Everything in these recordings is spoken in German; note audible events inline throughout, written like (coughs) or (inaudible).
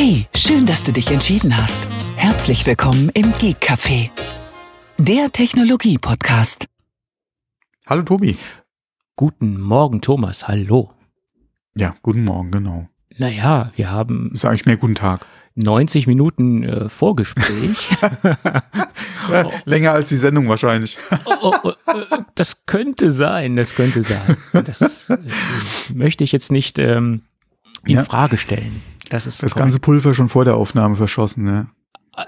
Hey, schön, dass du dich entschieden hast. Herzlich willkommen im Geek Café, der Technologie-Podcast. Hallo Tobi. Guten Morgen, Thomas. Hallo. Ja, guten Morgen, genau. Naja, wir haben. Sag ich mir guten Tag. 90 Minuten äh, Vorgespräch. (laughs) Länger als die Sendung wahrscheinlich. oh, oh, oh, äh, das könnte sein, das könnte sein. Das äh, möchte ich jetzt nicht ähm, in ja. Frage stellen. Das ist das ganze Pulver schon vor der Aufnahme verschossen, ne?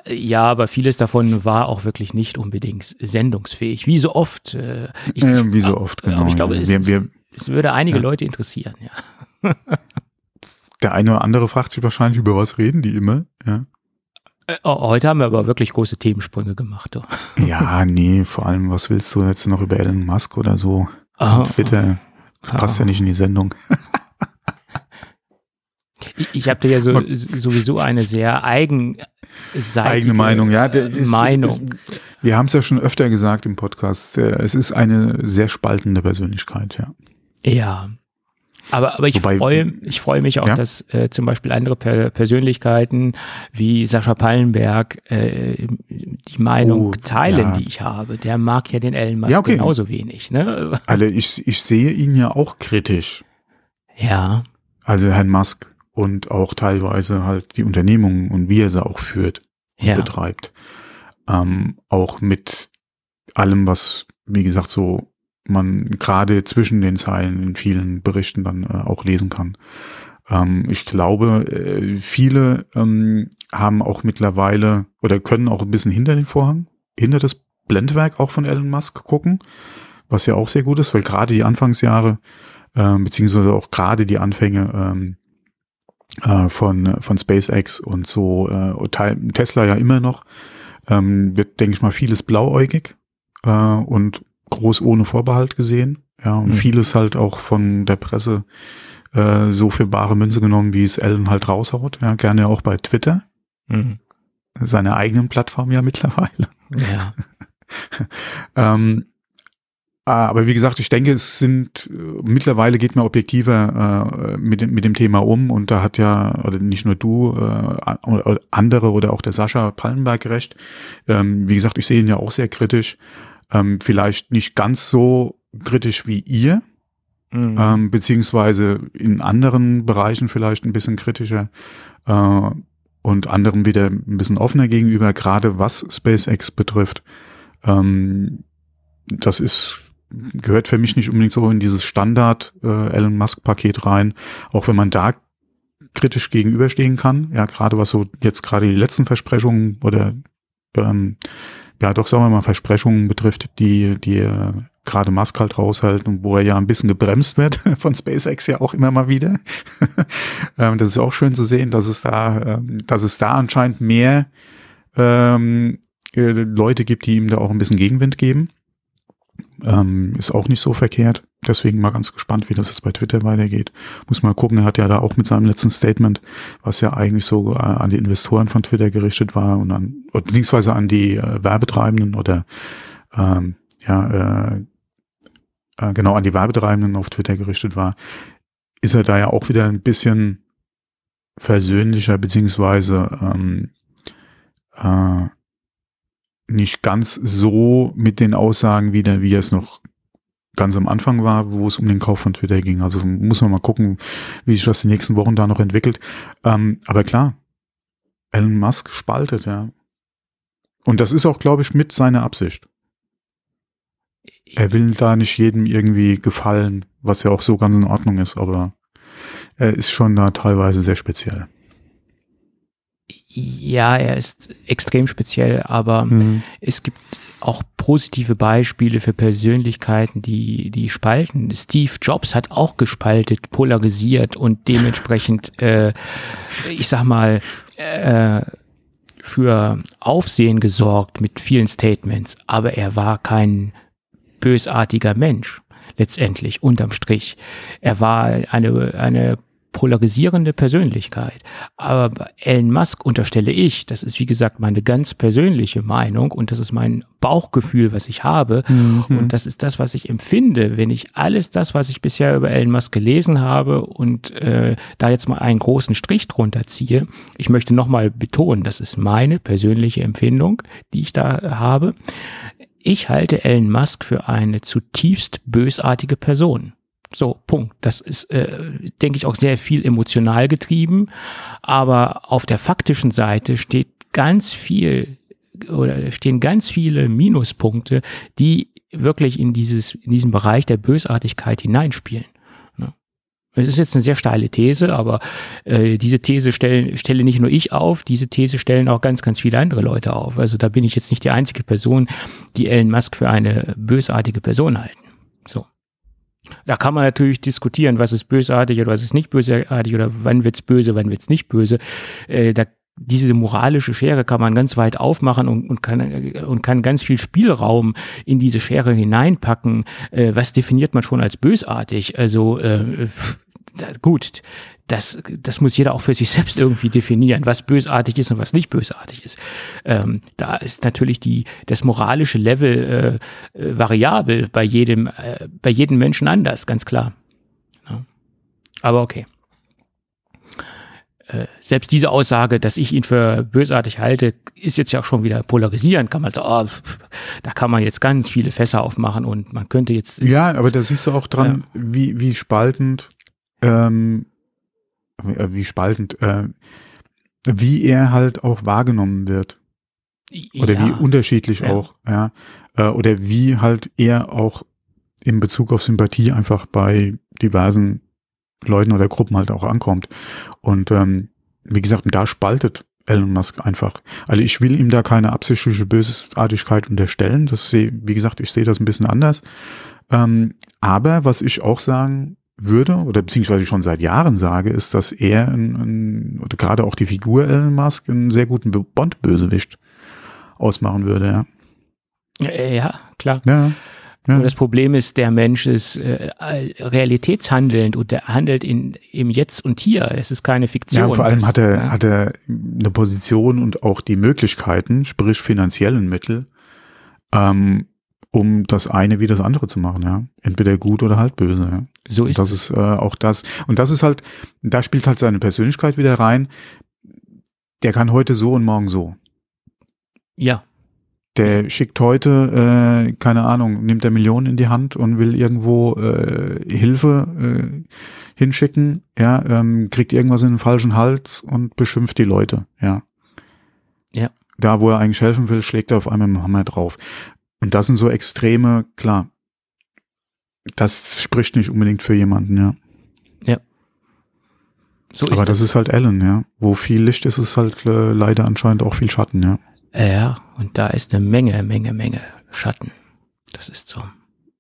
Ja, aber vieles davon war auch wirklich nicht unbedingt sendungsfähig. Wie so oft. Äh, ich, ja, wie so oft, genau. Aber ich glaube, es, wir, wir, es würde einige ja. Leute interessieren, ja. (laughs) Der eine oder andere fragt sich wahrscheinlich, über was reden die immer, ja. Äh, oh, heute haben wir aber wirklich große Themensprünge gemacht. Oh. (laughs) Ja, nee, vor allem, was willst du jetzt noch über Elon Musk oder so? Oh, Twitter. Das passt ja nicht in die Sendung. (laughs) Ich, ich habe ja so, sowieso eine sehr eigen eigene Meinung, ja. Der, Meinung. Ist, ist, wir haben es ja schon öfter gesagt im Podcast. Es ist eine sehr spaltende Persönlichkeit, ja. Ja. Aber, aber ich freue ich freue mich auch, ja? dass äh, zum Beispiel andere per Persönlichkeiten wie Sascha Pallenberg äh, die Meinung oh, teilen, ja. die ich habe. Der mag ja den Elon Musk ja, okay. genauso wenig. Ne? Also ich, ich sehe ihn ja auch kritisch. Ja. Also Herrn Musk und auch teilweise halt die Unternehmungen und wie er sie auch führt und ja. betreibt. Ähm, auch mit allem, was, wie gesagt, so man gerade zwischen den Zeilen in vielen Berichten dann äh, auch lesen kann. Ähm, ich glaube, äh, viele ähm, haben auch mittlerweile oder können auch ein bisschen hinter den Vorhang, hinter das Blendwerk auch von Elon Musk gucken, was ja auch sehr gut ist, weil gerade die Anfangsjahre, äh, beziehungsweise auch gerade die Anfänge ähm, äh, von, von SpaceX und so, äh, Tesla ja immer noch, ähm, wird, denke ich mal, vieles blauäugig äh, und groß ohne Vorbehalt gesehen. Ja, und mhm. vieles halt auch von der Presse äh, so für bare Münze genommen, wie es Ellen halt raushaut. Ja, gerne auch bei Twitter. Mhm. Seiner eigenen Plattform ja (laughs) mittlerweile. Ja. (laughs) ähm, aber wie gesagt, ich denke, es sind äh, mittlerweile geht man objektiver äh, mit, mit dem Thema um und da hat ja, oder nicht nur du, äh, andere oder auch der Sascha Pallenberg recht. Ähm, wie gesagt, ich sehe ihn ja auch sehr kritisch. Ähm, vielleicht nicht ganz so kritisch wie ihr, mhm. ähm, beziehungsweise in anderen Bereichen vielleicht ein bisschen kritischer äh, und anderen wieder ein bisschen offener gegenüber, gerade was SpaceX betrifft. Ähm, das ist gehört für mich nicht unbedingt so in dieses Standard äh, Elon Musk Paket rein, auch wenn man da kritisch gegenüberstehen kann. Ja, gerade was so jetzt gerade die letzten Versprechungen oder ähm, ja doch sagen wir mal Versprechungen betrifft, die die äh, gerade Musk halt raushält und wo er ja ein bisschen gebremst wird (laughs) von SpaceX ja auch immer mal wieder. (laughs) ähm, das ist auch schön zu sehen, dass es da, ähm, dass es da anscheinend mehr ähm, äh, Leute gibt, die ihm da auch ein bisschen Gegenwind geben. Ähm, ist auch nicht so verkehrt. Deswegen mal ganz gespannt, wie das jetzt bei Twitter weitergeht. Muss mal gucken, er hat ja da auch mit seinem letzten Statement, was ja eigentlich so äh, an die Investoren von Twitter gerichtet war und an, beziehungsweise an die äh, Werbetreibenden oder ähm, ja, äh, äh, genau an die Werbetreibenden auf Twitter gerichtet war, ist er da ja auch wieder ein bisschen versöhnlicher, beziehungsweise ähm, äh, nicht ganz so mit den Aussagen wieder, wie es noch ganz am Anfang war, wo es um den Kauf von Twitter ging. Also muss man mal gucken, wie sich das die nächsten Wochen da noch entwickelt. Ähm, aber klar, Elon Musk spaltet, ja. Und das ist auch, glaube ich, mit seiner Absicht. Er will da nicht jedem irgendwie gefallen, was ja auch so ganz in Ordnung ist, aber er ist schon da teilweise sehr speziell ja, er ist extrem speziell, aber mhm. es gibt auch positive Beispiele für Persönlichkeiten, die, die spalten. Steve Jobs hat auch gespaltet, polarisiert und dementsprechend, (laughs) äh, ich sag mal, äh, für Aufsehen gesorgt mit vielen Statements, aber er war kein bösartiger Mensch, letztendlich, unterm Strich. Er war eine, eine polarisierende Persönlichkeit. Aber bei Elon Musk unterstelle ich, das ist wie gesagt meine ganz persönliche Meinung und das ist mein Bauchgefühl, was ich habe mhm. und das ist das, was ich empfinde, wenn ich alles das, was ich bisher über Elon Musk gelesen habe und äh, da jetzt mal einen großen Strich drunter ziehe. Ich möchte nochmal betonen, das ist meine persönliche Empfindung, die ich da habe. Ich halte Elon Musk für eine zutiefst bösartige Person. So, Punkt. Das ist, äh, denke ich, auch sehr viel emotional getrieben. Aber auf der faktischen Seite steht ganz viel oder stehen ganz viele Minuspunkte, die wirklich in dieses, in diesen Bereich der Bösartigkeit hineinspielen. Ne? Es ist jetzt eine sehr steile These, aber äh, diese These stellen, stelle nicht nur ich auf, diese These stellen auch ganz, ganz viele andere Leute auf. Also da bin ich jetzt nicht die einzige Person, die Elon Musk für eine bösartige Person halten. So. Da kann man natürlich diskutieren, was ist bösartig oder was ist nicht bösartig oder wann wird's böse, wann wird's nicht böse. Äh, da diese moralische Schere kann man ganz weit aufmachen und, und, kann, und kann ganz viel Spielraum in diese Schere hineinpacken. Äh, was definiert man schon als bösartig? Also äh, gut, das, das muss jeder auch für sich selbst irgendwie definieren, was bösartig ist und was nicht bösartig ist. Ähm, da ist natürlich die, das moralische Level äh, äh, variabel bei jedem, äh, bei jedem Menschen anders, ganz klar. Ja. Aber okay. Äh, selbst diese Aussage, dass ich ihn für bösartig halte, ist jetzt ja auch schon wieder polarisierend. Kann man so, oh, da kann man jetzt ganz viele Fässer aufmachen und man könnte jetzt. Ja, aber da siehst du auch dran, ja. wie, wie spaltend ähm, äh, wie spaltend, äh, wie er halt auch wahrgenommen wird. Oder ja. wie unterschiedlich ja. auch, ja. Äh, oder wie halt er auch in Bezug auf Sympathie einfach bei diversen Leuten oder Gruppen halt auch ankommt. Und ähm, wie gesagt, da spaltet Elon Musk einfach. Also ich will ihm da keine absichtliche Bösartigkeit unterstellen. Das sehe, wie gesagt, ich sehe das ein bisschen anders. Ähm, aber was ich auch sagen würde, oder beziehungsweise schon seit Jahren sage, ist, dass er ein, ein, oder gerade auch die Figur Elon Musk einen sehr guten Bond-Bösewicht ausmachen würde, ja. Ja, klar. Ja. Ja. Nur das Problem ist, der Mensch ist äh, realitätshandelnd und der handelt in, im Jetzt und Hier. Es ist keine Fiktion. Ja, und vor allem das, hat er, ja. hat er eine Position und auch die Möglichkeiten, sprich finanziellen Mittel, ähm, um das eine wie das andere zu machen, ja. Entweder gut oder halt böse, ja. So ist das ist äh, auch das. Und das ist halt, da spielt halt seine Persönlichkeit wieder rein. Der kann heute so und morgen so. Ja. Der schickt heute, äh, keine Ahnung, nimmt er Millionen in die Hand und will irgendwo äh, Hilfe äh, hinschicken, ja, ähm, kriegt irgendwas in den falschen Hals und beschimpft die Leute, ja. Ja. Da, wo er eigentlich helfen will, schlägt er auf einmal mit dem Hammer drauf. Und das sind so Extreme, klar. Das spricht nicht unbedingt für jemanden, ja. Ja. So Aber das, das ist halt Ellen, ja. Wo viel Licht ist, ist halt äh, leider anscheinend auch viel Schatten, ja. Ja, und da ist eine Menge, Menge, Menge Schatten. Das ist so.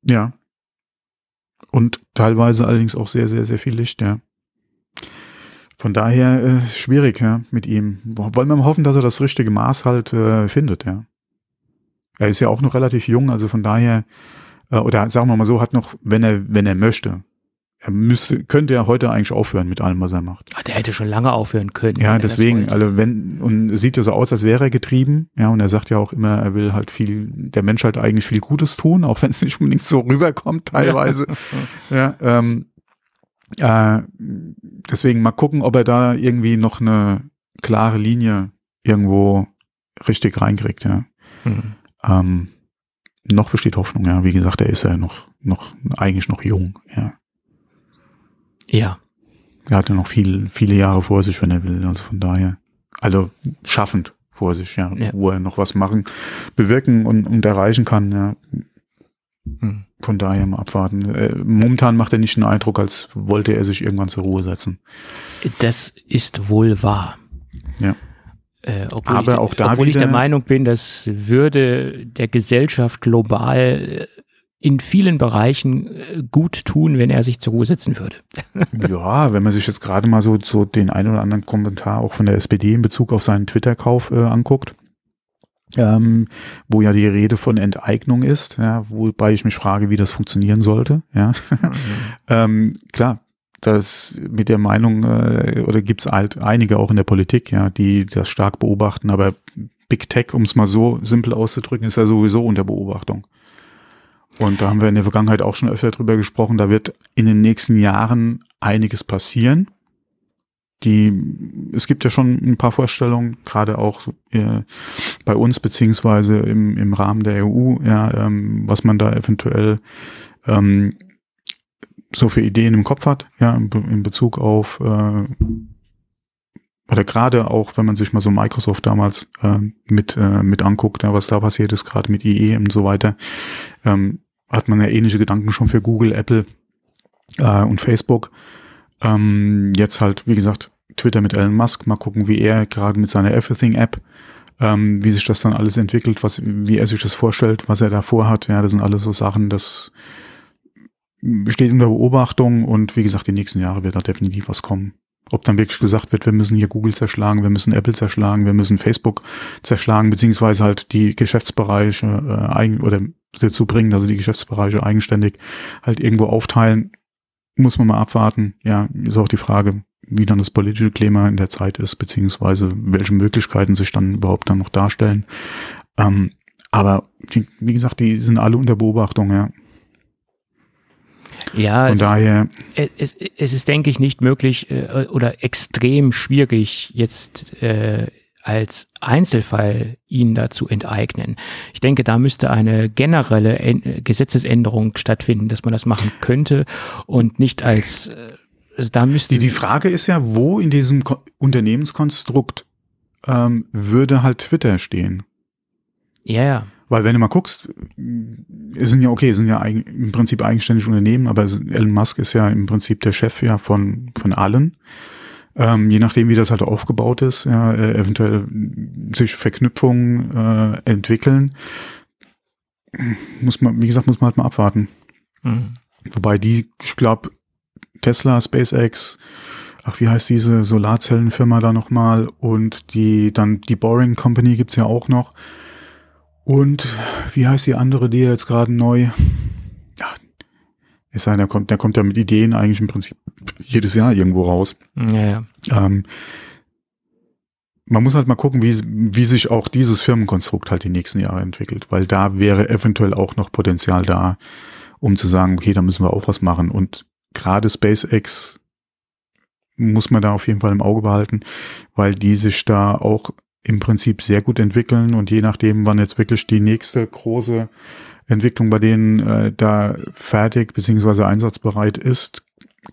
Ja. Und teilweise allerdings auch sehr, sehr, sehr viel Licht, ja. Von daher äh, schwierig, ja, mit ihm. Wollen wir mal hoffen, dass er das richtige Maß halt äh, findet, ja. Er ist ja auch noch relativ jung, also von daher, äh, oder sagen wir mal so, hat noch, wenn er, wenn er möchte, er müsste, könnte ja heute eigentlich aufhören mit allem, was er macht. Ach, der hätte schon lange aufhören können. Ja, deswegen, also wenn, und sieht ja so aus, als wäre er getrieben, ja, und er sagt ja auch immer, er will halt viel, der Mensch halt eigentlich viel Gutes tun, auch wenn es nicht unbedingt so rüberkommt teilweise. (laughs) ja, ähm, äh, deswegen mal gucken, ob er da irgendwie noch eine klare Linie irgendwo richtig reinkriegt, ja. Mhm. Ähm, noch besteht Hoffnung, ja. Wie gesagt, er ist ja noch, noch, eigentlich noch jung, ja. Ja. Er hat ja noch viel, viele Jahre vor sich, wenn er will. Also von daher, also schaffend vor sich, ja, ja. wo er noch was machen, bewirken und, und erreichen kann, ja. Hm. Von daher mal abwarten. Äh, momentan macht er nicht den Eindruck, als wollte er sich irgendwann zur Ruhe setzen. Das ist wohl wahr. Ja. Äh, obwohl Aber ich, auch da obwohl ich der Meinung bin, das würde der Gesellschaft global äh, in vielen Bereichen äh, gut tun, wenn er sich zur Ruhe setzen würde. (laughs) ja, wenn man sich jetzt gerade mal so, so den einen oder anderen Kommentar auch von der SPD in Bezug auf seinen Twitter-Kauf äh, anguckt, ähm, wo ja die Rede von Enteignung ist, ja, wobei ich mich frage, wie das funktionieren sollte. Ja, mhm. (laughs) ähm, klar, das mit der Meinung, äh, oder gibt es halt einige auch in der Politik, ja, die das stark beobachten, aber Big Tech, um es mal so simpel auszudrücken, ist ja sowieso unter Beobachtung. Und da haben wir in der Vergangenheit auch schon öfter drüber gesprochen, da wird in den nächsten Jahren einiges passieren. Die, es gibt ja schon ein paar Vorstellungen, gerade auch äh, bei uns beziehungsweise im, im Rahmen der EU, ja, ähm, was man da eventuell ähm, so für Ideen im Kopf hat, ja, in, Bezug auf äh, oder gerade auch, wenn man sich mal so Microsoft damals äh, mit äh, mit anguckt, ja, was da passiert ist, gerade mit IE und so weiter, ähm, hat man ja ähnliche Gedanken schon für Google, Apple äh, und Facebook. Ähm, jetzt halt, wie gesagt, Twitter mit Elon Musk. Mal gucken, wie er gerade mit seiner Everything-App, ähm, wie sich das dann alles entwickelt, was, wie er sich das vorstellt, was er da vorhat. Ja, das sind alles so Sachen, das steht unter Beobachtung und wie gesagt, die nächsten Jahre wird da definitiv was kommen. Ob dann wirklich gesagt wird, wir müssen hier Google zerschlagen, wir müssen Apple zerschlagen, wir müssen Facebook zerschlagen, beziehungsweise halt die Geschäftsbereiche äh, eigen oder dazu bringen, dass sie die Geschäftsbereiche eigenständig halt irgendwo aufteilen, muss man mal abwarten. Ja, ist auch die Frage, wie dann das politische Klima in der Zeit ist, beziehungsweise welche Möglichkeiten sich dann überhaupt dann noch darstellen. Ähm, aber die, wie gesagt, die sind alle unter Beobachtung, ja. Ja, Von also, daher, es, es ist, denke ich, nicht möglich äh, oder extrem schwierig, jetzt äh, als Einzelfall ihn dazu enteignen. Ich denke, da müsste eine generelle en Gesetzesänderung stattfinden, dass man das machen könnte und nicht als äh, also da müsste die, die Frage ist ja, wo in diesem Ko Unternehmenskonstrukt ähm, würde halt Twitter stehen? ja, ja. Weil wenn du mal guckst, es sind ja okay, es sind ja eigen, im Prinzip eigenständige Unternehmen, aber Elon Musk ist ja im Prinzip der Chef ja von von allen. Ähm, je nachdem, wie das halt aufgebaut ist, ja, äh, eventuell sich Verknüpfungen äh, entwickeln, muss man, wie gesagt, muss man halt mal abwarten. Mhm. Wobei die, ich glaube, Tesla, SpaceX, ach, wie heißt diese Solarzellenfirma da nochmal? Und die, dann die Boring Company gibt's ja auch noch. Und wie heißt die andere, die jetzt gerade neu? Ja, ist ja, der kommt, der kommt ja mit Ideen eigentlich im Prinzip jedes Jahr irgendwo raus. Ja, ja. Ähm, man muss halt mal gucken, wie, wie sich auch dieses Firmenkonstrukt halt die nächsten Jahre entwickelt, weil da wäre eventuell auch noch Potenzial da, um zu sagen, okay, da müssen wir auch was machen. Und gerade SpaceX muss man da auf jeden Fall im Auge behalten, weil die sich da auch im Prinzip sehr gut entwickeln und je nachdem, wann jetzt wirklich die nächste große Entwicklung bei denen äh, da fertig beziehungsweise einsatzbereit ist,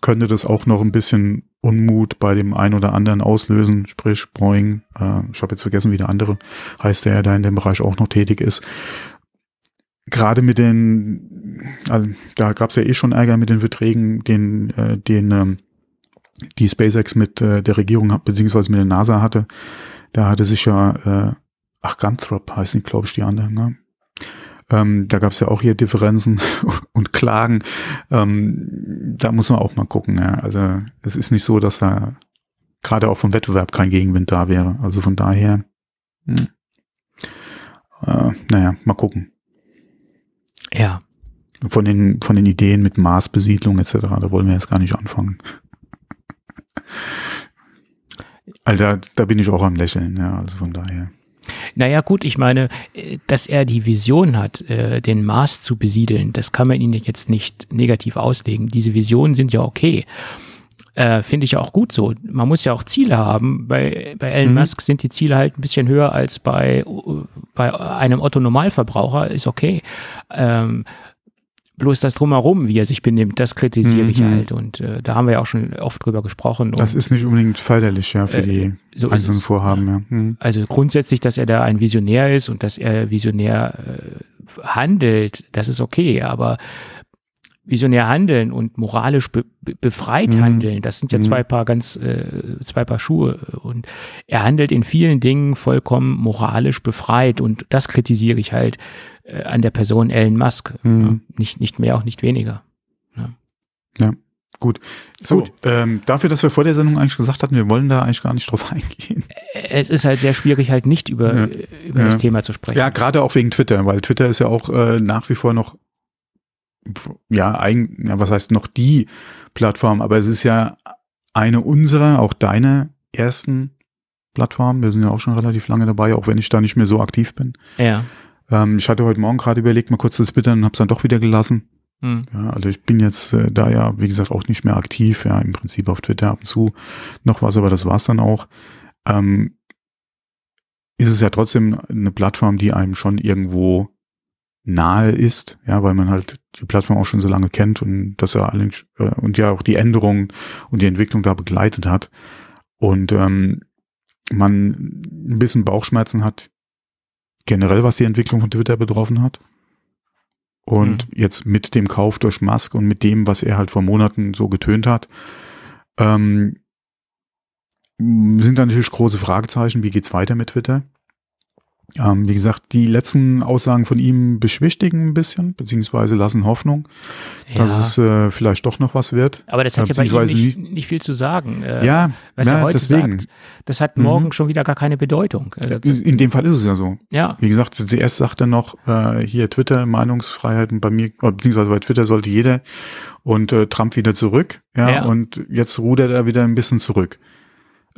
könnte das auch noch ein bisschen Unmut bei dem einen oder anderen auslösen, sprich Boeing, äh, ich habe jetzt vergessen, wie der andere heißt, der da in dem Bereich auch noch tätig ist. Gerade mit den, also da gab es ja eh schon Ärger mit den Verträgen, den, äh, den ähm, die SpaceX mit äh, der Regierung beziehungsweise mit der NASA hatte. Da hatte sich ja, äh, ach, Ganthrop heißen, glaube ich, die anderen, ne? Ähm, da gab es ja auch hier Differenzen (laughs) und Klagen. Ähm, da muss man auch mal gucken. Ja. Also es ist nicht so, dass da gerade auch vom Wettbewerb kein Gegenwind da wäre. Also von daher, hm. äh, naja, mal gucken. Ja. Von den, von den Ideen mit Marsbesiedlung etc., da wollen wir jetzt gar nicht anfangen. Alter, da bin ich auch am Lächeln, ja, also von daher. Naja, gut, ich meine, äh, dass er die Vision hat, äh, den Mars zu besiedeln, das kann man ihn jetzt nicht negativ auslegen. Diese Visionen sind ja okay. Äh, Finde ich ja auch gut so. Man muss ja auch Ziele haben. Bei, bei Elon Mhm. Musk sind die Ziele halt ein bisschen höher als bei, bei einem Otto-Normalverbraucher, ist okay. Ähm, bloß das Drumherum, wie er sich benimmt, das kritisiere ich Mhm. halt. Und äh, da haben wir ja auch schon oft drüber gesprochen. Das Und, ist nicht unbedingt förderlich, ja, für Äh, die so ist einzelnen. Vorhaben, ja. Mhm. Also grundsätzlich, dass er da ein Visionär ist und dass er visionär äh, handelt, das ist okay, aber visionär handeln und moralisch be be befreit Mhm. handeln, das sind ja Mhm. zwei Paar ganz äh, zwei Paar Schuhe und er handelt in vielen Dingen vollkommen moralisch befreit und das kritisiere ich halt äh, an der Person Elon Musk, Mhm. ja, nicht nicht mehr auch nicht weniger. Gut. So, Gut. Ähm, dafür, dass wir vor der Sendung eigentlich gesagt hatten, wir wollen da eigentlich gar nicht drauf (laughs) eingehen. Es ist halt sehr schwierig halt nicht über Ja. über Ja. das Thema zu sprechen. Ja, gerade auch wegen Twitter, weil Twitter ist ja auch äh, nach wie vor noch ja, eigen, ja, was heißt noch die Plattform, aber es ist ja eine unserer, auch deine ersten Plattformen. Wir sind ja auch schon relativ lange dabei, auch wenn ich da nicht mehr so aktiv bin. Ja. Ähm, ich hatte heute Morgen gerade überlegt, mal kurz zu twittern und habe es dann doch wieder gelassen. Mhm. Ja, also ich bin jetzt äh, da ja, wie gesagt, auch nicht mehr aktiv, ja, im Prinzip auf Twitter ab und zu noch was, aber das war's dann auch. Ähm, ist es ja trotzdem eine Plattform, die einem schon irgendwo nahe ist, ja, weil man halt die Plattform auch schon so lange kennt und das ja alle, äh, und ja auch die Änderungen und die Entwicklung da begleitet hat und ähm, man ein bisschen Bauchschmerzen hat generell, was die Entwicklung von Twitter betroffen hat. Und mhm. jetzt mit dem Kauf durch Musk und mit dem, was er halt vor Monaten so getönt hat, ähm, sind da natürlich große Fragezeichen. Wie geht's weiter mit Twitter? Ähm, wie gesagt, die letzten Aussagen von ihm beschwichtigen ein bisschen, beziehungsweise lassen Hoffnung, ja. dass es äh, vielleicht doch noch was wird. Aber das hat ja bei ihm nicht, nicht viel zu sagen. Äh, ja, was ja, er heute deswegen. Sagt, das hat morgen mhm. schon wieder gar keine Bedeutung. Also, In dem Fall ist es ja so. Ja. Wie gesagt, zuerst sagt er noch, äh, hier Twitter, Meinungsfreiheit und bei mir, beziehungsweise bei Twitter sollte jeder und äh, Trump wieder zurück. Ja, ja. und jetzt rudert er wieder ein bisschen zurück.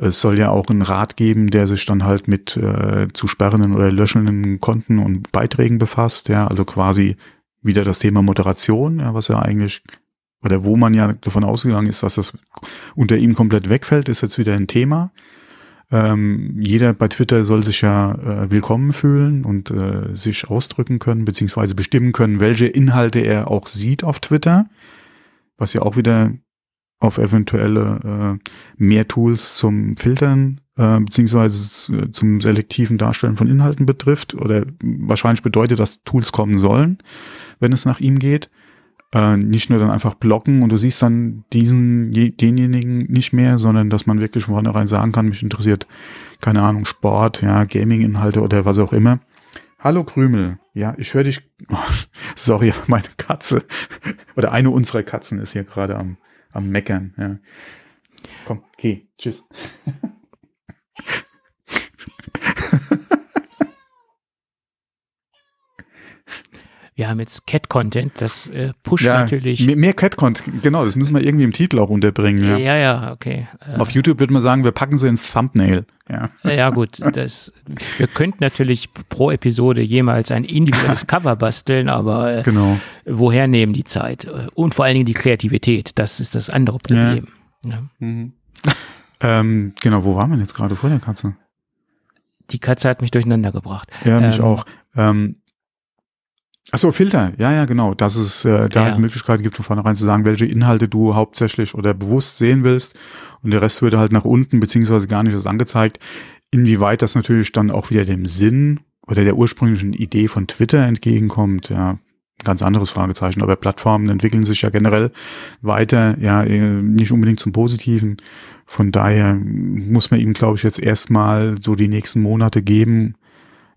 Es soll ja auch einen Rat geben, der sich dann halt mit äh, zu sperrenden oder löschenden Konten und Beiträgen befasst. Ja, also quasi wieder das Thema Moderation, ja, was ja eigentlich oder wo man ja davon ausgegangen ist, dass das unter ihm komplett wegfällt, ist jetzt wieder ein Thema. Ähm, jeder bei Twitter soll sich ja äh, willkommen fühlen und äh, sich ausdrücken können, beziehungsweise bestimmen können, welche Inhalte er auch sieht auf Twitter, was ja auch wieder auf eventuelle äh, mehr Tools zum Filtern äh, beziehungsweise zum selektiven Darstellen von Inhalten betrifft oder wahrscheinlich bedeutet, dass Tools kommen sollen, wenn es nach ihm geht. Äh, nicht nur dann einfach blocken und du siehst dann diesen, denjenigen nicht mehr, sondern dass man wirklich von vornherein sagen kann, mich interessiert, keine Ahnung, Sport, ja, Gaming-Inhalte oder was auch immer. Hallo Krümel, ja, ich höre dich. Oh, (laughs) sorry, meine Katze (laughs) oder eine unserer Katzen ist hier gerade am am Meckern. Ja. Komm, geh, tschüss. (laughs) wir haben jetzt Cat-Content, das äh, pusht ja, natürlich. Mehr, mehr Cat-Content, genau, das müssen wir irgendwie im Titel auch unterbringen. Ja, ja, ja okay. Äh, Auf YouTube würde man sagen, wir packen sie ins Thumbnail. Ja, ja gut, das, wir könnten natürlich pro Episode jemals ein individuelles (laughs) Cover basteln, aber äh, genau. woher nehmen die Zeit? Und vor allen Dingen die Kreativität, das ist das andere Problem. Ja. Mhm. (laughs) ähm, genau, wo waren wir jetzt gerade vor der Katze? Die Katze hat mich durcheinander gebracht. Ja, mich ähm, auch. Ähm, Ach so, Filter, ja, ja, genau. Dass es äh, da ja. halt Möglichkeiten gibt, von vornherein zu sagen, welche Inhalte du hauptsächlich oder bewusst sehen willst. Und der Rest würde halt nach unten, beziehungsweise gar nicht erst angezeigt. Inwieweit das natürlich dann auch wieder dem Sinn oder der ursprünglichen Idee von Twitter entgegenkommt, ja, ganz anderes Fragezeichen. Aber Plattformen entwickeln sich ja generell weiter, ja, äh, nicht unbedingt zum Positiven. Von daher muss man ihm, glaube ich, jetzt erstmal so die nächsten Monate geben,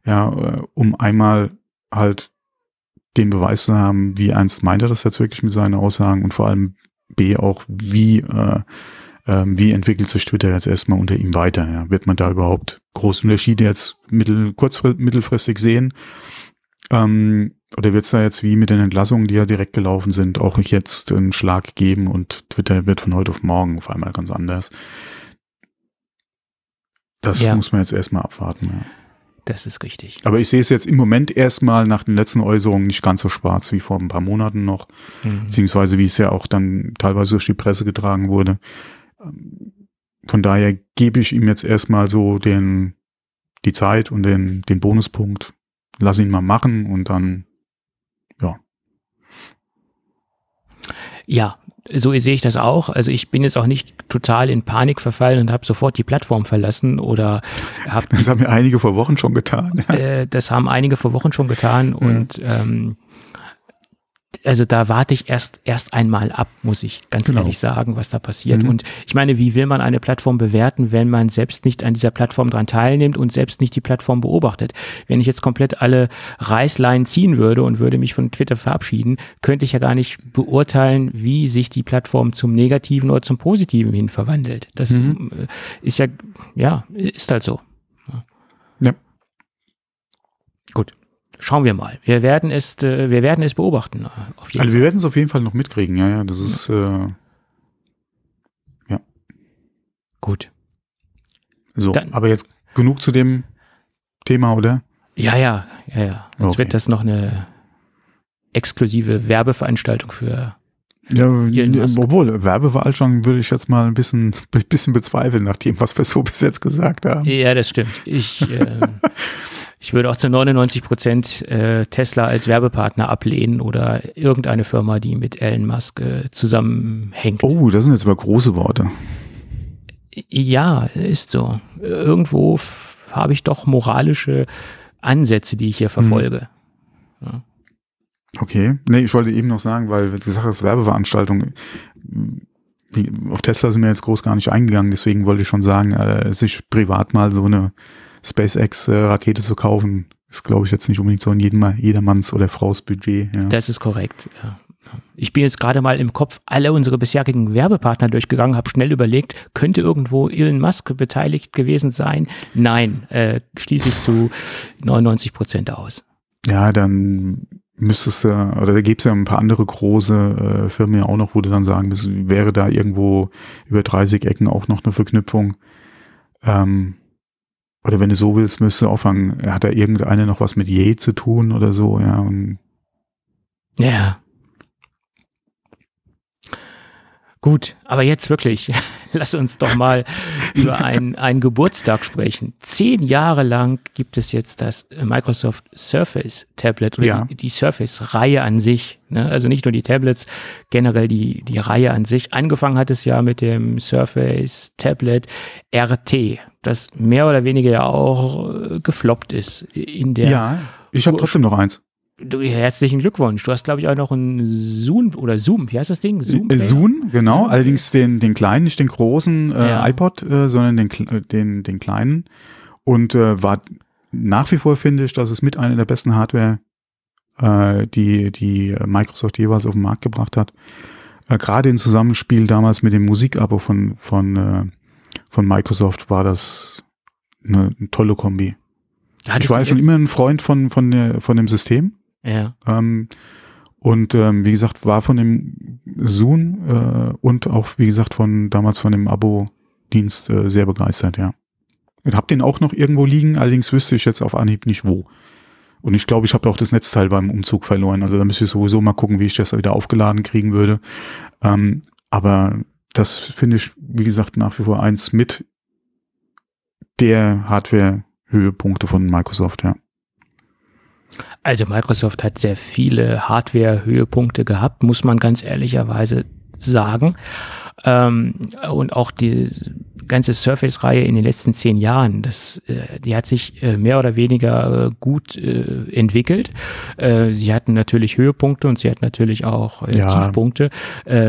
ja, äh, um einmal halt den Beweis zu haben, wie ernst meint er das jetzt wirklich mit seinen Aussagen und vor allem B auch, wie, äh, äh, wie entwickelt sich Twitter jetzt erstmal unter ihm weiter? Ja? Wird man da überhaupt große Unterschiede jetzt mittel, kurzfristig, mittelfristig sehen? Ähm, oder wird es da jetzt wie mit den Entlassungen, die ja direkt gelaufen sind, auch jetzt einen Schlag geben und Twitter wird von heute auf morgen auf einmal ganz anders? Das ja. muss man jetzt erstmal abwarten. Ja. Das ist richtig. Aber ich sehe es jetzt im Moment erstmal nach den letzten Äußerungen nicht ganz so schwarz wie vor ein paar Monaten noch, mhm. beziehungsweise wie es ja auch dann teilweise durch die Presse getragen wurde. Von daher gebe ich ihm jetzt erstmal so den, die Zeit und den, den Bonuspunkt. Lass ihn mal machen und dann, ja. Ja, so sehe ich das auch. Also ich bin jetzt auch nicht total in Panik verfallen und habe sofort die Plattform verlassen oder habe. Das haben ja einige vor Wochen schon getan. Äh, das haben einige vor Wochen schon getan ja. und ähm, also da warte ich erst erst einmal ab, muss ich ganz genau. ehrlich sagen, was da passiert. Mhm. Und ich meine, wie will man eine Plattform bewerten, wenn man selbst nicht an dieser Plattform dran teilnimmt und selbst nicht die Plattform beobachtet? Wenn ich jetzt komplett alle Reißleinen ziehen würde und würde mich von Twitter verabschieden, könnte ich ja gar nicht beurteilen, wie sich die Plattform zum Negativen oder zum Positiven hin verwandelt. Das mhm. Äh, ist ja, ja, ist halt so. Ja. Gut. Schauen wir mal. Wir werden es, äh, wir werden es beobachten. Jeden also wir werden es auf jeden Fall noch mitkriegen. Ja, ja, das ist äh, ja gut. So, Dann, aber jetzt genug zu dem Thema, oder? Ja, ja, ja, ja. Jetzt okay. wird das noch eine exklusive Werbeveranstaltung für ja, obwohl, Werbeveranstaltung würde ich jetzt mal ein bisschen, (laughs) bisschen bezweifeln, nach dem, was wir so bis jetzt gesagt haben. Ja, das stimmt. Ich, (laughs) äh, ich würde auch zu 99 Prozent äh, Tesla als Werbepartner ablehnen oder irgendeine Firma, die mit Elon Musk äh, zusammenhängt. Oh, das sind jetzt aber große Worte. Ja, ist so. Irgendwo habe ich doch moralische Ansätze, die ich hier verfolge. Hm. Ja. Okay, nee, ich wollte eben noch sagen, weil die Sache ist Werbeveranstaltung. Auf Tesla sind wir jetzt groß gar nicht eingegangen, deswegen wollte ich schon sagen, äh, sich privat mal so eine SpaceX-Rakete zu kaufen, ist, glaube ich, jetzt nicht unbedingt so in jedem, jedermanns oder Fraus Budget. Ja. Das ist korrekt, ja. Ich bin jetzt gerade mal im Kopf alle unsere bisherigen Werbepartner durchgegangen, habe schnell überlegt, könnte irgendwo Elon Musk beteiligt gewesen sein? Nein, äh, schließe ich zu 99 Prozent aus. Ja, dann müsstest du, oder da gäbe es ja ein paar andere große äh, Firmen ja auch noch, wo du dann sagen müsstest, wäre da irgendwo über 30 Ecken auch noch eine Verknüpfung. Ähm, oder wenn du so willst, müsste auffangen, hat da irgendeine noch was mit Je zu tun oder so, ja. Ja. Gut, aber jetzt wirklich, (laughs) lass uns doch mal über einen, einen Geburtstag sprechen. Zehn Jahre lang gibt es jetzt das Microsoft Surface Tablet oder ja. die, die Surface-Reihe an sich. Ne? Also nicht nur die Tablets, generell die, die Reihe an sich. Angefangen hat es ja mit dem Surface Tablet RT, das mehr oder weniger ja auch äh, gefloppt ist in der. Ja, ich habe trotzdem noch eins. Du, herzlichen Glückwunsch. Du hast, glaube ich, auch noch ein Zoom oder Zoom, wie heißt das Ding? Zoom, äh, Zoom genau. Zoom Allerdings den, den kleinen, nicht den großen äh, ja. iPod, äh, sondern den, äh, den, den kleinen. Und äh, war nach wie vor finde ich, dass es mit einer der besten Hardware, äh, die, die Microsoft jeweils auf den Markt gebracht hat. Äh, Gerade im Zusammenspiel damals mit dem Musikabo von, von, äh, von Microsoft war das eine, eine tolle Kombi. ich war ja schon immer ein Freund von, von, der, von dem System. Ja. Ähm, und ähm, wie gesagt, war von dem Zoom äh, und auch, wie gesagt, von damals von dem Abo-Dienst äh, sehr begeistert, ja. Ich hab den auch noch irgendwo liegen, allerdings wüsste ich jetzt auf Anhieb nicht wo. Und ich glaube, ich habe auch das Netzteil beim Umzug verloren. Also da müsste ich sowieso mal gucken, wie ich das wieder aufgeladen kriegen würde. Ähm, aber das finde ich, wie gesagt, nach wie vor eins mit der Hardware-Höhepunkte von Microsoft, ja. Also Microsoft hat sehr viele Hardware-Höhepunkte gehabt, muss man ganz ehrlicherweise sagen. Ähm, und auch die ganze Surface-Reihe in den letzten zehn Jahren, das, äh, die hat sich äh, mehr oder weniger äh, gut äh, entwickelt. Äh, sie hatten natürlich Höhepunkte und sie hatten natürlich auch äh, ja. Tiefpunkte,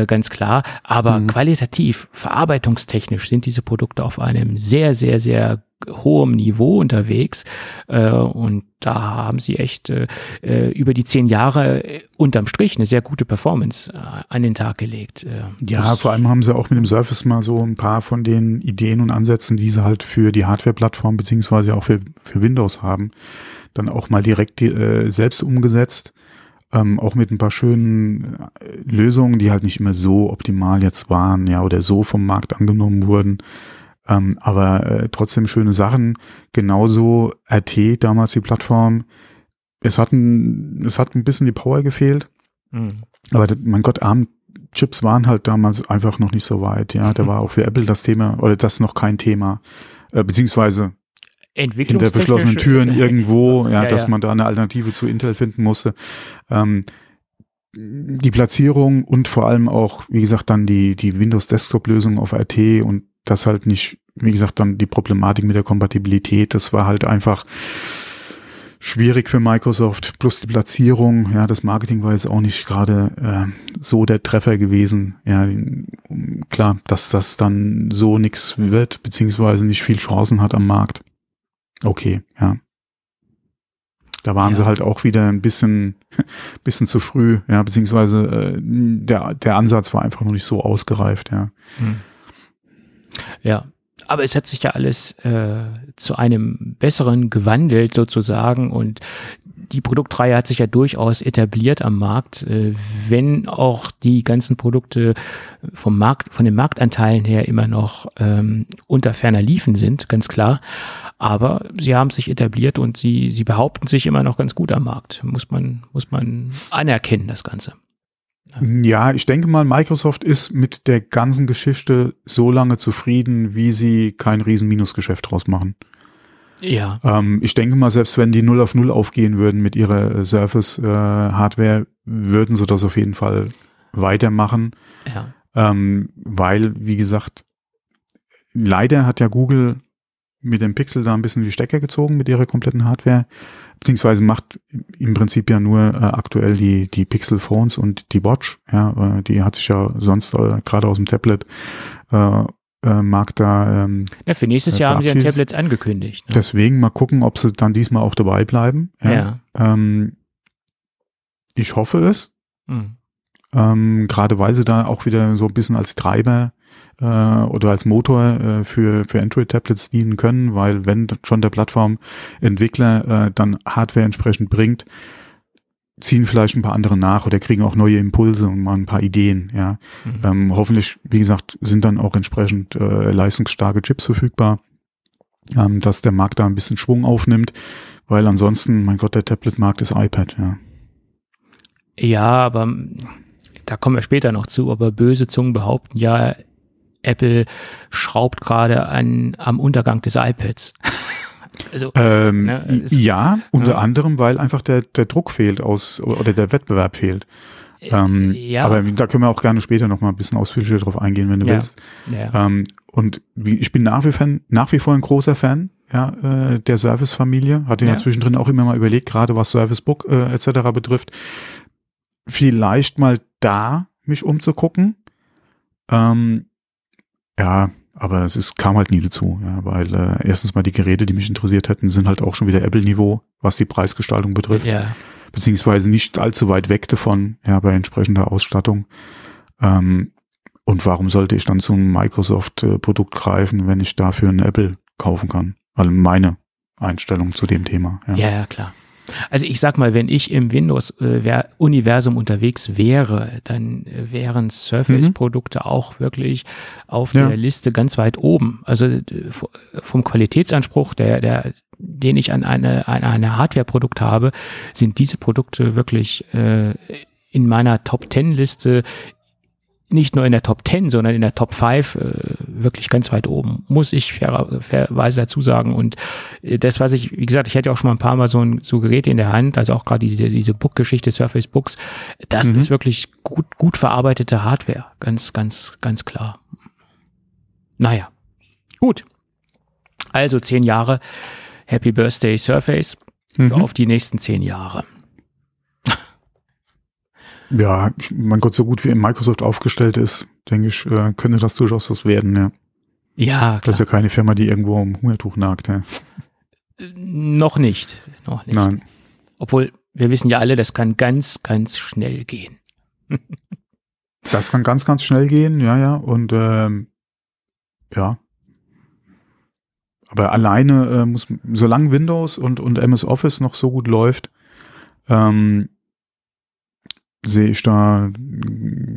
ganz klar. Aber mhm. qualitativ, verarbeitungstechnisch sind diese Produkte auf einem sehr, sehr, sehr hohem Niveau unterwegs äh, und da haben sie echt äh, äh über die zehn Jahre äh, unterm Strich eine sehr gute Performance äh, an den Tag gelegt. Äh, ja, vor allem haben sie auch mit dem Surface mal so ein paar von den Ideen und Ansätzen, die sie halt für die Hardware-Plattform beziehungsweise auch für, für Windows haben, dann auch mal direkt äh, selbst umgesetzt. Ähm, auch mit ein paar schönen Lösungen, die halt nicht immer so optimal jetzt waren, ja, oder so vom Markt angenommen wurden. Ähm, aber äh, trotzdem schöne Sachen. Genauso RT, damals die Plattform. Es hat ein, es hat ein bisschen die Power gefehlt. Mhm. Aber mein Gott, ARM-Chips waren halt damals einfach noch nicht so weit. Ja, da mhm. (laughs) war auch für Apple das Thema oder das noch kein Thema. Äh, beziehungsweise hinter verschlossenen Türen irgendwo, (laughs) ja, ja dass ja. man da eine Alternative zu Intel finden musste. Ähm, die Platzierung und vor allem auch, wie gesagt, dann die, die Windows Desktop Lösung auf RT und das halt nicht, wie gesagt, dann die Problematik mit der Kompatibilität, das war halt einfach schwierig für Microsoft, plus die Platzierung, ja, das Marketing war jetzt auch nicht gerade äh, so der Treffer gewesen. Ja, klar, dass das dann so nichts wird, beziehungsweise nicht viel Chancen hat am Markt. Okay, ja. Da waren ja. sie halt auch wieder ein bisschen, (laughs) bisschen zu früh, ja, beziehungsweise äh, der, der Ansatz war einfach noch nicht so ausgereift, ja. Hm. Ja, aber es hat sich ja alles äh, zu einem besseren gewandelt sozusagen und die Produktreihe hat sich ja durchaus etabliert am Markt, äh, wenn auch die ganzen Produkte vom Markt, von den Marktanteilen her immer noch ähm, unter ferner Liefen sind, ganz klar. Aber sie haben sich etabliert und sie, sie behaupten sich immer noch ganz gut am Markt. Muss man, muss man anerkennen, das Ganze. Ja, ich denke mal, Microsoft ist mit der ganzen Geschichte so lange zufrieden, wie sie kein riesen Minusgeschäft draus machen. Ja. Ähm, ich denke mal, selbst wenn die 0 auf 0 aufgehen würden mit ihrer äh, Surface-Hardware, äh, würden sie das auf jeden Fall weitermachen. Ja. Ähm, weil, wie gesagt, leider hat ja Google mit dem Pixel da ein bisschen die Stecker gezogen mit ihrer kompletten Hardware, beziehungsweise macht im Prinzip ja nur äh, aktuell die, die Pixel Phones und die Watch, ja, äh, die hat sich ja sonst äh, gerade aus dem Tablet äh, äh, Markt da. Ähm, ja, für nächstes Jahr haben sie ein Tablet angekündigt. Ne? Deswegen mal gucken, ob sie dann diesmal auch dabei bleiben. Ja. ja. Ähm, ich hoffe es. Mhm. Ähm, gerade weil sie da auch wieder so ein bisschen als Treiber äh, oder als Motor äh, für, für Android-Tablets dienen können, weil wenn schon der Plattformentwickler äh, dann Hardware entsprechend bringt, ziehen vielleicht ein paar andere nach oder kriegen auch neue Impulse und mal ein paar Ideen, ja. Mhm. Ähm, hoffentlich, wie gesagt, sind dann auch entsprechend äh, leistungsstarke Chips verfügbar, ähm, dass der Markt da ein bisschen Schwung aufnimmt, weil ansonsten, mein Gott, der Tablet-Markt ist iPad, ja. Ja, aber da kommen wir später noch zu, aber böse Zungen behaupten ja, Apple schraubt gerade an, am Untergang des iPads. (laughs) also, ähm, ne, ist, ja, unter ja. anderem, weil einfach der, der Druck fehlt aus oder der Wettbewerb fehlt. Äh, ähm, ja. Aber da können wir auch gerne später noch mal ein bisschen ausführlicher drauf eingehen, wenn du ja. willst. Ja. Ähm, und ich bin nach wie, Fan, nach wie vor ein großer Fan ja, äh, der Service-Familie. Hatte ja. ja zwischendrin auch immer mal überlegt, gerade was Service Book äh, etc. betrifft, vielleicht mal da mich umzugucken. Ähm, ja, aber es ist, kam halt nie dazu, ja, weil äh, erstens mal die Geräte, die mich interessiert hätten, sind halt auch schon wieder Apple-Niveau, was die Preisgestaltung betrifft. Ja. Beziehungsweise nicht allzu weit weg davon, ja, bei entsprechender Ausstattung. Ähm, und warum sollte ich dann zum Microsoft-Produkt greifen, wenn ich dafür ein Apple kaufen kann? Also meine Einstellung zu dem Thema. Ja, ja, ja klar. Also ich sag mal, wenn ich im Windows-Universum unterwegs wäre, dann wären Surface-Produkte mhm. auch wirklich auf ja. der Liste ganz weit oben. Also vom Qualitätsanspruch, der, der, den ich an eine, an eine Hardware-Produkt habe, sind diese Produkte wirklich äh, in meiner Top-10-Liste nicht nur in der Top 10, sondern in der Top 5 äh, wirklich ganz weit oben, muss ich fair, fairweise dazu sagen. Und äh, das, was ich, wie gesagt, ich hätte auch schon mal ein paar Mal so ein so Geräte in der Hand, also auch gerade diese, diese Book-Geschichte, Surface Books, das mhm. ist wirklich gut, gut verarbeitete Hardware, ganz, ganz, ganz klar. Naja, gut. Also zehn Jahre Happy Birthday Surface mhm. auf die nächsten zehn Jahre. Ja, mein Gott, so gut wie Microsoft aufgestellt ist, denke ich, äh, könnte das durchaus was werden, ja. Ja, klar. Das ist ja keine Firma, die irgendwo am Hungertuch nagt, ja. Noch nicht, noch nicht. Nein. Obwohl, wir wissen ja alle, das kann ganz, ganz schnell gehen. (laughs) das kann ganz, ganz schnell gehen, ja, ja. Und ähm, ja. Aber alleine äh, muss, solange Windows und, und MS Office noch so gut läuft, ähm, sehe ich da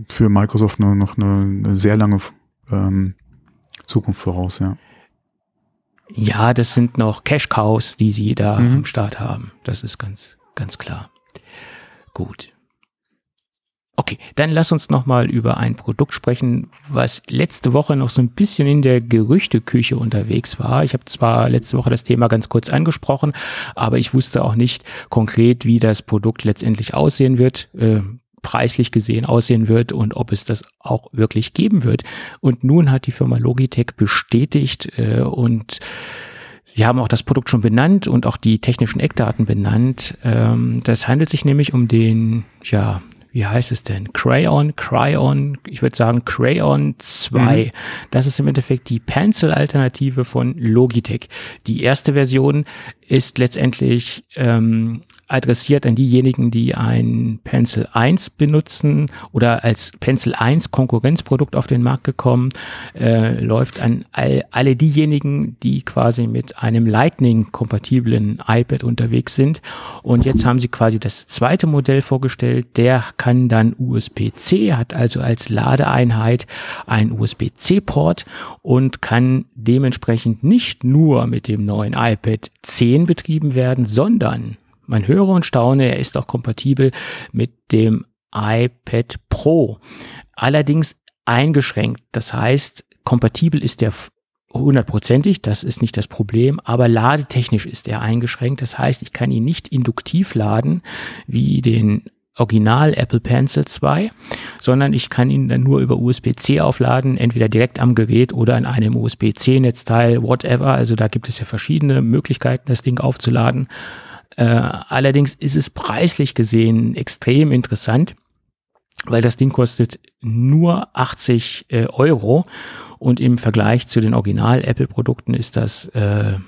für Microsoft nur noch eine, sehr lange ähm, Zukunft voraus, ja. Ja, das sind noch Cash Cows, die sie da mhm. am Start haben. Das ist ganz, ganz klar. Gut. Okay, dann lass uns nochmal über ein Produkt sprechen, was letzte Woche noch so ein bisschen in der Gerüchteküche unterwegs war. Ich habe zwar letzte Woche das Thema ganz kurz angesprochen, aber ich wusste auch nicht konkret, wie das Produkt letztendlich aussehen wird. Äh, preislich gesehen aussehen wird und ob es das auch wirklich geben wird. Und nun hat die Firma Logitech bestätigt äh, und Sie haben auch das Produkt schon benannt und auch die technischen Eckdaten benannt. Ähm, das handelt sich nämlich um den, ja, wie heißt es denn? Crayon, Cryon, ich würde sagen Crayon 2. Mhm. Das ist im Endeffekt die Pencil-Alternative von Logitech. Die erste Version ist letztendlich ähm, adressiert an diejenigen, die ein Pencil 1 benutzen oder als Pencil 1 Konkurrenzprodukt auf den Markt gekommen, äh, läuft an all, alle diejenigen, die quasi mit einem Lightning-kompatiblen iPad unterwegs sind. Und jetzt haben sie quasi das zweite Modell vorgestellt. Der kann dann USB-C, hat also als Ladeeinheit ein USB-C-Port und kann dementsprechend nicht nur mit dem neuen iPad 10 betrieben werden, sondern man höre und staune, er ist auch kompatibel mit dem iPad Pro. Allerdings eingeschränkt. Das heißt, kompatibel ist der hundertprozentig, das ist nicht das Problem, aber ladetechnisch ist er eingeschränkt. Das heißt, ich kann ihn nicht induktiv laden wie den Original Apple Pencil 2, sondern ich kann ihn dann nur über USB-C aufladen, entweder direkt am Gerät oder an einem USB-C-Netzteil, whatever. Also da gibt es ja verschiedene Möglichkeiten, das Ding aufzuladen. Äh, allerdings ist es preislich gesehen extrem interessant, weil das Ding kostet nur 80 äh, Euro und im Vergleich zu den Original-Apple-Produkten ist das äh,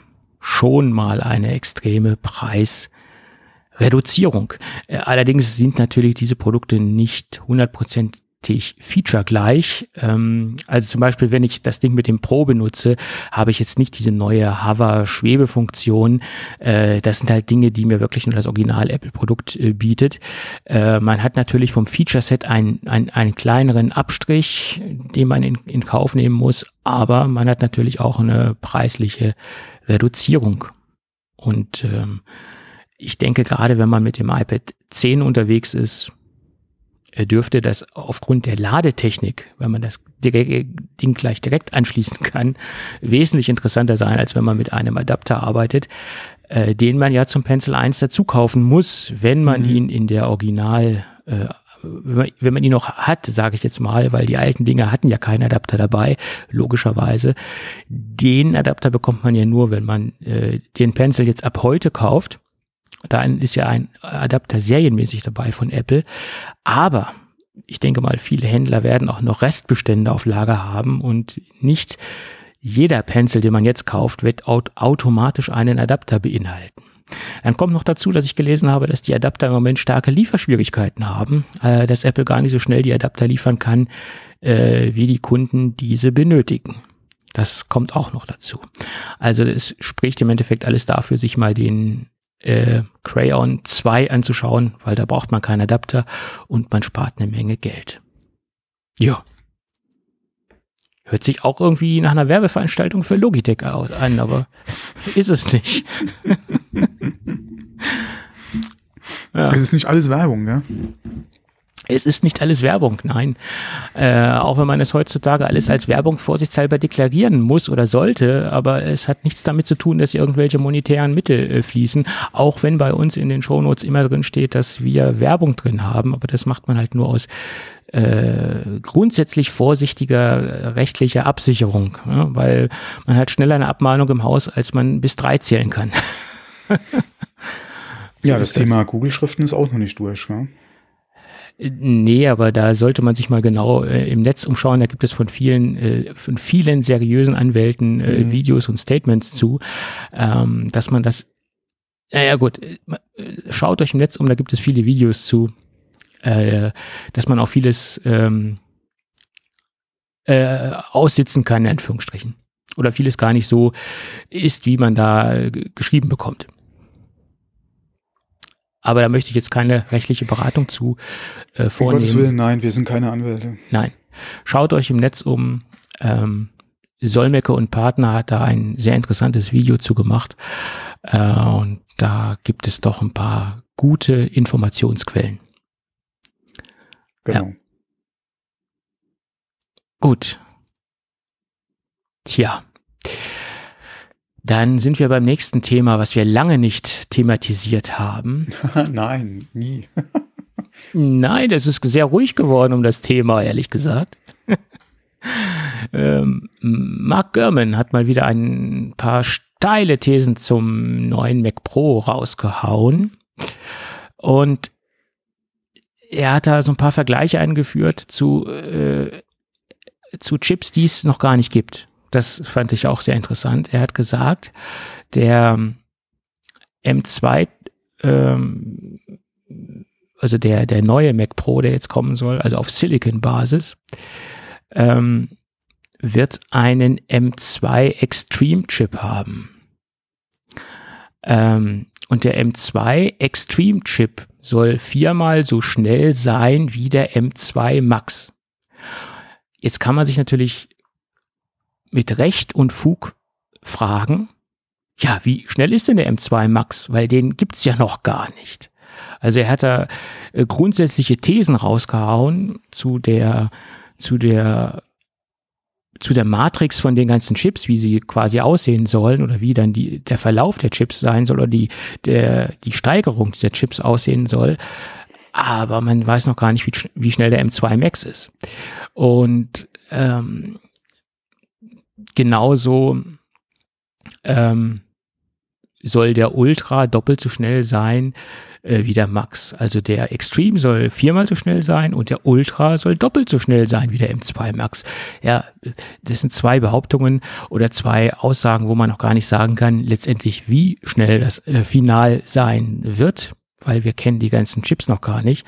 schon mal eine extreme Preisreduzierung. Äh, allerdings sind natürlich diese Produkte nicht 100% Feature gleich. Ähm, also zum Beispiel, wenn ich das Ding mit dem Pro benutze, habe ich jetzt nicht diese neue Hover-Schwebefunktion. Äh, das sind halt Dinge, die mir wirklich nur das Original-Apple-Produkt äh, bietet. Äh, man hat natürlich vom Feature-Set einen, einen, einen kleineren Abstrich, den man in, in Kauf nehmen muss, aber man hat natürlich auch eine preisliche Reduzierung. Und ähm, ich denke, gerade wenn man mit dem iPad 10 unterwegs ist, dürfte das aufgrund der Ladetechnik, wenn man das Ding gleich direkt anschließen kann, wesentlich interessanter sein, als wenn man mit einem Adapter arbeitet, äh, den man ja zum Pencil 1 dazu kaufen muss, wenn man mhm. ihn in der Original äh, wenn man, wenn man ihn noch hat, sage ich jetzt mal, weil die alten Dinge hatten ja keinen Adapter dabei, logischerweise. Den Adapter bekommt man ja nur, wenn man äh, den Pencil jetzt ab heute kauft da ist ja ein Adapter serienmäßig dabei von Apple. Aber ich denke mal, viele Händler werden auch noch Restbestände auf Lager haben und nicht jeder Pencil, den man jetzt kauft, wird automatisch einen Adapter beinhalten. Dann kommt noch dazu, dass ich gelesen habe, dass die Adapter im Moment starke Lieferschwierigkeiten haben, äh, dass Apple gar nicht so schnell die Adapter liefern kann, äh, wie die Kunden diese benötigen. Das kommt auch noch dazu. Also es spricht im Endeffekt alles dafür, sich mal den äh, Crayon 2 anzuschauen, weil da braucht man keinen Adapter und man spart eine Menge Geld. Ja. Hört sich auch irgendwie nach einer Werbeveranstaltung für Logitech an, aber ist es nicht. ja. (laughs) Es ist nicht alles Werbung, ja? Es ist nicht alles Werbung, nein. Äh, auch wenn man es heutzutage alles als Werbung vorsichtshalber deklarieren muss oder sollte, aber es hat nichts damit zu tun, dass irgendwelche monetären Mittel äh, fließen, auch wenn bei uns in den Shownotes immer drin steht, dass wir Werbung drin haben, aber das macht man halt nur aus äh, grundsätzlich vorsichtiger rechtlicher Absicherung, ja, weil man hat schneller eine Abmahnung im Haus, als man bis drei zählen kann. (laughs) so ja, das, das Thema Kugelschriften ist auch noch nicht durch. Ja? Nee, aber da sollte man sich mal genau äh, im Netz umschauen. Da gibt es von vielen, äh, von vielen seriösen Anwälten äh, mhm. Videos und Statements zu, ähm, dass man das, naja gut, äh, schaut euch im Netz um, da gibt es viele Videos zu, äh, dass man auch vieles ähm, äh, aussitzen kann, in Anführungsstrichen. Oder vieles gar nicht so ist, wie man da äh, geschrieben bekommt. Aber da möchte ich jetzt keine rechtliche Beratung zu äh, vornehmen. Um Gottes Willen, nein, wir sind keine Anwälte. Nein. Schaut euch im Netz um. Ähm, Solmecke und Partner hat da ein sehr interessantes Video zu gemacht. Äh, und da gibt es doch ein paar gute Informationsquellen. Genau. Ja. Gut. Tja. Dann sind wir beim nächsten Thema, was wir lange nicht thematisiert haben. (laughs) Nein, nie. (laughs) Nein, es ist sehr ruhig geworden um das Thema, ehrlich gesagt. (laughs) ähm, Mark Gurman hat mal wieder ein paar steile Thesen zum neuen Mac Pro rausgehauen. Und er hat da so ein paar Vergleiche eingeführt zu, äh, zu Chips, die es noch gar nicht gibt. Das fand ich auch sehr interessant. Er hat gesagt, der M2, ähm, also der, der neue Mac Pro, der jetzt kommen soll, also auf Silicon-Basis, ähm, wird einen M2 Extreme Chip haben. Ähm, und der M2 Extreme Chip soll viermal so schnell sein wie der M2 Max. Jetzt kann man sich natürlich mit Recht und Fug fragen, ja, wie schnell ist denn der M2 Max? Weil den gibt's ja noch gar nicht. Also er hat da äh, grundsätzliche Thesen rausgehauen zu der, zu der, zu der Matrix von den ganzen Chips, wie sie quasi aussehen sollen oder wie dann die, der Verlauf der Chips sein soll oder die, der, die Steigerung der Chips aussehen soll. Aber man weiß noch gar nicht, wie, wie schnell der M2 Max ist. Und ähm, genauso ähm, soll der Ultra doppelt so schnell sein äh, wie der Max. Also der Extreme soll viermal so schnell sein und der Ultra soll doppelt so schnell sein wie der M2 Max. Ja, das sind zwei Behauptungen oder zwei Aussagen, wo man noch gar nicht sagen kann, letztendlich wie schnell das äh, final sein wird weil wir kennen die ganzen Chips noch gar nicht.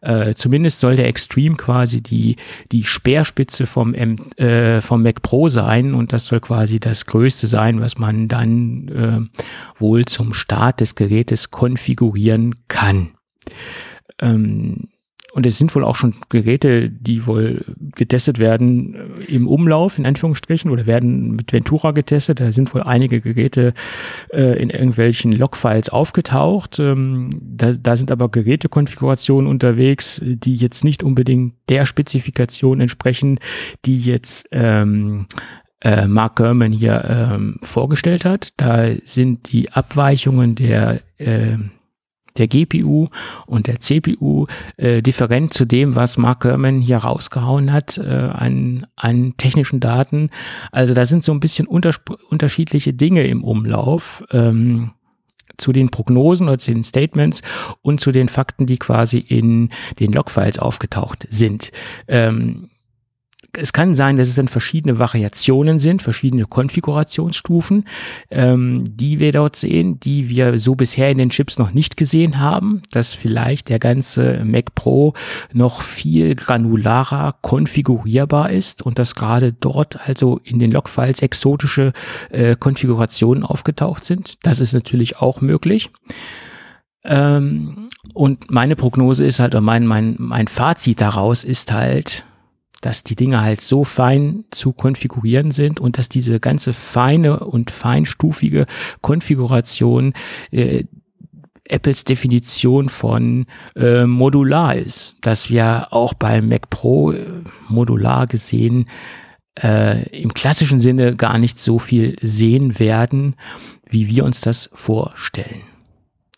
Äh, zumindest soll der Extreme quasi die, die Speerspitze vom, M, äh, vom Mac Pro sein und das soll quasi das Größte sein, was man dann äh, wohl zum Start des Gerätes konfigurieren kann. Ähm, und es sind wohl auch schon Geräte, die wohl getestet werden äh, im Umlauf, in Anführungsstrichen, oder werden mit Ventura getestet. Da sind wohl einige Geräte äh, in irgendwelchen Logfiles aufgetaucht. Ähm, da, da sind aber Gerätekonfigurationen unterwegs, die jetzt nicht unbedingt der Spezifikation entsprechen, die jetzt ähm, äh, Mark Gurman hier ähm, vorgestellt hat. Da sind die Abweichungen der äh, der GPU und der CPU äh, different zu dem, was Mark Gurman hier rausgehauen hat äh, an, an technischen Daten. Also da sind so ein bisschen unterschiedliche Dinge im Umlauf. Ähm, zu den Prognosen oder zu den Statements und zu den Fakten, die quasi in den Logfiles aufgetaucht sind. Ähm, es kann sein, dass es dann verschiedene Variationen sind, verschiedene Konfigurationsstufen, ähm, die wir dort sehen, die wir so bisher in den Chips noch nicht gesehen haben, dass vielleicht der ganze Mac Pro noch viel granularer konfigurierbar ist und dass gerade dort also in den Logfiles exotische äh, Konfigurationen aufgetaucht sind. Das ist natürlich auch möglich. Ähm, und meine Prognose ist halt, oder mein, mein, mein Fazit daraus ist halt, dass die Dinge halt so fein zu konfigurieren sind und dass diese ganze feine und feinstufige Konfiguration äh, Apples Definition von äh, modular ist, dass wir auch beim Mac Pro äh, modular gesehen äh, im klassischen Sinne gar nicht so viel sehen werden, wie wir uns das vorstellen.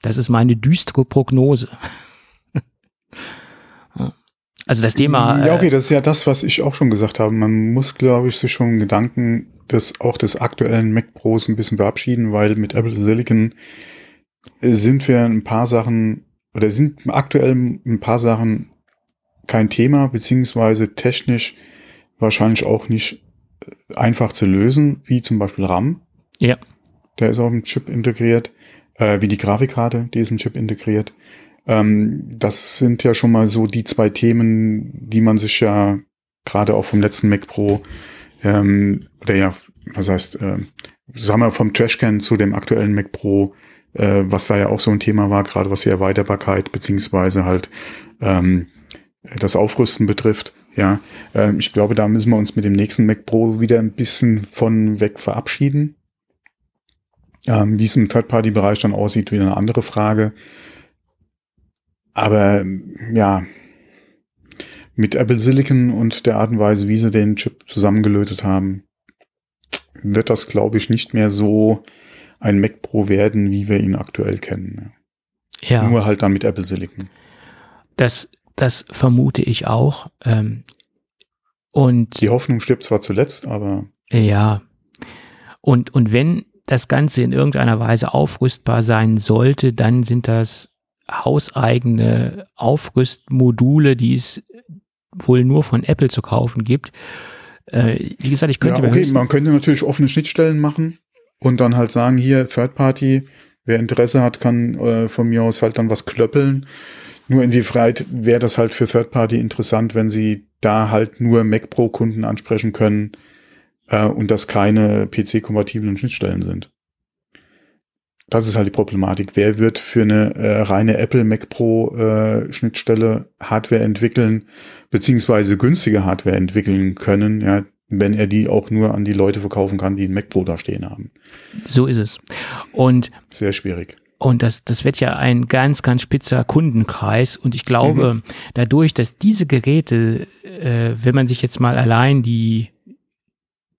Das ist meine düstere Prognose. (laughs) Also das Thema. Ja, okay, äh, das ist ja das, was ich auch schon gesagt habe. Man muss, glaube ich, sich schon Gedanken des auch des aktuellen Mac Pros ein bisschen verabschieden, weil mit Apple Silicon äh, sind wir ein paar Sachen oder sind aktuell ein paar Sachen kein Thema, beziehungsweise technisch wahrscheinlich auch nicht äh, einfach zu lösen, wie zum Beispiel RAM. Ja. Der ist auf dem Chip integriert, äh, wie die Grafikkarte, die ist im Chip integriert. Ähm, das sind ja schon mal so die zwei Themen, die man sich ja gerade auch vom letzten Mac Pro ähm, oder ja, was heißt, äh, sagen wir vom Trashcan zu dem aktuellen Mac Pro, äh, was da ja auch so ein Thema war, gerade was die Erweiterbarkeit beziehungsweise halt ähm, das Aufrüsten betrifft. Ja, äh, ich glaube, da müssen wir uns mit dem nächsten Mac Pro wieder ein bisschen von weg verabschieden. Ähm, Wie es im Third-Party-Bereich dann aussieht, wieder eine andere Frage. Aber ja, mit Apple Silicon und der Art und Weise, wie sie den Chip zusammengelötet haben, wird das, glaube ich, nicht mehr so ein Mac Pro werden, wie wir ihn aktuell kennen. Ja. Nur halt dann mit Apple Silicon. Das, das vermute ich auch. Ähm, und die Hoffnung stirbt zwar zuletzt, aber ja. Und und wenn das Ganze in irgendeiner Weise aufrüstbar sein sollte, dann sind das hauseigene Aufrüstmodule, die es wohl nur von Apple zu kaufen gibt. Äh, wie gesagt, ich könnte ja, okay, man könnte natürlich offene Schnittstellen machen und dann halt sagen, hier Third Party, Wer Interesse hat, kann äh, von mir aus halt dann was klöppeln. Nur inwieweit wäre das halt für Third Party interessant, wenn sie da halt nur Mac Pro Kunden ansprechen können äh, und das keine PC-kompatiblen Schnittstellen sind. Das ist halt die Problematik. Wer wird für eine äh, reine Apple Mac Pro äh, Schnittstelle Hardware entwickeln, beziehungsweise günstige Hardware entwickeln können, ja, wenn er die auch nur an die Leute verkaufen kann, die ein Mac Pro da stehen haben. So ist es. Und sehr schwierig. Und das, das wird ja ein ganz, ganz spitzer Kundenkreis. Und ich glaube, mhm. dadurch, dass diese Geräte, äh, wenn man sich jetzt mal allein die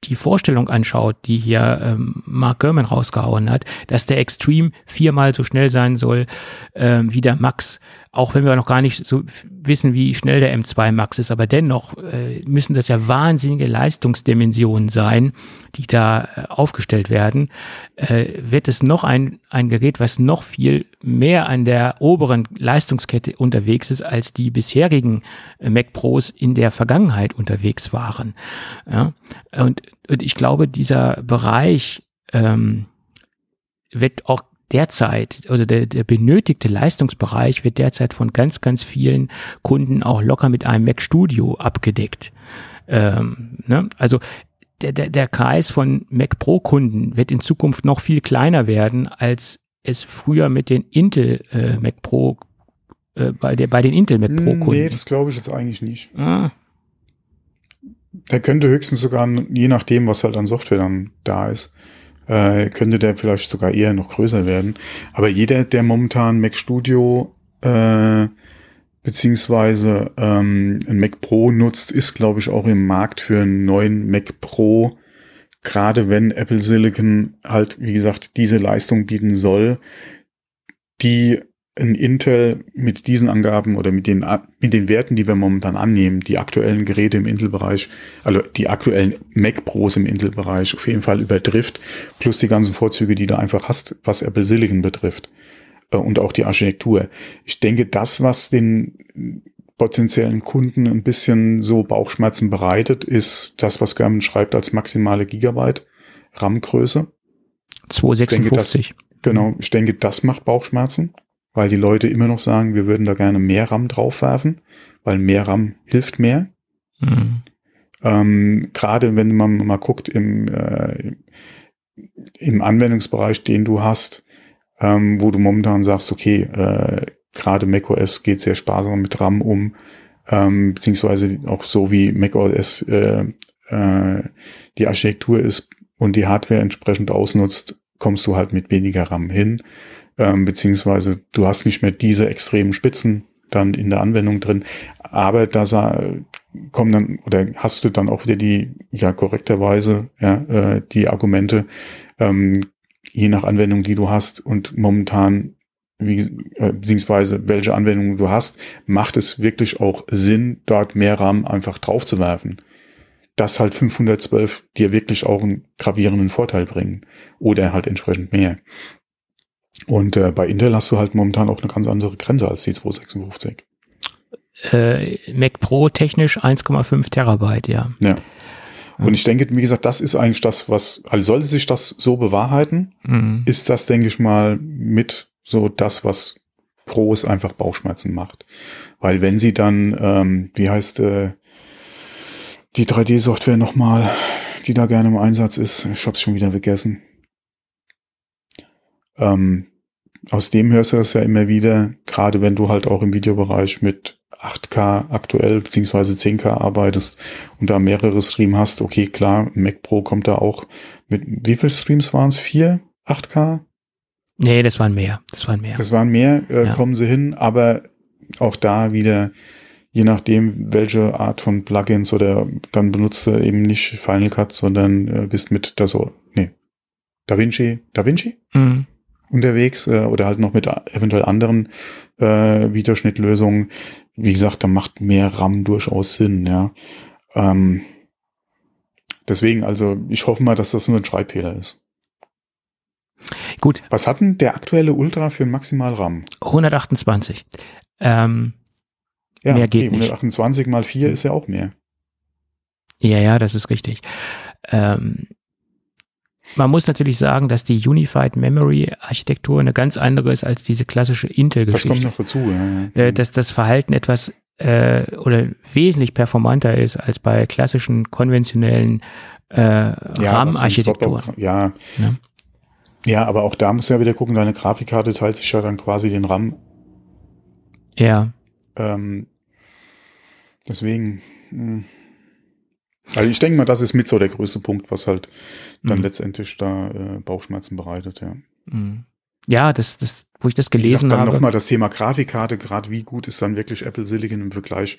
die Vorstellung anschaut, die hier ähm, Mark Gurman rausgehauen hat, dass der Extreme viermal so schnell sein soll ähm, wie der Max, auch wenn wir noch gar nicht so wissen, wie schnell der M2 Max ist, aber dennoch äh, müssen das ja wahnsinnige Leistungsdimensionen sein, die da äh, aufgestellt werden, äh, wird es noch ein, ein Gerät, was noch viel mehr an der oberen Leistungskette unterwegs ist, als die bisherigen äh, Mac Pros in der Vergangenheit unterwegs waren. Ja? Und, und ich glaube, dieser Bereich ähm, wird auch derzeit, also der, der benötigte Leistungsbereich wird derzeit von ganz, ganz vielen Kunden auch locker mit einem Mac Studio abgedeckt. Ähm, ne? Also der, der, der Kreis von Mac Pro Kunden wird in Zukunft noch viel kleiner werden, als es früher mit den Intel äh, Mac Pro äh, bei, der, bei den Intel Mac Pro Kunden. Nee, das glaube ich jetzt eigentlich nicht. Ah. Der könnte höchstens sogar, je nachdem, was halt an Software dann da ist, äh, könnte der vielleicht sogar eher noch größer werden. Aber jeder, der momentan Mac Studio äh, beziehungsweise ähm, ein Mac Pro nutzt, ist, glaube ich, auch im Markt für einen neuen Mac Pro, gerade wenn Apple Silicon halt, wie gesagt, diese Leistung bieten soll, die ein Intel mit diesen Angaben oder mit den, mit den Werten, die wir momentan annehmen, die aktuellen Geräte im Intel-Bereich, also die aktuellen Mac Pros im Intel-Bereich auf jeden Fall übertrifft, plus die ganzen Vorzüge, die du einfach hast, was Apple Silicon betrifft äh, und auch die Architektur. Ich denke, das, was den potenziellen Kunden ein bisschen so Bauchschmerzen bereitet, ist das, was German schreibt als maximale Gigabyte RAM-Größe. 256. Genau, ich denke, das macht Bauchschmerzen weil die Leute immer noch sagen, wir würden da gerne mehr RAM draufwerfen, weil mehr RAM hilft mehr. Mhm. Ähm, Gerade wenn man mal guckt im, äh, im Anwendungsbereich, den du hast, ähm, wo du momentan sagst, okay, äh, gerade macOS geht sehr sparsam mit RAM um, ähm, beziehungsweise auch so wie macOS äh, äh, die Architektur ist und die Hardware entsprechend ausnutzt, kommst du halt mit weniger RAM hin ähm, beziehungsweise du hast nicht mehr diese extremen Spitzen dann in der Anwendung drin, aber da kommen dann oder hast du dann auch wieder die ja korrekterweise ja äh, die Argumente ähm, je nach Anwendung, die du hast und momentan wie, äh, beziehungsweise welche Anwendung du hast, macht es wirklich auch Sinn, dort mehr RAM einfach draufzuwerfen. Dass halt 512 dir wirklich auch einen gravierenden Vorteil bringen oder halt entsprechend mehr. Und äh, bei Intel hast du halt momentan auch eine ganz andere Grenze als die 256. Äh, Mac Pro technisch 1,5 Terabyte, ja. Ja. Und ich denke, wie gesagt, das ist eigentlich das, was, also sollte sich das so bewahrheiten, mhm. ist das, denke ich mal, mit so das, was Pros einfach Bauchschmerzen macht. Weil wenn sie dann, ähm, wie heißt äh, die 3D-Software nochmal, die da gerne im Einsatz ist, ich hab's schon wieder vergessen. Ähm, aus dem hörst du das ja immer wieder, gerade wenn du halt auch im Videobereich mit 8K aktuell beziehungsweise 10K arbeitest und da mehrere Streams hast, okay, klar, Mac Pro kommt da auch mit, wie viel Streams waren es? Vier? 8K? Nee, das waren mehr. Das waren mehr. Das waren mehr, äh, ja. kommen sie hin, aber auch da wieder, je nachdem, welche Art von Plugins oder dann benutzt du eben nicht Final Cut, sondern äh, bist mit da so, nee, DaVinci, DaVinci? Mhm unterwegs äh, oder halt noch mit eventuell anderen äh, Videoschnittlösungen. Wie gesagt, da macht mehr RAM durchaus Sinn, ja. Ähm, deswegen, also ich hoffe mal, dass das nur ein Schreibfehler ist. Gut. Was hat denn der aktuelle Ultra für maximal RAM? 128. Ähm, ja, mehr geht okay, 128 nicht. mal 4 ist ja auch mehr. Ja, ja, das ist richtig. Ähm, man muss natürlich sagen, dass die Unified Memory Architektur eine ganz andere ist als diese klassische Intel-Geschichte. Das kommt noch dazu, ja. Äh, dass das Verhalten etwas äh, oder wesentlich performanter ist als bei klassischen konventionellen äh, Ja, RAM-Architekturen. Ja. Ja. ja, aber auch da musst du ja wieder gucken, deine Grafikkarte teilt sich ja dann quasi den RAM. Ja. Ähm, deswegen. mh. Also ich denke mal, das ist mit so der größte Punkt, was halt dann Mhm. letztendlich da äh, Bauchschmerzen bereitet, ja. Mhm. Ja, das, das, wo ich das gelesen dann habe. nochmal das Thema Grafikkarte, gerade wie gut ist dann wirklich Apple Silicon im Vergleich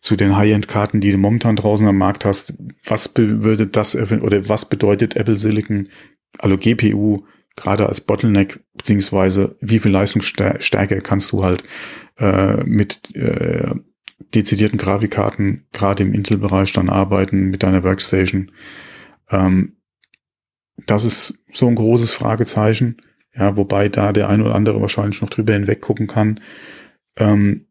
zu den High-End-Karten, die du momentan draußen am Markt hast. Was würde das oder was bedeutet Apple Silicon, also GPU, gerade als Bottleneck, beziehungsweise wie viel Leistungsstärke kannst du halt äh, mit äh, dezidierten Grafikkarten, gerade im Intel-Bereich dann arbeiten mit deiner Workstation. Ähm, das ist so ein großes Fragezeichen. Ja, wobei da der ein oder andere wahrscheinlich noch drüber hinweg gucken kann. Ähm,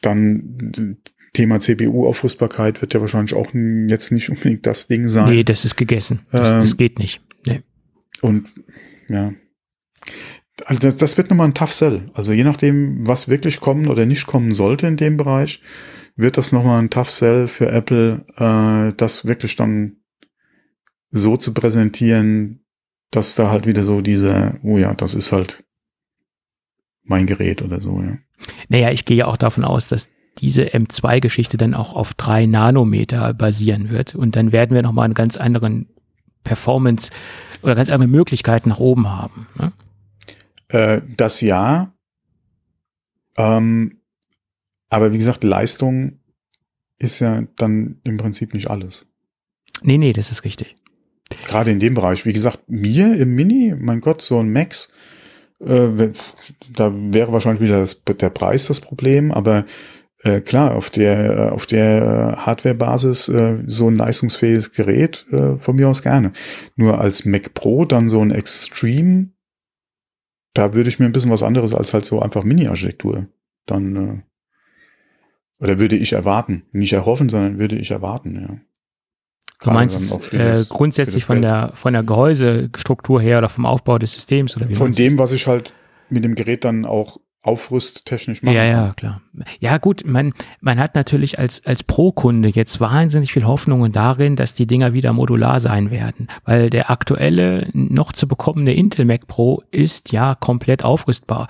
dann Thema CPU-Aufrüstbarkeit wird ja wahrscheinlich auch jetzt nicht unbedingt das Ding sein. nee, das ist gegessen. Das, Ähm, das geht nicht. Nee. Und ja, also das, das wird nochmal ein Tough Sell. Also je nachdem, was wirklich kommen oder nicht kommen sollte in dem Bereich, wird das nochmal ein Tough Sell für Apple, äh, das wirklich dann so zu präsentieren, dass da halt wieder so diese, oh ja, das ist halt mein Gerät oder so, ja. Naja, ich gehe ja auch davon aus, dass diese M2-Geschichte dann auch auf drei Nanometer basieren wird. Und dann werden wir nochmal einen ganz anderen Performance oder ganz andere Möglichkeiten nach oben haben. Ne? Äh, das ja. Ähm, aber wie gesagt, Leistung ist ja dann im Prinzip nicht alles. Nee, nee, das ist richtig. Gerade in dem Bereich. Wie gesagt, mir im Mini, mein Gott, so ein Max, äh, da wäre wahrscheinlich wieder das, der Preis das Problem, aber äh, klar, auf der, äh, auf der Hardware-Basis äh, so ein leistungsfähiges Gerät äh, von mir aus gerne. Nur als Mac Pro dann so ein Extreme, da würde ich mir ein bisschen was anderes als halt so einfach Mini-Architektur dann, äh, oder würde ich erwarten. Nicht erhoffen, sondern würde ich erwarten, ja. Du meinst es, äh, grundsätzlich von der, von der Gehäusestruktur her oder vom Aufbau des Systems oder wie Von dem, was ich halt mit dem Gerät dann auch aufrüsttechnisch machen Ja, ja, klar. Ja, gut, man, man hat natürlich als, als Pro-Kunde jetzt wahnsinnig viel Hoffnungen darin, dass die Dinger wieder modular sein werden, weil der aktuelle noch zu bekommene Intel Mac Pro ist ja komplett aufrüstbar.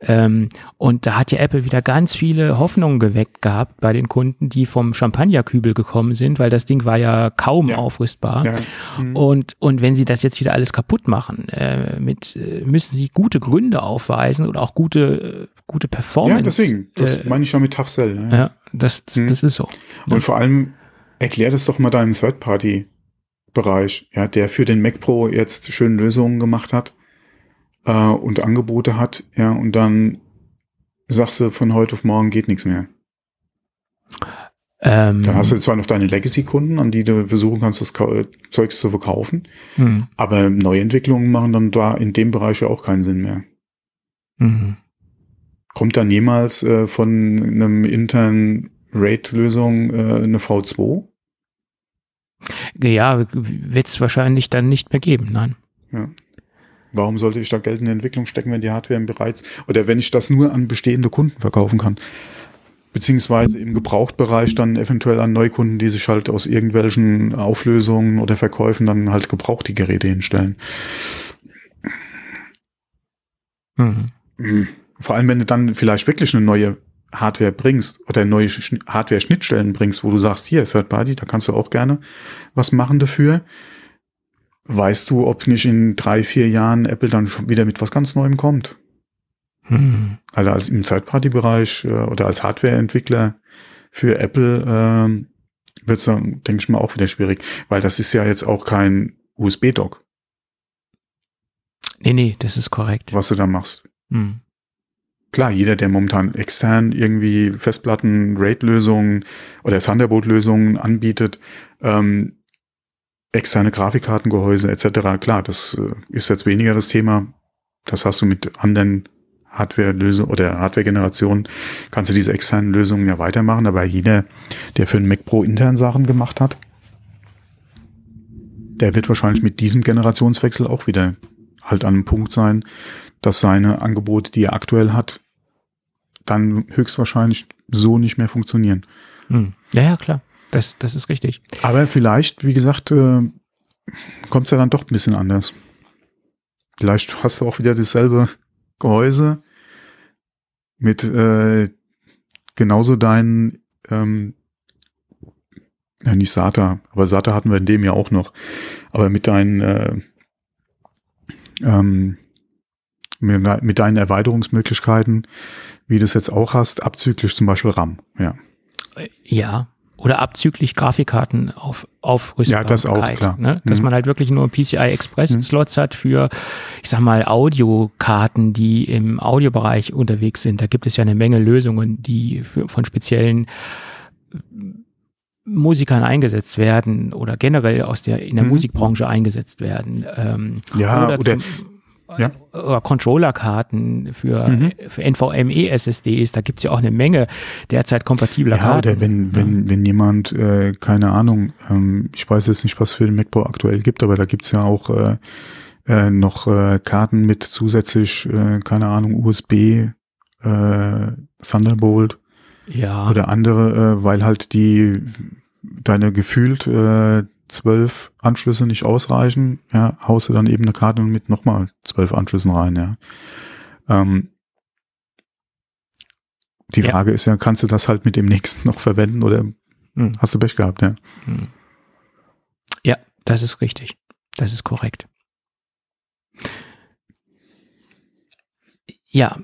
Ähm, und da hat ja Apple wieder ganz viele Hoffnungen geweckt gehabt bei den Kunden, die vom Champagnerkübel gekommen sind, weil das Ding war ja kaum Ja. aufrüstbar. Ja. Mhm. Und, und wenn sie das jetzt wieder alles kaputt machen, äh, mit, äh, müssen sie gute Gründe aufweisen oder auch gute, äh, gute Performance. ja, deswegen. Das äh, meine ich ja mit Tough Sell. Ne? ja, das, das, Mhm. das ist so. Und vor allem erklär das doch mal deinem Third-Party-Bereich, ja, der für den Mac Pro jetzt schöne Lösungen gemacht hat äh, und Angebote hat, ja, und dann sagst du von heute auf morgen geht nichts mehr. Ähm, Dann hast du zwar noch deine Legacy-Kunden, an die du versuchen kannst, das Ka- Zeugs zu verkaufen, mhm. aber Neuentwicklungen machen dann da in dem Bereich ja auch keinen Sinn mehr. Mhm. Kommt dann jemals äh, von einem internen RAID-Lösung äh, eine V2? Ja, wird es wahrscheinlich dann nicht mehr geben, nein. Ja. Warum sollte ich da Geld in die Entwicklung stecken, wenn die Hardware bereits oder wenn ich das nur an bestehende Kunden verkaufen kann? Beziehungsweise im Gebrauchtbereich dann eventuell an Neukunden, die sich halt aus irgendwelchen Auflösungen oder Verkäufen dann halt gebraucht die Geräte hinstellen. Mhm. Mhm. Vor allem, wenn du dann vielleicht wirklich eine neue Hardware bringst oder neue Schn- Hardware-Schnittstellen bringst, wo du sagst, hier, Third Party, da kannst du auch gerne was machen dafür. Weißt du, ob nicht in drei, vier Jahren Apple dann schon wieder mit was ganz Neuem kommt? Mhm. Also als im Third-Party-Bereich äh, oder als Hardware-Entwickler für Apple ähm, wird es dann, denke ich mal, auch wieder schwierig, weil das ist ja jetzt auch kein USB-Dock, Nee, nee, das ist korrekt. was du da machst. Mhm. Klar, jeder, der momentan extern irgendwie Festplatten, RAID-Lösungen oder Thunderbolt-Lösungen anbietet, ähm, externe Grafikkartengehäuse etc., klar, das äh, ist jetzt weniger das Thema. Das hast du mit anderen Hardware-Lösungen oder Hardware-Generationen, kannst du diese externen Lösungen ja weitermachen, aber jeder, der für einen Mac Pro intern Sachen gemacht hat, der wird wahrscheinlich mit diesem Generationswechsel auch wieder halt an einem Punkt sein, dass seine Angebote, die er aktuell hat, dann höchstwahrscheinlich so nicht mehr funktionieren. Hm. Ja, ja, klar. Das, das ist richtig. Aber vielleicht, wie gesagt, äh, kommt es ja dann doch ein bisschen anders. Vielleicht hast du auch wieder dasselbe Gehäuse mit äh, genauso deinen, ähm, ja nicht SATA, aber SATA hatten wir in dem ja auch noch, aber mit deinen äh, ähm, mit, mit deinen Erweiterungsmöglichkeiten, wie du es jetzt auch hast, abzüglich zum Beispiel RAM, ja. Ja, oder abzüglich Grafikkarten auf Aufrüstbarkeit. Ja, das auch, klar. Ne? Dass mhm. man halt wirklich nur PCI Express mhm. Slots hat für, ich sag mal, Audiokarten, die im Audiobereich unterwegs sind. Da gibt es ja eine Menge Lösungen, die für, von speziellen Musikern eingesetzt werden oder generell aus der in der mhm. Musikbranche eingesetzt werden. Ähm, ja, oder, oder ja. oder Controller-Karten für, mhm. für NVMe-SSDs, da gibt's ja auch eine Menge derzeit kompatibler ja, Karten. Oder wenn, wenn, wenn jemand, äh, keine Ahnung, ähm, ich weiß jetzt nicht, was für den MacBook aktuell gibt, aber da gibt's ja auch äh, äh, noch äh, Karten mit zusätzlich, äh, keine Ahnung, USB, äh, Thunderbolt ja. oder andere, äh, weil halt die deine gefühlt äh, zwölf Anschlüsse nicht ausreichen, ja, haust du dann eben eine Karte mit nochmal zwölf Anschlüssen rein, ja. Ähm, die ja. Frage ist ja, kannst du das halt mit dem nächsten noch verwenden oder hm. hast du Pech gehabt, ja? Hm. Ja, das ist richtig. Das ist korrekt. Ja,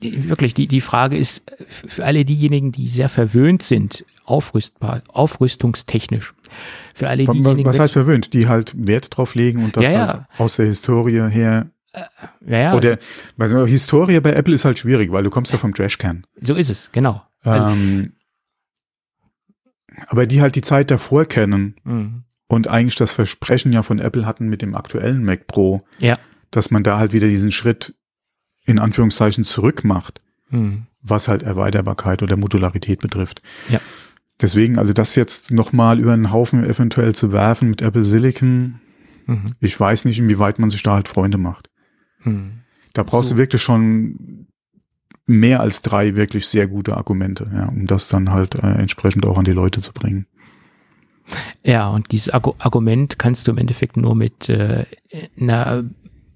wirklich, die, die Frage ist für alle diejenigen, die sehr verwöhnt sind, aufrüstbar, aufrüstungstechnisch. Für alle diejenigen. Was heißt verwöhnt? Die halt Wert drauf legen und das ja, ja. Halt aus der Historie her. Äh, ja, ja. Oder, also, Historie bei Apple ist halt schwierig, weil du kommst ja vom Trashcan. So ist es, genau. Also, ähm, aber die halt die Zeit davor kennen mhm. und eigentlich das Versprechen ja von Apple hatten mit dem aktuellen Mac Pro, ja. dass man da halt wieder diesen Schritt in Anführungszeichen zurück macht, mhm. was halt Erweiterbarkeit oder Modularität betrifft. Ja. Deswegen, also das jetzt nochmal über einen Haufen eventuell zu werfen mit Apple Silicon, mhm. ich weiß nicht, inwieweit man sich da halt Freunde macht. Mhm. Da brauchst so. du wirklich schon mehr als drei wirklich sehr gute Argumente, ja, um das dann halt äh, entsprechend auch an die Leute zu bringen. Ja, und dieses Argument kannst du im Endeffekt nur mit äh, einer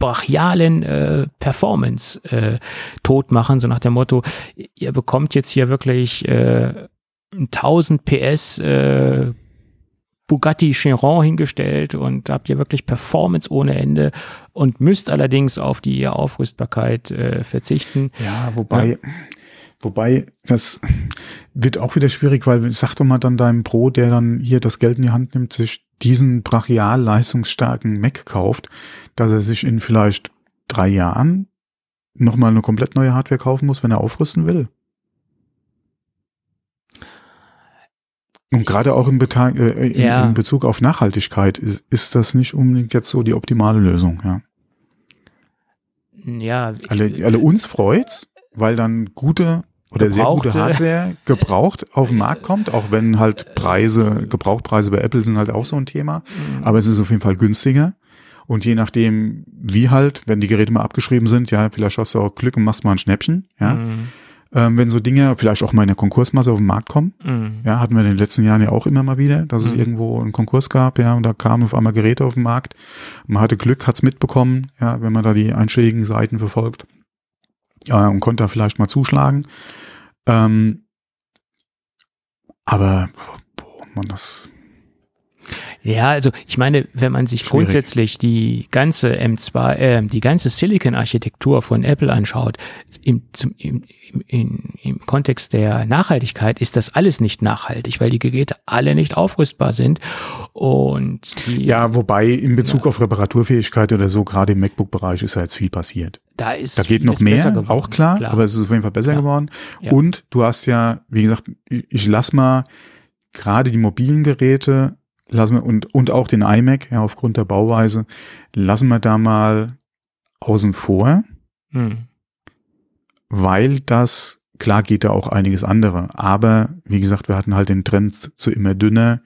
brachialen äh, Performance äh, tot machen, so nach dem Motto, ihr bekommt jetzt hier wirklich äh, 1000 PS äh, Bugatti Chiron hingestellt und habt ihr wirklich Performance ohne Ende und müsst allerdings auf die Aufrüstbarkeit äh, verzichten. Ja, wobei, ja. wobei, das wird auch wieder schwierig, weil sag doch mal dann deinem Pro, der dann hier das Geld in die Hand nimmt, sich diesen brachial leistungsstarken Mac kauft, dass er sich in vielleicht drei Jahren nochmal eine komplett neue Hardware kaufen muss, wenn er aufrüsten will. Und gerade auch im, Beta äh, in, ja. in, Bezug auf Nachhaltigkeit ist, ist das nicht unbedingt jetzt so die optimale Lösung, ja. Ja. Alle, alle uns freut's, weil dann gute oder sehr gute Hardware (laughs) gebraucht auf den Markt kommt, auch wenn halt Preise, Gebrauchtpreise bei Apple sind halt auch so ein Thema. Mhm. Aber es ist auf jeden Fall günstiger. Und je nachdem, wie halt, wenn die Geräte mal abgeschrieben sind, ja, vielleicht hast du auch Glück und machst mal ein Schnäppchen, ja. Mhm. Ähm, wenn so Dinge vielleicht auch mal in der Konkursmasse auf den Markt kommen. Mhm. Ja, hatten wir in den letzten Jahren ja auch immer mal wieder, dass es mhm. irgendwo einen Konkurs gab, ja, und da kamen auf einmal Geräte auf den Markt. Man hatte Glück, hat's mitbekommen, ja, wenn man da die einschlägigen Seiten verfolgt äh, und konnte da vielleicht mal zuschlagen. Ähm, aber boah, man, das ja, also ich meine, wenn man sich Schwierig. grundsätzlich die ganze M2, äh, die ganze Silicon-Architektur von Apple anschaut, im, zum, im, im, im Kontext der Nachhaltigkeit ist das alles nicht nachhaltig, weil die Geräte alle nicht aufrüstbar sind. Und die, ja, wobei in Bezug ja. auf Reparaturfähigkeit oder so, gerade im MacBook-Bereich ist ja jetzt viel passiert. Da ist da geht noch mehr, auch klar, klar, aber es ist auf jeden Fall besser ja. geworden. Ja. Und du hast ja, wie gesagt, ich, ich lass mal gerade die mobilen Geräte lassen wir und, und auch den iMac, ja, aufgrund der Bauweise, lassen wir da mal außen vor, hm. weil das, klar geht da auch einiges andere, aber wie gesagt, wir hatten halt den Trend zu immer dünner,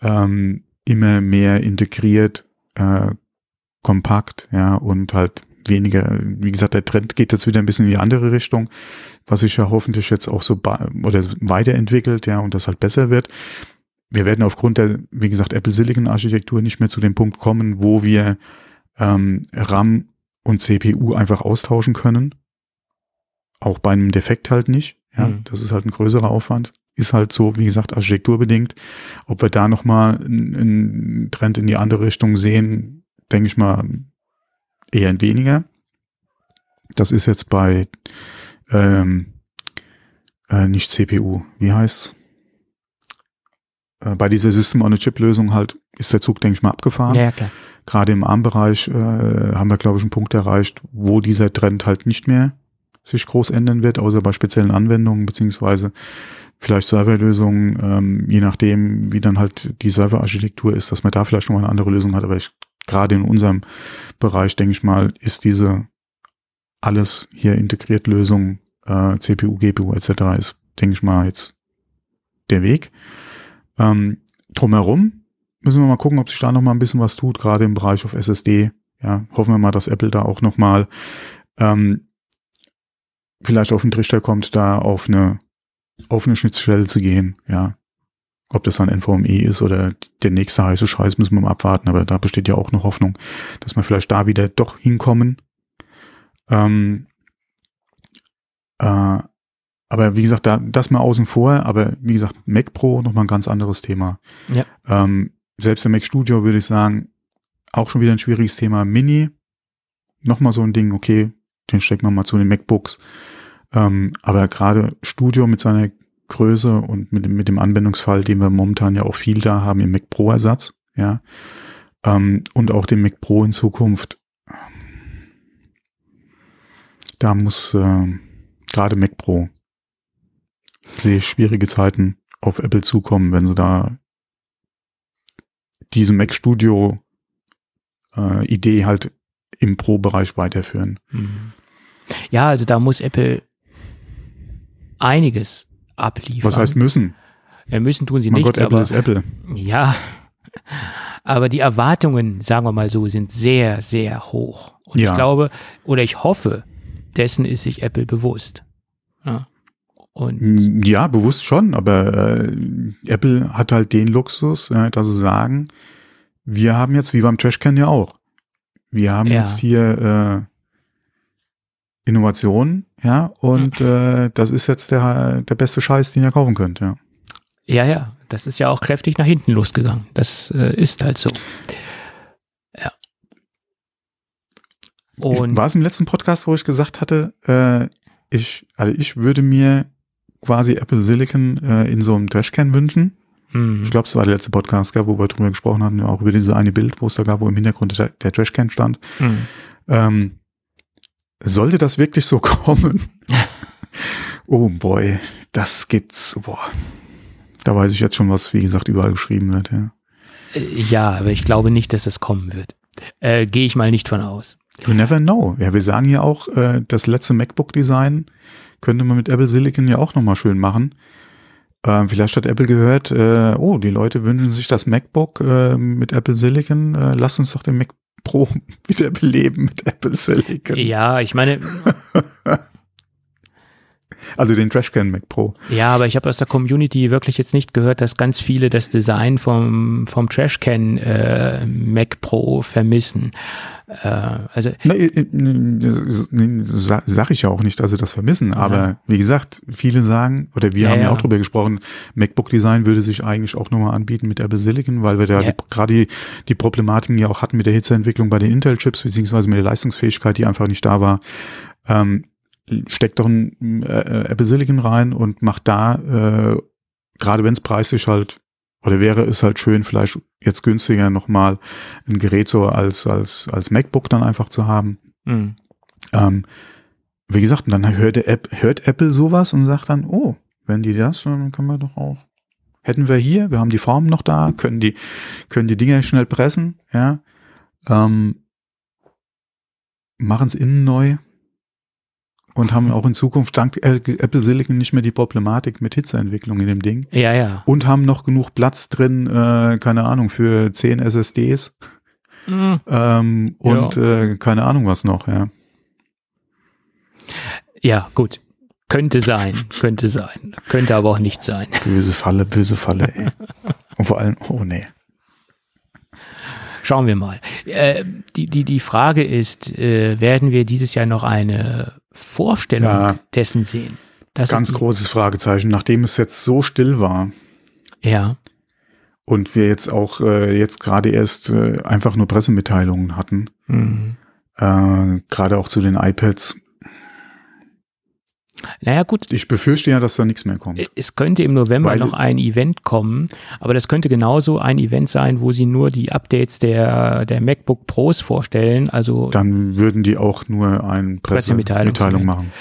ähm, immer mehr integriert, äh, kompakt, ja, und halt weniger, wie gesagt, der Trend geht jetzt wieder ein bisschen in die andere Richtung, was sich ja hoffentlich jetzt auch so oder weiterentwickelt, ja, und das halt besser wird. Wir werden aufgrund der, wie gesagt, Apple Silicon Architektur nicht mehr zu dem Punkt kommen, wo wir ähm, RAM und CPU einfach austauschen können. Auch bei einem Defekt halt nicht. Ja, mhm. das ist halt ein größerer Aufwand. Ist halt so, wie gesagt, architekturbedingt. Ob wir da nochmal einen Trend in die andere Richtung sehen, denke ich mal, eher ein weniger. Das ist jetzt bei ähm, äh, nicht CPU, wie heißt's? Äh, bei dieser System-on-a-Chip-Lösung halt ist der Zug, denke ich mal, abgefahren. Ja, klar. Gerade im ARM-Bereich äh, haben wir, glaube ich, einen Punkt erreicht, wo dieser Trend halt nicht mehr sich groß ändern wird, außer bei speziellen Anwendungen, beziehungsweise vielleicht Serverlösungen, ähm, je nachdem, wie dann halt die Serverarchitektur ist, dass man da vielleicht noch mal eine andere Lösung hat. Aber ich gerade in unserem Bereich, denke ich mal, ist diese alles hier integriert Lösung, äh, CPU, GPU etc. ist, denke ich mal, jetzt der Weg. Ähm, drumherum müssen wir mal gucken, ob sich da noch mal ein bisschen was tut, gerade im Bereich auf SSD. Ja, hoffen wir mal, dass Apple da auch noch mal ähm, vielleicht auf den Trichter kommt, da auf eine offene Schnittstelle zu gehen. Ja, ob das dann NVMe ist oder der nächste heiße Scheiß, müssen wir mal abwarten. Aber da besteht ja auch noch Hoffnung, dass wir vielleicht da wieder doch hinkommen. Ähm, äh, aber wie gesagt, da, das mal außen vor. Aber wie gesagt, Mac Pro nochmal ein ganz anderes Thema. Ja. Ähm, selbst der Mac Studio würde ich sagen, auch schon wieder ein schwieriges Thema. Mini, nochmal so ein Ding, okay, den stecken wir mal zu den MacBooks. Ähm, aber gerade Studio mit seiner Größe und mit, mit dem Anwendungsfall, den wir momentan ja auch viel da haben im Mac Pro Ersatz, ja, ähm, und auch dem Mac Pro in Zukunft, da muss äh, gerade Mac Pro sehe schwierige Zeiten auf Apple zukommen, wenn sie da diese Mac Studio äh, Idee halt im Pro-Bereich weiterführen. Mhm. Ja, also da muss Apple einiges abliefern. Was heißt müssen? Ja, müssen tun sie mein nichts. Gott, Apple aber, ist Apple. Ja, aber die Erwartungen, sagen wir mal so, sind sehr, sehr hoch. Und ja. ich glaube, oder ich hoffe, dessen ist sich Apple bewusst. Ja. Und ja, bewusst schon, aber äh, Apple hat halt den Luxus, äh, dass sie sagen, wir haben jetzt, wie beim Trashcan ja auch, wir haben ja. jetzt hier äh, Innovation, ja, und mhm. äh, das ist jetzt der, der beste Scheiß, den ihr kaufen könnt, ja. Ja, ja, das ist ja auch kräftig nach hinten losgegangen. Das äh, ist halt so. Ja. Und war es im letzten Podcast, wo ich gesagt hatte, äh, ich, also ich würde mir quasi Apple Silicon äh, in so einem Trashcan wünschen. Mhm. Ich glaube, es war der letzte Podcast, gell, wo wir drüber gesprochen hatten, auch über diese eine Bild, wo es da gab, wo im Hintergrund der, der Trashcan stand. Mhm. Ähm, sollte das wirklich so (laughs) kommen? oh boy, das gibt's, boah. Da weiß ich jetzt schon, was, wie gesagt, überall geschrieben wird, ja. Äh, ja, aber ich glaube nicht, dass es kommen wird. Äh, Gehe ich mal nicht von aus. You never know. Ja, wir sagen hier auch, äh, das letzte MacBook-Design könnte man mit Apple Silicon ja auch nochmal schön machen. Ähm, vielleicht hat Apple gehört, äh, oh, die Leute wünschen sich das MacBook äh, mit Apple Silicon. Äh, lass uns doch den Mac Pro (laughs) wiederbeleben mit Apple Silicon. Ja, ich meine. (laughs) also den Trashcan Mac Pro. Ja, aber ich habe aus der Community wirklich jetzt nicht gehört, dass ganz viele das Design vom, vom Trashcan äh, Mac Pro vermissen. Äh, also Na, sag ich ja auch nicht, dass sie das vermissen, aber ja. wie gesagt, viele sagen, oder wir ja, haben ja, auch drüber gesprochen, MacBook Design würde sich eigentlich auch nochmal anbieten mit Apple Silicon, weil wir da ja. gerade die, die Problematiken ja auch hatten mit der Hitzeentwicklung bei den Intel-Chips, beziehungsweise mit der Leistungsfähigkeit, die einfach nicht da war. Ähm, steckt doch ein äh, Apple Silicon rein und macht da, äh, gerade wenn es preislich halt oder wäre es halt schön, vielleicht jetzt günstiger nochmal ein Gerät so als, als, als MacBook dann einfach zu haben. Mhm. Ähm, wie gesagt, und dann hört, App, hört Apple sowas und sagt dann, oh, wenn die das, dann können wir doch auch. Hätten wir hier, wir haben die Formen noch da, können die, können die Dinger schnell pressen, ja. Ähm, Machen es innen neu. Und haben auch in Zukunft dank Apple Silicon nicht mehr die Problematik mit Hitzeentwicklung in dem Ding. Ja, ja. Und haben noch genug Platz drin, äh, keine Ahnung, für 10 SSDs. Mhm. Ähm, und ja. äh, keine Ahnung was noch, ja. Ja, gut. Könnte sein, könnte sein. Könnte aber auch nicht sein. (laughs) Böse Falle, böse Falle, ey. Und vor allem, oh nee. Schauen wir mal. Äh, die, die, die Frage ist, äh, werden wir dieses Jahr noch eine Vorstellung ja, dessen sehen? Das ganz großes Fragezeichen, nachdem es jetzt so still war. Ja. Und wir jetzt auch äh, jetzt gerade erst äh, einfach nur Pressemitteilungen hatten. Mhm. Äh, gerade auch zu den iPads naja, gut. Ich befürchte ja, dass da nichts mehr kommt. Es könnte im November Weil noch ein Event kommen, aber das könnte genauso ein Event sein, wo sie nur die Updates der, der MacBook Pros vorstellen. Also dann würden die auch nur eine Pressemitteilung Pressemitteilung machen.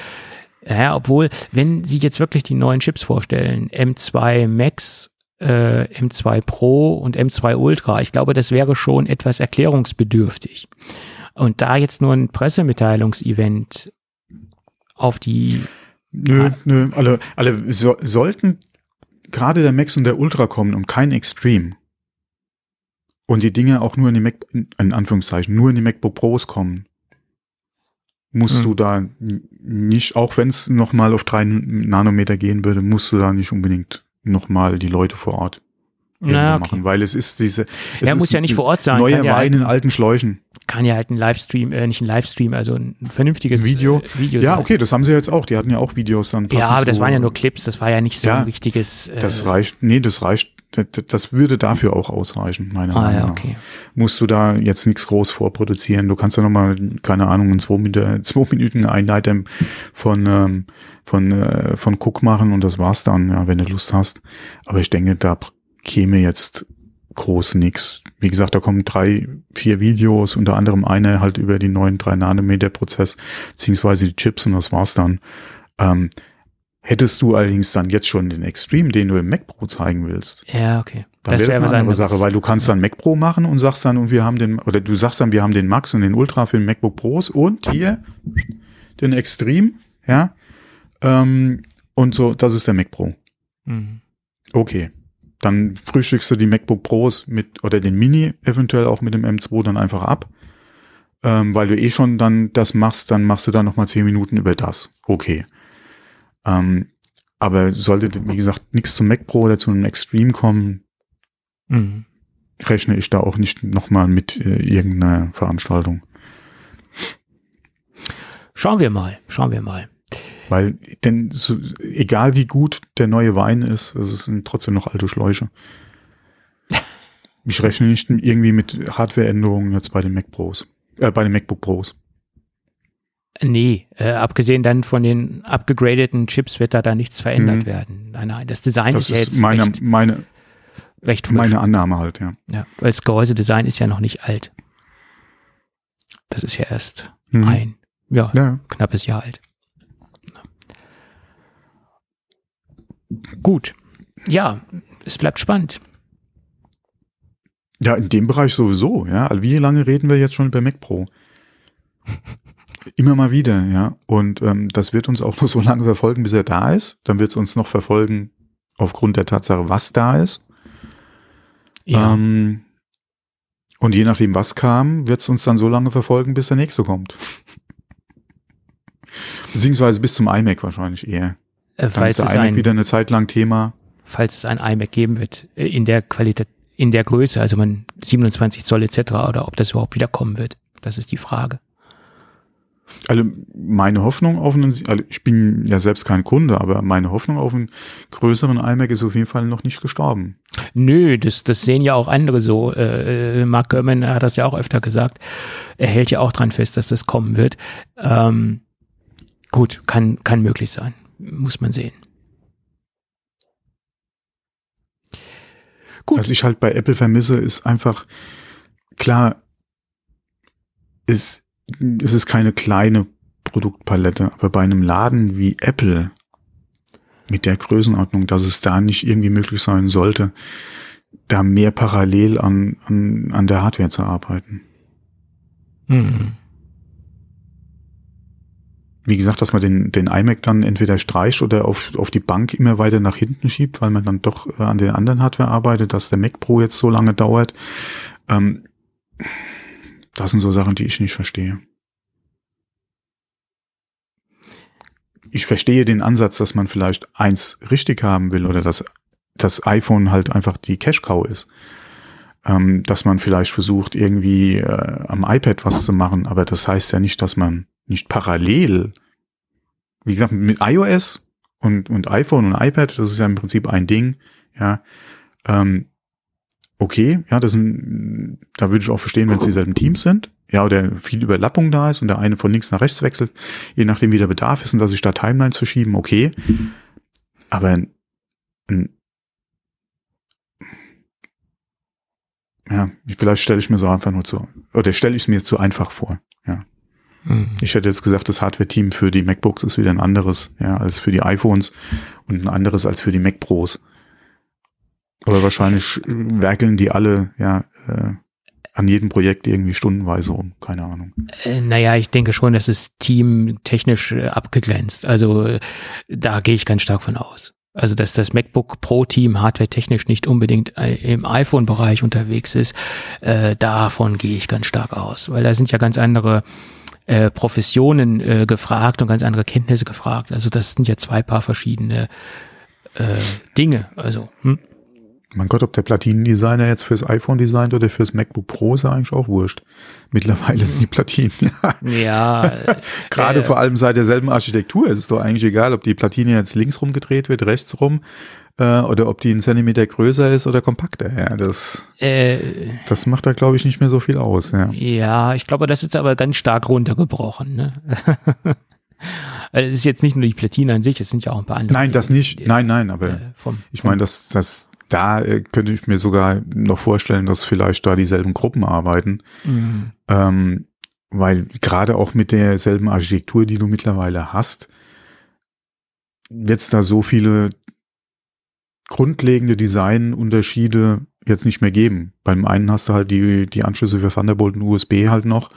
Ja, obwohl, wenn sie jetzt wirklich die neuen Chips vorstellen, M2 Max, äh, M2 Pro und M2 Ultra, ich glaube, das wäre schon etwas erklärungsbedürftig. Und da jetzt nur ein Pressemitteilungsevent auf die Nö, nö, alle, alle so, sollten gerade der Max und der Ultra kommen und kein Extreme. Und die Dinge auch nur in die Mac, in Anführungszeichen, nur in die MacBook Pros kommen. Musst mhm. du da nicht, auch wenn es nochmal auf drei Nanometer gehen würde, musst du da nicht unbedingt nochmal die Leute vor Ort naja, okay. machen, weil es ist diese. Es er muss ja nicht vor Ort sein. Neuer ja Wein in alten Schläuchen. Kann ja halt ein Livestream, äh, nicht ein Livestream, also ein vernünftiges Video. Äh, Video ja, sein. okay, das haben sie jetzt auch. Die hatten ja auch Videos dann. Ja, aber das waren ja nur Clips. Das war ja nicht so ja, ein richtiges. Äh, das reicht. Nee, das reicht. Das würde dafür auch ausreichen, meiner ah, Meinung nach. Ja, okay. Musst du da jetzt nichts groß vorproduzieren. Du kannst ja nochmal, keine Ahnung, in zwei, Minuten, (laughs) zwei Minuten ein Item von, ähm, von, äh, von Cook machen und das war's dann, ja, wenn du Lust hast. Aber ich denke, da käme jetzt groß nix. Wie gesagt, da kommen drei, vier Videos, unter anderem eine halt über die neuen 3 Nanometer Prozess, beziehungsweise die Chips und das war's dann. Ähm, hättest du allerdings dann jetzt schon den Extreme, den du im Mac Pro zeigen willst. Ja, okay. Dann wäre das wär eine andere Sache, weil du kannst dann Mac Pro machen und sagst dann, und wir haben den, oder du sagst dann, wir haben den Max und den Ultra für den MacBook Pros und hier den Extreme, ja. Ähm, und so, das ist der Mac Pro. Mhm. Okay dann frühstückst du die MacBook Pros mit oder den Mini eventuell auch mit dem M2 dann einfach ab. Ähm, weil du eh schon dann das machst, dann machst du da nochmal zehn Minuten über das. Okay. Ähm, aber sollte, wie gesagt, nichts zum Mac Pro oder zu einem Extreme kommen, mhm. rechne ich da auch nicht nochmal mit äh, irgendeiner Veranstaltung. Schauen wir mal, schauen wir mal. Weil, denn so, egal wie gut der neue Wein ist, es sind trotzdem noch alte Schläuche. Ich rechne nicht irgendwie mit Hardwareänderungen jetzt bei den Mac Pros, äh, bei den MacBook Pros. Nee, äh, abgesehen dann von den abgegradeten Chips wird da da nichts verändert mhm. werden. Nein, nein, das Design das ist, ist jetzt meine, recht, meine, recht frisch. Meine Annahme halt, ja. Ja, weil das Gehäusedesign ist ja noch nicht alt. Das ist ja erst mhm. ein, ja, ja, knappes Jahr alt. Gut. Ja, es bleibt spannend. Ja, in dem Bereich sowieso, ja. Also wie lange reden wir jetzt schon über Mac Pro? (laughs) Immer mal wieder, ja. Und ähm, das wird uns auch nur so lange verfolgen, bis er da ist. Dann wird es uns noch verfolgen aufgrund der Tatsache, was da ist. Ja. Ähm, und je nachdem, was kam, wird es uns dann so lange verfolgen, bis der nächste kommt. (laughs) Beziehungsweise bis zum iMac wahrscheinlich eher. Äh, falls ist der iMac ein, wieder eine Zeit lang Thema. Falls es ein iMac geben wird, äh, in der Qualität, in der Größe, also man 27 Zoll etc. oder ob das überhaupt wieder kommen wird. Das ist die Frage. Also meine Hoffnung auf einen, also ich bin ja selbst kein Kunde, aber meine Hoffnung auf einen größeren iMac ist auf jeden Fall noch nicht gestorben. Nö, das, das sehen ja auch andere so. Äh, äh Mark Gurman hat das ja auch öfter gesagt. Er hält ja auch dran fest, dass das kommen wird. Ähm, gut, kann, kann möglich sein muss man sehen. Gut. Was ich halt bei Apple vermisse, ist einfach, klar, ist, es ist keine kleine Produktpalette, aber bei einem Laden wie Apple mit der Größenordnung, dass es da nicht irgendwie möglich sein sollte, da mehr parallel an, an, an der Hardware zu arbeiten. Mhm. Wie gesagt, dass man den, den iMac dann entweder streicht oder auf, auf die Bank immer weiter nach hinten schiebt, weil man dann doch äh, an den anderen Hardware arbeitet, dass der Mac Pro jetzt so lange dauert. Ähm, das sind so Sachen, die ich nicht verstehe. Ich verstehe den Ansatz, dass man vielleicht eins richtig haben will oder dass das iPhone halt einfach die Cash Cow ist. Ähm, dass man vielleicht versucht, irgendwie äh, am iPad was zu machen, aber das heißt ja nicht, dass man nicht parallel, wie gesagt, mit iOS und, und iPhone und iPad, das ist ja im Prinzip ein Ding, ja, ähm, okay, ja, das sind, da würde ich auch verstehen, wenn es dieselben Teams sind, ja, oder viel Überlappung da ist und der eine von links nach rechts wechselt, je nachdem wie der Bedarf ist und dass sich da Timelines verschieben, okay. Aber ein, ja, vielleicht stelle ich mir so einfach nur zu, oder stelle ich es mir zu einfach vor, ja. Mhm. Ich hätte jetzt gesagt, das Hardware-Team für die MacBooks ist wieder ein anderes, ja, als für die iPhones und ein anderes als für die Mac Pros. Aber wahrscheinlich werkeln die alle, ja, äh, an jedem Projekt irgendwie stundenweise rum, keine Ahnung. Äh, naja, ich denke schon, das ist teamtechnisch äh, abgegrenzt. Also äh, da gehe ich ganz stark von aus. Also dass das MacBook Pro Team hardware-technisch nicht unbedingt im iPhone-Bereich unterwegs ist, äh, davon gehe ich ganz stark aus, weil da sind ja ganz andere äh, Professionen äh, gefragt und ganz andere Kenntnisse gefragt. Also das sind ja zwei paar verschiedene äh, Dinge. Also hm? Mein Gott, ob der Platinendesigner jetzt fürs iPhone designt oder fürs MacBook Pro ist eigentlich auch wurscht. Mittlerweile sind die Platinen. ja. (laughs) Gerade äh, vor allem seit derselben Architektur ist es doch eigentlich egal, ob die Platine jetzt links rumgedreht wird, rechts rum, äh, oder ob die einen Zentimeter größer ist oder kompakter. Ja, das, äh, das macht da, glaube ich, nicht mehr so viel aus. Ja, ja ich glaube, das ist aber ganz stark runtergebrochen. Ne? (laughs) Also es ist jetzt nicht nur die Platine an sich, es sind ja auch ein paar andere. Nein, das nicht. Nein, nein, aber äh, vom, ich meine, das, das, da äh, könnte ich mir sogar noch vorstellen, dass vielleicht da dieselben Gruppen arbeiten. Mhm. Ähm, weil gerade auch mit derselben Architektur, die du mittlerweile hast, wird es da so viele grundlegende Designunterschiede jetzt nicht mehr geben. Beim einen hast du halt die, die Anschlüsse für Thunderbolt und USB halt noch,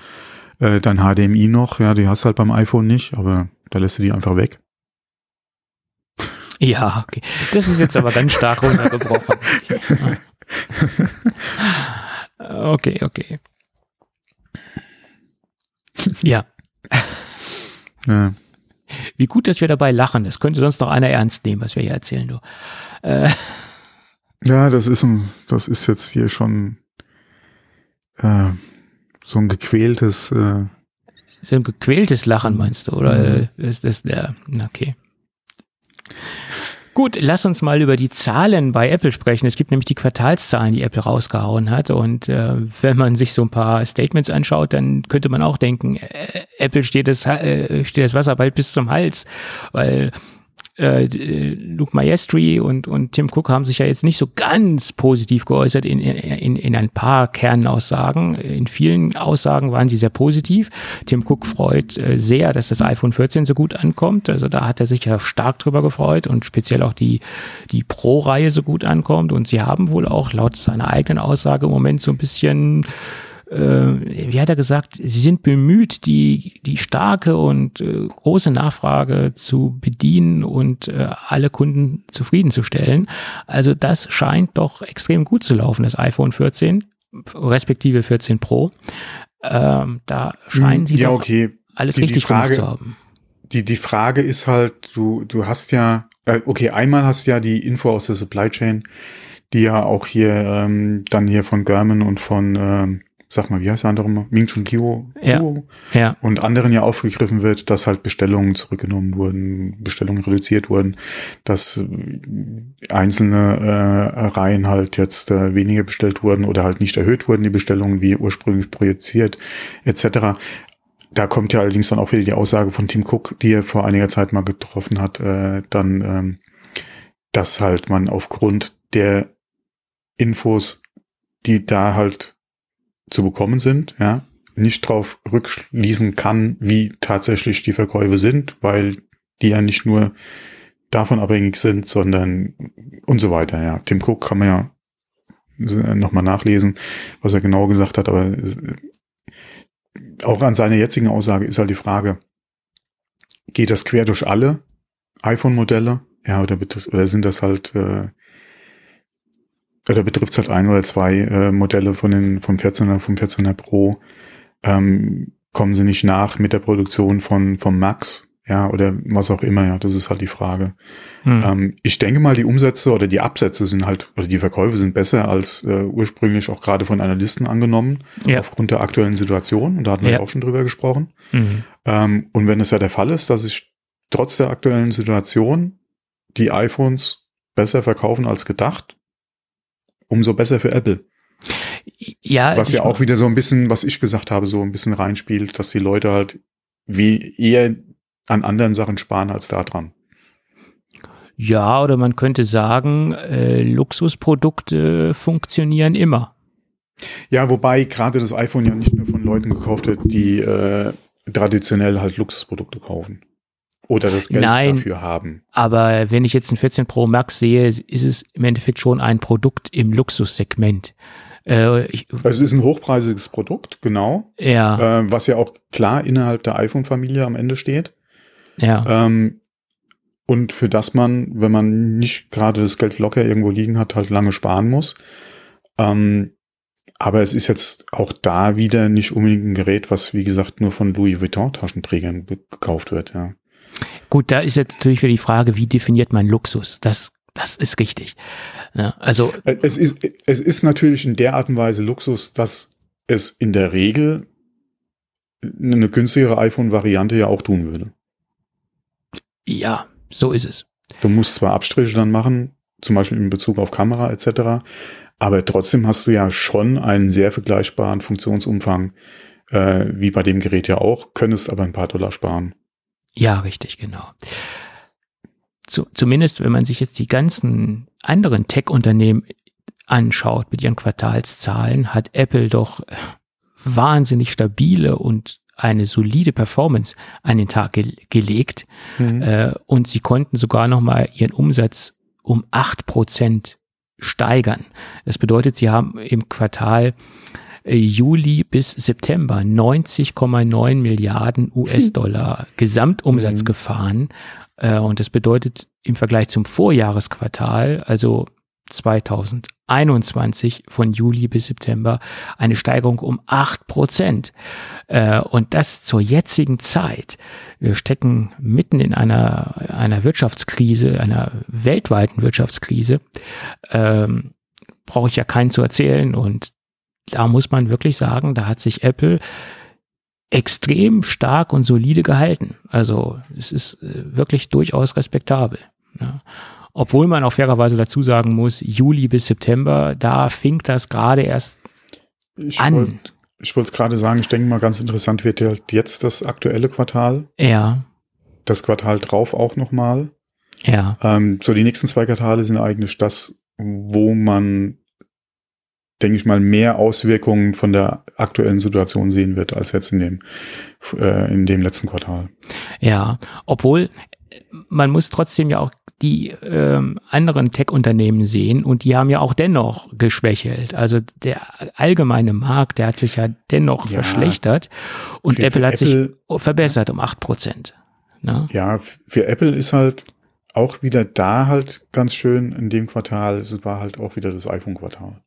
äh, dein HDMI noch, ja, die hast du halt beim iPhone nicht, aber da lässt du die einfach weg. (laughs) Ja, okay. Das ist jetzt aber ganz stark runtergebrochen. (laughs) okay, okay. Ja. ja. Wie gut, dass wir dabei lachen. Das könnte sonst noch einer ernst nehmen, was wir hier erzählen, du. Äh. Ja, das ist ein, das ist jetzt hier schon äh, so ein gequältes. Äh, so ein gequältes Lachen meinst du, oder? Mhm. Ist das der? Okay. Gut, lass uns mal über die Zahlen bei Apple sprechen. Es gibt nämlich die Quartalszahlen, die Apple rausgehauen hat. Und äh, wenn man sich so ein paar Statements anschaut, dann könnte man auch denken, äh, Apple steht das, äh, steht das Wasser bald bis zum Hals, weil äh, Luke Maestri und, und Tim Cook haben sich ja jetzt nicht so ganz positiv geäußert in, in, in ein paar Kernaussagen. In vielen Aussagen waren sie sehr positiv. Tim Cook freut äh, sehr, dass das iPhone 14 so gut ankommt. Also da hat er sich ja stark drüber gefreut und speziell auch die, die Pro-Reihe so gut ankommt. Und sie haben wohl auch laut seiner eigenen Aussage im Moment so ein bisschen äh, wie hat er gesagt, sie sind bemüht, die, die starke und äh, große Nachfrage zu bedienen und äh, alle Kunden zufriedenzustellen. Also das scheint doch extrem gut zu laufen, das iPhone 14, respektive 14 Pro. Ähm, da scheinen sie ja, doch okay. alles die, richtig die Frage, gemacht zu haben. Die, die Frage ist halt, du, du hast ja, äh, okay, einmal hast du ja die Info aus der Supply Chain, die ja auch hier ähm, dann hier von German und von ähm, sag mal, wie heißt der andere mal? Ming Chun Kyo ja. ja. und anderen ja aufgegriffen wird, dass halt Bestellungen zurückgenommen wurden, Bestellungen reduziert wurden, dass äh, einzelne äh, Reihen halt jetzt äh, weniger bestellt wurden oder halt nicht erhöht wurden, die Bestellungen wie ursprünglich projiziert, etc. Da kommt ja allerdings dann auch wieder die Aussage von Tim Cook, die er vor einiger Zeit mal getroffen hat, äh, dann, ähm, dass halt man aufgrund der Infos, die da halt zu bekommen sind, ja, nicht darauf rückschließen kann, wie tatsächlich die Verkäufe sind, weil die ja nicht nur davon abhängig sind, sondern und so weiter, ja. Tim Cook kann man ja nochmal nachlesen, was er genau gesagt hat, aber auch an seiner jetzigen Aussage ist halt die Frage, geht das quer durch alle iPhone-Modelle? Ja, oder, oder sind das halt, äh, oder betrifft es halt ein oder zwei äh, Modelle von den, vom 14er, vom 14er Pro? Ähm, kommen sie nicht nach mit der Produktion von, vom Max? Ja, oder was auch immer, ja, das ist halt die Frage. Hm. Ähm, ich denke mal, die Umsätze oder die Absätze sind halt, oder die Verkäufe sind besser als äh, ursprünglich auch gerade von Analysten angenommen, ja. aufgrund der aktuellen Situation. Und da hatten wir ja auch schon drüber gesprochen. Mhm. Ähm, und wenn es ja der Fall ist, dass sich trotz der aktuellen Situation die iPhones besser verkaufen als gedacht, umso besser für Apple. Ja, was ja auch wieder so ein bisschen, was ich gesagt habe, so ein bisschen reinspielt, dass die Leute halt wie eher an anderen Sachen sparen als da dran. Ja, oder man könnte sagen, äh, Luxusprodukte funktionieren immer. Ja, wobei gerade das iPhone ja nicht nur von Leuten gekauft wird, die äh, traditionell halt Luxusprodukte kaufen. Oder das Geld Nein, dafür haben. Aber wenn ich jetzt ein 14 Pro Max sehe, ist es im Endeffekt schon ein Produkt im Luxussegment. Äh, ich, also es ist ein hochpreisiges Produkt, genau. Ja. Äh, was ja auch klar innerhalb der iPhone-Familie am Ende steht. Ja. Ähm, und für das man, wenn man nicht gerade das Geld locker irgendwo liegen hat, halt lange sparen muss. Ähm, aber es ist jetzt auch da wieder nicht unbedingt ein Gerät, was wie gesagt nur von Louis Vuitton Taschenträgern gekauft wird, ja. Gut, da ist jetzt natürlich wieder die Frage, wie definiert man Luxus? Das, das ist richtig. Ja, also äh, es ist, es ist natürlich in der Art und Weise Luxus, dass es in der Regel eine günstigere iPhone-Variante ja auch tun würde. Ja, so ist es. Du musst zwar Abstriche dann machen, zum Beispiel in Bezug auf Kamera etc., aber trotzdem hast du ja schon einen sehr vergleichbaren Funktionsumfang, äh, wie bei dem Gerät ja auch, könntest aber ein paar Dollar sparen. Ja, richtig, genau. Zu, zumindest, wenn man sich jetzt die ganzen anderen Tech-Unternehmen anschaut mit ihren Quartalszahlen, hat Apple doch wahnsinnig stabile und eine solide Performance an den Tag ge gelegt mhm. äh, und sie konnten sogar noch mal ihren Umsatz um acht Prozent steigern. Das bedeutet, sie haben im Quartal äh, Juli bis September 90,9 Milliarden US-Dollar Gesamtumsatz mhm. gefahren. Äh, und das bedeutet im Vergleich zum Vorjahresquartal, also 2021 von Juli bis September eine Steigerung um acht Prozent. Äh, und das zur jetzigen Zeit. Wir stecken mitten in einer, einer Wirtschaftskrise, einer weltweiten Wirtschaftskrise. Ähm, Brauche ich ja keinen zu erzählen. Und da muss man wirklich sagen, da hat sich Apple extrem stark und solide gehalten. Also es ist äh, wirklich durchaus respektabel. Ja. Obwohl man auch fairerweise dazu sagen muss, Juli bis September, da fing das gerade erst ich an. Wollt, ich wollte es gerade sagen, ich denke mal, ganz interessant wird halt jetzt das aktuelle Quartal. Ja. Das Quartal drauf auch nochmal. Ja. Ähm, so die nächsten zwei Quartale sind eigentlich das, wo man, denke ich mal, mehr Auswirkungen von der aktuellen Situation sehen wird, als jetzt in dem, äh, in dem letzten Quartal. Ja, obwohl man muss trotzdem ja auch die ähm, anderen Tech-Unternehmen sehen und die haben ja auch dennoch geschwächelt. Also der allgemeine Markt, der hat sich ja dennoch ja, verschlechtert und Apple hat Apple, sich verbessert um acht Prozent. Ne? Ja, für Apple ist halt auch wieder da halt ganz schön in dem Quartal, es war halt auch wieder das iPhone-Quartal.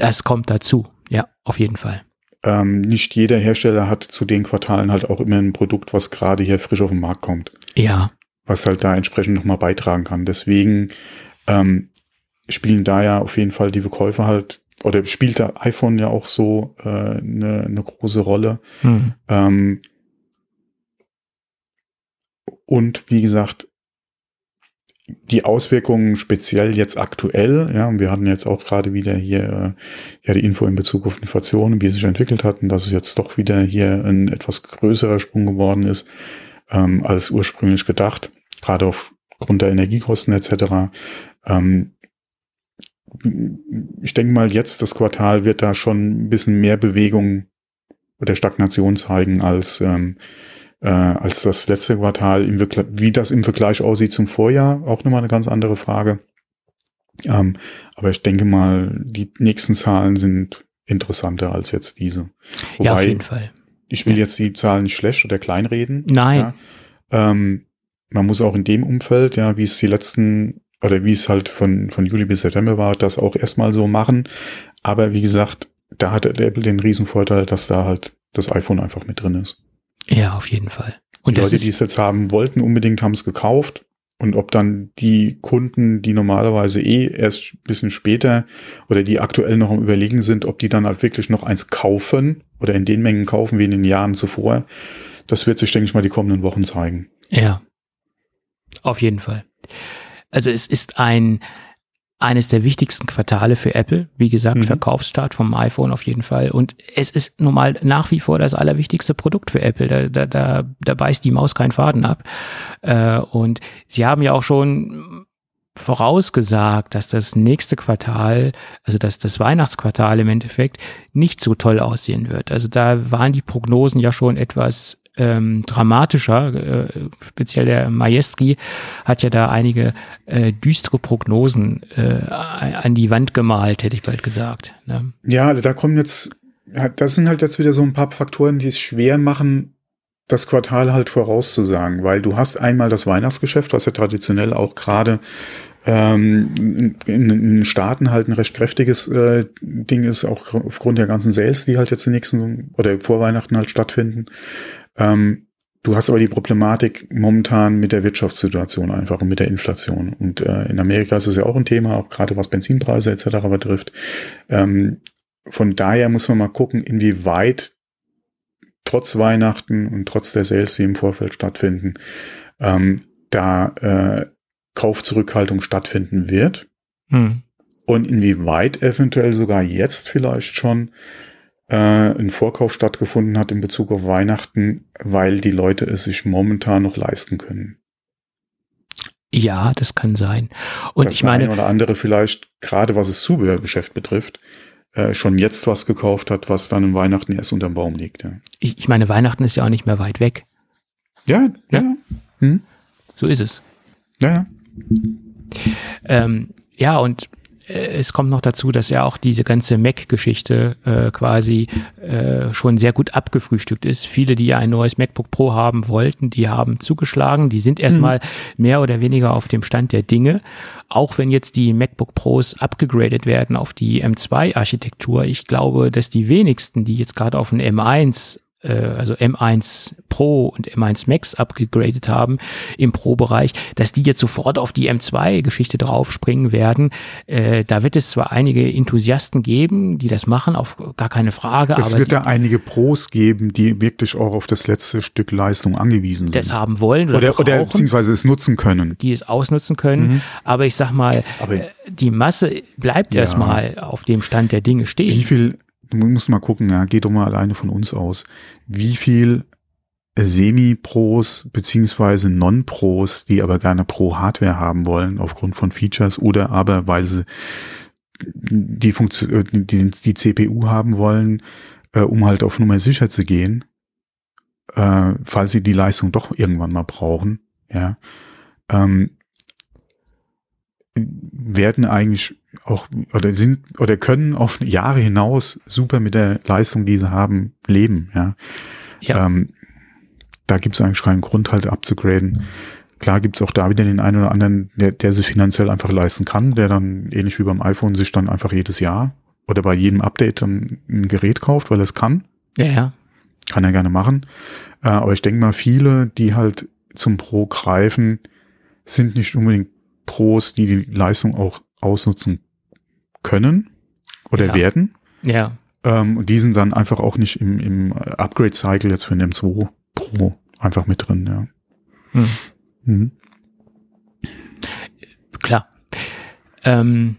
Das kommt dazu, ja, auf jeden Fall. Ähm, nicht jeder Hersteller hat zu den Quartalen halt auch immer ein Produkt, was gerade hier frisch auf den Markt kommt. Ja was halt da entsprechend nochmal beitragen kann. Deswegen ähm, spielen da ja auf jeden Fall die Verkäufe halt, oder spielt der iPhone ja auch so eine äh, ne, ne große Rolle. Mhm. Ähm, und wie gesagt, die Auswirkungen speziell jetzt aktuell, ja, und wir hatten jetzt auch gerade wieder hier äh, ja die Info in Bezug auf Inflation, wie es sich entwickelt hat und dass es jetzt doch wieder hier ein etwas größerer Sprung geworden ist ähm, als ursprünglich gedacht, gerade aufgrund der Energiekosten etc. Ähm, ich denke mal, jetzt das Quartal wird da schon ein bisschen mehr Bewegung oder Stagnation zeigen als ähm, äh, als das letzte Quartal. Im wie das im Vergleich aussieht zum Vorjahr, auch nochmal eine ganz andere Frage. Ähm, aber ich denke mal, die nächsten Zahlen sind interessanter als jetzt diese. Wobei, ja, auf jeden Fall ich will ja. jetzt die Zahlen nicht schlecht oder kleinreden. Nein. Ja, Ähm, man muss auch in dem Umfeld, ja, wie es die letzten oder wie es halt von, von Juli bis September war, das auch erstmal so machen. Aber wie gesagt, da hat Apple den Riesenvorteil, dass da halt das iPhone einfach mit drin ist. Ja, auf jeden Fall. Und die Leute, die es jetzt haben wollten, unbedingt haben es gekauft. Und ob dann die Kunden, die normalerweise eh erst ein bisschen später oder die aktuell noch am Überlegen sind, ob die dann halt wirklich noch eins kaufen oder in den Mengen kaufen wie in den Jahren zuvor, das wird sich, denke ich mal, die kommenden Wochen zeigen. Ja, auf jeden Fall. Also es ist ein, eines der wichtigsten Quartale für Apple. Wie gesagt, mhm. Verkaufsstart vom iPhone auf jeden Fall. Und es ist nun mal nach wie vor das allerwichtigste Produkt für Apple. Da, da, da, da beißt die Maus keinen Faden ab. Äh, und sie haben ja auch schon vorausgesagt, dass das nächste Quartal, also dass das Weihnachtsquartal im Endeffekt nicht so toll aussehen wird. Also da waren die Prognosen ja schon etwas ähm, dramatischer. Äh, speziell der Maestri hat ja da einige äh, düstere Prognosen äh, an die Wand gemalt, hätte ich bald gesagt. Ne? Ja, da kommen jetzt, das sind halt jetzt wieder so ein paar Faktoren, die es schwer machen, das Quartal halt vorauszusagen, weil du hast einmal das Weihnachtsgeschäft, was ja traditionell auch gerade ähm, in, den Staaten halt ein recht kräftiges äh, Ding ist, auch aufgrund der ganzen Sales, die halt jetzt die nächsten oder vor Weihnachten halt stattfinden. Ähm, du hast aber die Problematik momentan mit der Wirtschaftssituation einfach und mit der Inflation. Und äh, in Amerika ist es ja auch ein Thema, auch gerade was Benzinpreise etc. betrifft. Ähm, von daher muss man mal gucken, inwieweit trotz Weihnachten und trotz der Sales, die im Vorfeld stattfinden, ähm, da äh, Kaufzurückhaltung stattfinden wird. Hm. Und inwieweit eventuell sogar jetzt vielleicht schon äh, ein Vorkauf stattgefunden hat in Bezug auf Weihnachten, weil die Leute es sich momentan noch leisten können. Ja, das kann sein. Und Dass ich meine, oder andere vielleicht gerade was das Zubehörgeschäft betrifft, äh, schon jetzt was gekauft hat, was dann im Weihnachten erst unterm Baum liegt. Ja. Ich, ich meine, Weihnachten ist ja auch nicht mehr weit weg. Ja, ja. ja. Hm? So ist es. Ja, ja. Ähm, ja, und es kommt noch dazu, dass ja auch diese ganze Mac-Geschichte äh, quasi äh, schon sehr gut abgefrühstückt ist. Viele, die ja ein neues MacBook Pro haben wollten, die haben zugeschlagen. Die sind erstmal mhm. mehr oder weniger auf dem Stand der Dinge. Auch wenn jetzt die MacBook Pros abgegradet werden auf die M2-Architektur. Ich glaube, dass die wenigsten, die jetzt gerade auf den M1 äh, also M1 Pro und M1 Max abgegradet haben im Pro-Bereich, dass die jetzt sofort auf die M2-Geschichte draufspringen werden. Äh, da wird es zwar einige Enthusiasten geben, die das machen, auf gar keine Frage. Es wird da einige Pros geben, die wirklich auch auf das letzte Stück Leistung angewiesen sind. Das haben wollen oder, oder, brauchen, oder beziehungsweise es nutzen können. Die es ausnutzen können. Mhm. Aber ich sag mal, Aber, die Masse bleibt ja. erstmal auf dem Stand der Dinge stehen. Wie viel du musst mal gucken, ja, geht doch mal alleine von uns aus, wie viel Semi-Pros beziehungsweise Non-Pros, die aber gerne Pro-Hardware haben wollen aufgrund von Features oder aber weil sie die, Funktion, äh, die, die CPU haben wollen, äh, um halt auf Nummer sicher zu gehen, äh, falls sie die Leistung doch irgendwann mal brauchen, ja, ähm, werden eigentlich auch oder sind oder können auf Jahre hinaus super mit der Leistung, die sie haben, leben. Ja, ja. Ähm, da gibt es eigentlich keinen Grund, halt abzugraden. Klar gibt es auch da wieder den einen oder anderen, der, der sich finanziell einfach leisten kann, der dann ähnlich wie beim iPhone sich dann einfach jedes Jahr oder bei jedem Update dann ein Gerät kauft, weil es kann. Ja, ja. Kann er gerne machen. Äh, aber ich denke mal, viele, die halt zum Pro greifen, sind nicht unbedingt Pros, die die Leistung auch ausnutzen können oder ja. werden. Ja. Ähm, und die sind dann einfach auch nicht im, im Upgrade-Cycle jetzt für den M2 Pro einfach mit drin, ja. Hm. Mhm. Klar. Ähm,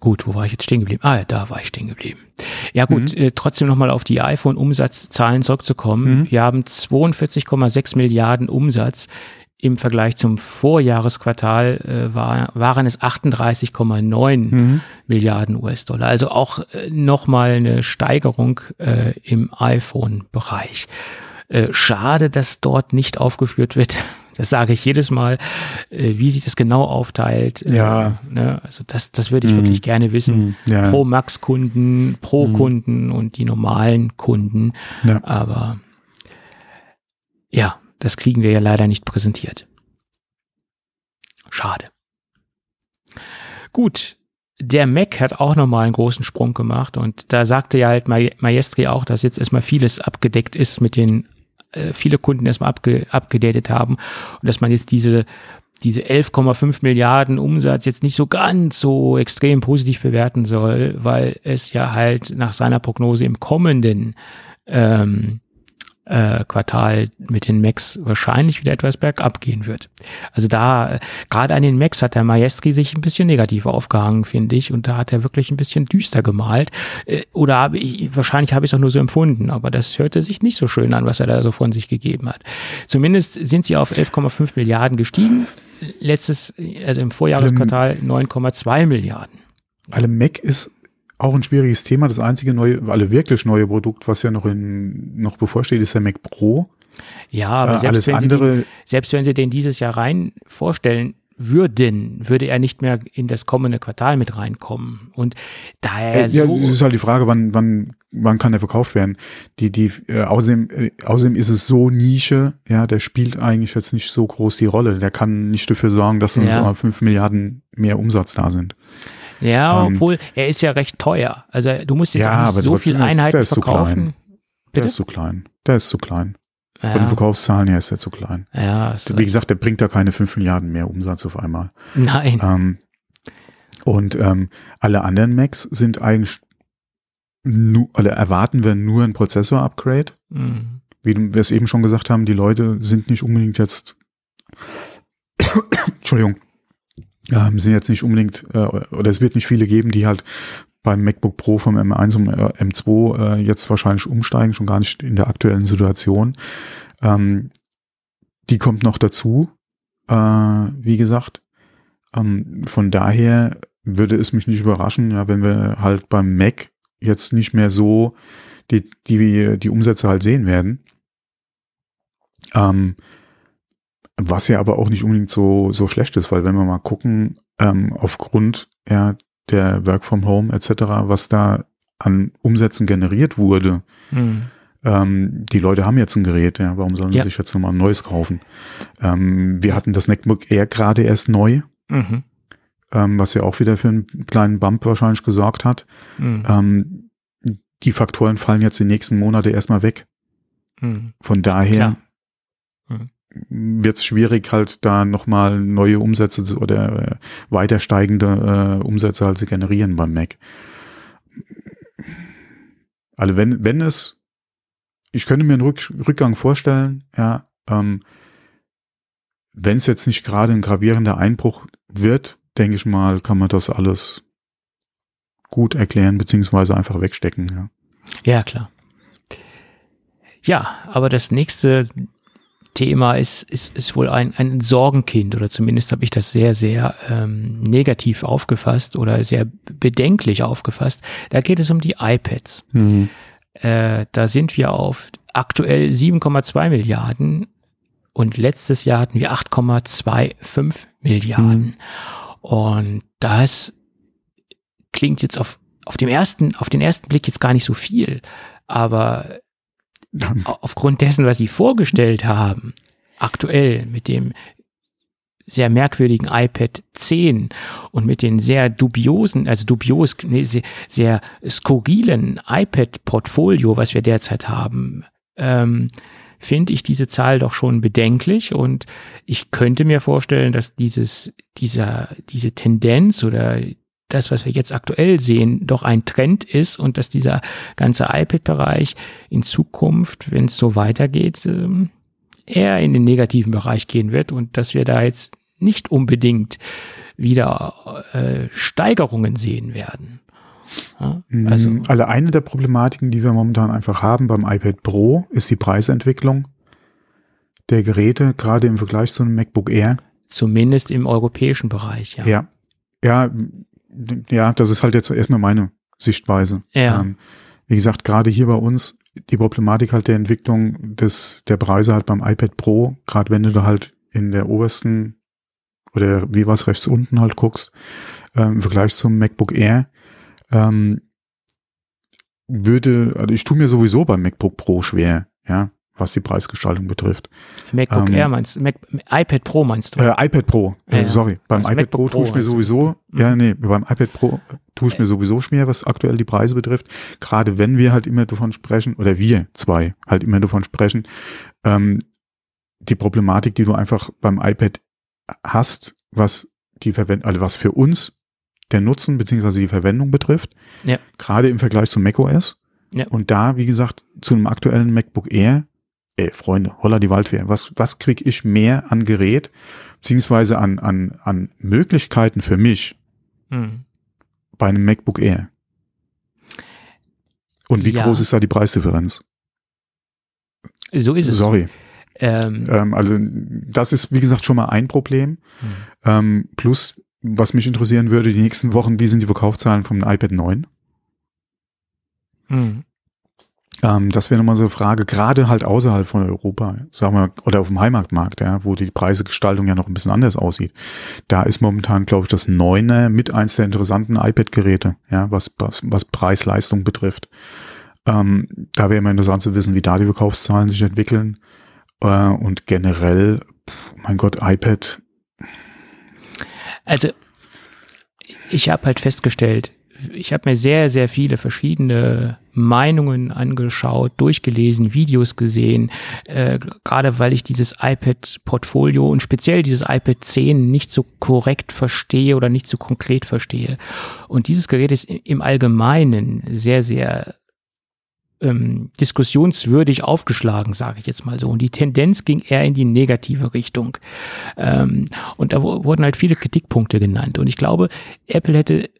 gut, wo war ich jetzt stehen geblieben? Ah, ja, da war ich stehen geblieben. Ja gut, mhm. äh, trotzdem nochmal auf die iPhone-Umsatzzahlen zurückzukommen. Mhm. Wir haben 42,6 Milliarden Umsatz im Vergleich zum Vorjahresquartal äh, war, waren es 38,9 mhm. Milliarden US-Dollar. Also auch äh, nochmal eine Steigerung äh, im iPhone-Bereich. Äh, schade, dass dort nicht aufgeführt wird. (laughs) Das sage ich jedes Mal, äh, wie sich das genau aufteilt. Äh, ja. Ne? Also das, das würde ich mhm. wirklich gerne wissen. Mhm. Ja. Pro Max-Kunden, Pro-Kunden mhm. und die normalen Kunden. Ja. Aber Ja, das kriegen wir ja leider nicht präsentiert. Schade. Gut, der Mac hat auch nochmal einen großen Sprung gemacht und da sagte ja halt Maestri auch, dass jetzt erstmal vieles abgedeckt ist mit den äh, viele Kunden erstmal abge, abgedatet haben und dass man jetzt diese diese 11,5 Milliarden Umsatz jetzt nicht so ganz so extrem positiv bewerten soll, weil es ja halt nach seiner Prognose im kommenden ähm, äh, Quartal mit den Macs wahrscheinlich wieder etwas bergab gehen wird. Also da, gerade an den Macs hat der Maestri sich ein bisschen negativ aufgehangen, finde ich, und da hat er wirklich ein bisschen düster gemalt. Äh, oder habe ich, wahrscheinlich habe ich es auch nur so empfunden, aber das hörte sich nicht so schön an, was er da so von sich gegeben hat. Zumindest sind sie auf 11,5 Milliarden gestiegen. Letztes, also im Vorjahresquartal 9,2 Milliarden. Alle Mac ist auch ein schwieriges Thema. Das einzige neue, alle wirklich neue Produkt, was ja noch in, noch bevorsteht, ist der Mac Pro. Ja, aber Äh, selbst, alles wenn andere- sie den, selbst wenn sie den dieses Jahr rein vorstellen würden, würde er nicht mehr in das kommende Quartal mit reinkommen. Und da er Äh, ja, so, es ist halt die Frage, wann, wann, wann kann der verkauft werden? Die, die, äh, außerdem, äh, außerdem ist es so Nische, ja, der spielt eigentlich jetzt nicht so groß die Rolle. Der kann nicht dafür sorgen, dass Ja. ja. fünf Milliarden mehr Umsatz da sind. Ja, ähm, obwohl er ist ja recht teuer. Also du musst jetzt Ja, so viel Einheiten der ist zu verkaufen. Der ist zu klein. Der ist zu klein. Von den Ja, Verkaufszahlen her ist der zu klein. ja Wie gesagt, der bringt da keine fünf Milliarden mehr Umsatz auf einmal. Nein. Ähm, und ähm, alle anderen Macs sind eigentlich, nu, alle erwarten wir nur ein Prozessor-Upgrade. Mhm. Wie wir es eben schon gesagt haben, die Leute sind nicht unbedingt jetzt, (coughs) Entschuldigung, ähm, sind jetzt nicht unbedingt, äh, oder es wird nicht viele geben, die halt beim MacBook Pro vom M1 und äh, M2 äh, jetzt wahrscheinlich umsteigen, schon gar nicht in der aktuellen Situation. Ähm, die kommt noch dazu, äh, wie gesagt. Ähm, von daher würde es mich nicht überraschen, ja, wenn wir halt beim Mac jetzt nicht mehr so die, die, die Umsätze halt sehen werden. Ähm, was ja aber auch nicht unbedingt so, so schlecht ist, weil wenn wir mal gucken, ähm, aufgrund ja, der Work from Home etc., was da an Umsätzen generiert wurde, Mhm. ähm, die Leute haben jetzt ein Gerät, ja, warum sollen sie Ja. sich jetzt nochmal ein neues kaufen? Ähm, wir hatten das MacBook Air gerade erst neu, Mhm. ähm, was ja auch wieder für einen kleinen Bump wahrscheinlich gesorgt hat. Mhm. Die Faktoren fallen jetzt die nächsten Monate erstmal weg. Mhm. Von daher. Wird es schwierig, halt da nochmal neue Umsätze oder äh, weiter steigende äh, Umsätze halt zu generieren beim Mac. Also wenn, wenn es, ich könnte mir einen Rück, Rückgang vorstellen, ja, ähm, wenn es jetzt nicht gerade ein gravierender Einbruch wird, denke ich mal, kann man das alles gut erklären, beziehungsweise einfach wegstecken, ja. Ja, klar. Ja, aber das nächste Thema ist, ist, ist wohl ein, ein Sorgenkind oder zumindest habe ich das sehr, sehr ähm, negativ aufgefasst oder sehr bedenklich aufgefasst. Da geht es um die iPads. Äh, da sind wir auf aktuell 7,2 Milliarden und letztes Jahr hatten wir 8,25 Milliarden. Und das klingt jetzt auf, auf dem ersten, auf den ersten Blick jetzt gar nicht so viel, aber aufgrund dessen, was sie vorgestellt haben, aktuell mit dem sehr merkwürdigen iPad 10 und mit den sehr dubiosen, also dubios, nee, sehr, sehr skurrilen iPad-Portfolio, was wir derzeit haben, ähm, finde ich diese Zahl doch schon bedenklich und ich könnte mir vorstellen, dass dieses, dieser, diese Tendenz oder das, was wir jetzt aktuell sehen, doch ein Trend ist und dass dieser ganze iPad-Bereich in Zukunft, wenn es so weitergeht, ähm, eher in den negativen Bereich gehen wird und dass wir da jetzt nicht unbedingt wieder äh, Steigerungen sehen werden. Ja, also, Also alle eine der Problematiken, die wir momentan einfach haben beim iPad Pro, ist die Preisentwicklung der Geräte, gerade im Vergleich zu einem MacBook Air. zumindest im europäischen Bereich, ja. Ja, ja, ja, das ist halt jetzt erstmal meine Sichtweise. Ja. Ähm, wie gesagt, gerade hier bei uns die Problematik halt der Entwicklung des der Preise halt beim iPad Pro, gerade wenn du da halt in der obersten oder wie was rechts unten halt guckst, ähm, im Vergleich zum MacBook Air, ähm, würde, also ich tue mir sowieso beim MacBook Pro schwer, ja, was die Preisgestaltung betrifft. MacBook ähm, Air meinst du? Mac, iPad Pro meinst du? Äh, iPad Pro, äh, ja, sorry. Beim also iPad Pro, Pro tue ich mir sowieso, du? ja, nee, beim iPad Pro tue ich mir sowieso schwer, was aktuell die Preise betrifft. Gerade wenn wir halt immer davon sprechen, oder wir zwei halt immer davon sprechen, ähm, die Problematik, die du einfach beim iPad hast, was die Verwendung, also was für uns der Nutzen beziehungsweise die Verwendung betrifft, ja. gerade im Vergleich zu macOS. Ja. Und da, wie gesagt, zu einem aktuellen MacBook Air ey, Freunde, holla die Waldfee, was, was krieg ich mehr an Gerät, beziehungsweise an, an, an Möglichkeiten für mich mhm. bei einem MacBook Air? Und wie ja. groß ist da die Preisdifferenz? So ist es. Sorry. Ähm, ähm, also das ist, wie gesagt, schon mal ein Problem. Mhm. Ähm, plus, was mich interessieren würde, die nächsten Wochen, wie sind die Verkaufszahlen vom iPad 9? Mhm. Ähm, das wäre nochmal so eine Frage, gerade halt außerhalb von Europa, sagen wir, oder auf dem Heimatmarkt, ja, wo die Preisegestaltung ja noch ein bisschen anders aussieht. Da ist momentan, glaube ich, das Neune mit eins der interessanten iPad-Geräte, ja, was, was, was Preis-Leistung betrifft. Ähm, da wäre immer interessant zu wissen, wie da die Verkaufszahlen sich entwickeln. Äh, und generell, mein Gott, iPad. Also, ich habe halt festgestellt, ich habe mir sehr, sehr viele verschiedene Meinungen angeschaut, durchgelesen, Videos gesehen, äh, gerade weil ich dieses iPad-Portfolio und speziell dieses iPad 10 nicht so korrekt verstehe oder nicht so konkret verstehe. Und dieses Gerät ist im Allgemeinen sehr, sehr ähm, diskussionswürdig aufgeschlagen, sage ich jetzt mal so. Und die Tendenz ging eher in die negative Richtung. Ähm, und da wurden halt viele Kritikpunkte genannt. Und ich glaube, Apple hätte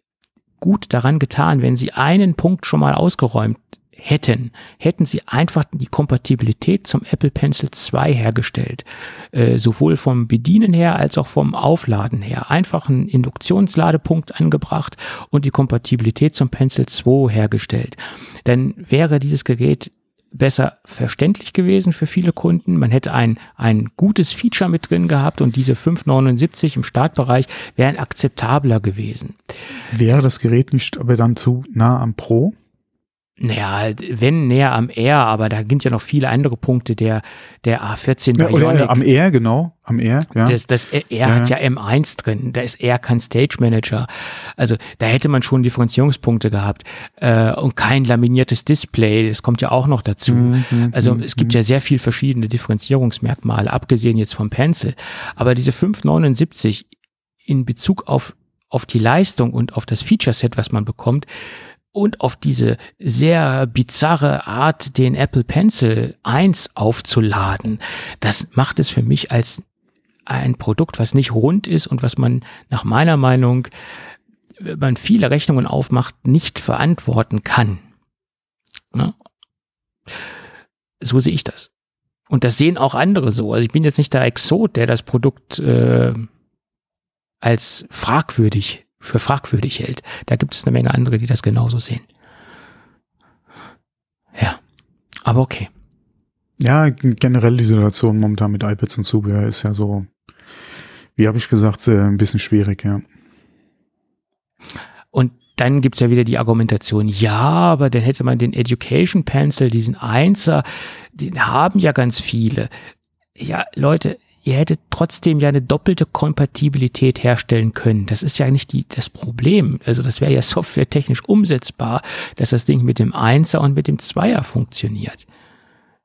gut daran getan, wenn sie einen Punkt schon mal ausgeräumt hätten, hätten sie einfach die Kompatibilität zum Apple Pencil 2 hergestellt. Äh, sowohl vom Bedienen her als auch vom Aufladen her. Einfach einen Induktionsladepunkt angebracht und die Kompatibilität zum Pencil 2 hergestellt. Dann wäre dieses Gerät besser verständlich gewesen für viele Kunden. Man hätte ein, ein gutes Feature mit drin gehabt und diese 579 im Startbereich wären akzeptabler gewesen. Wäre das Gerät nicht aber dann zu nah am Pro? Naja, wenn näher am R, aber da sind ja noch viele andere Punkte der, der A14 ja. Oder, am R, genau, am R, ja. Das, das R ja, hat ja M1 drin, da ist R kein Stage Manager. Also da hätte man schon Differenzierungspunkte gehabt äh, und kein laminiertes Display, das kommt ja auch noch dazu. Mhm, mhm also mhm, es gibt mhm. ja sehr viel verschiedene Differenzierungsmerkmale, abgesehen jetzt vom Pencil. Aber diese 579 in Bezug auf, auf die Leistung und auf das Feature-Set, was man bekommt, und auf diese sehr bizarre Art, den Apple Pencil 1 aufzuladen, das macht es für mich als ein Produkt, was nicht rund ist und was man nach meiner Meinung, wenn man viele Rechnungen aufmacht, nicht verantworten kann. Ne? So sehe ich das. Und das sehen auch andere so. Also ich bin jetzt nicht der Exot, der das Produkt äh, als fragwürdig für fragwürdig hält. Da gibt es eine Menge andere, die das genauso sehen. Ja, aber okay. Ja, generell die Situation momentan mit iPads und Zubehör ist ja so, wie habe ich gesagt, äh, ein bisschen schwierig, ja. Und dann gibt's ja wieder die Argumentation, ja, aber dann hätte man den Education Pencil, diesen Einser, den haben ja ganz viele. Ja, Leute, ihr hättet trotzdem ja eine doppelte Kompatibilität herstellen können. Das ist ja nicht die, das Problem. Also das wäre ja (laughs) softwaretechnisch umsetzbar, dass das Ding mit dem Einser und mit dem Zweier funktioniert.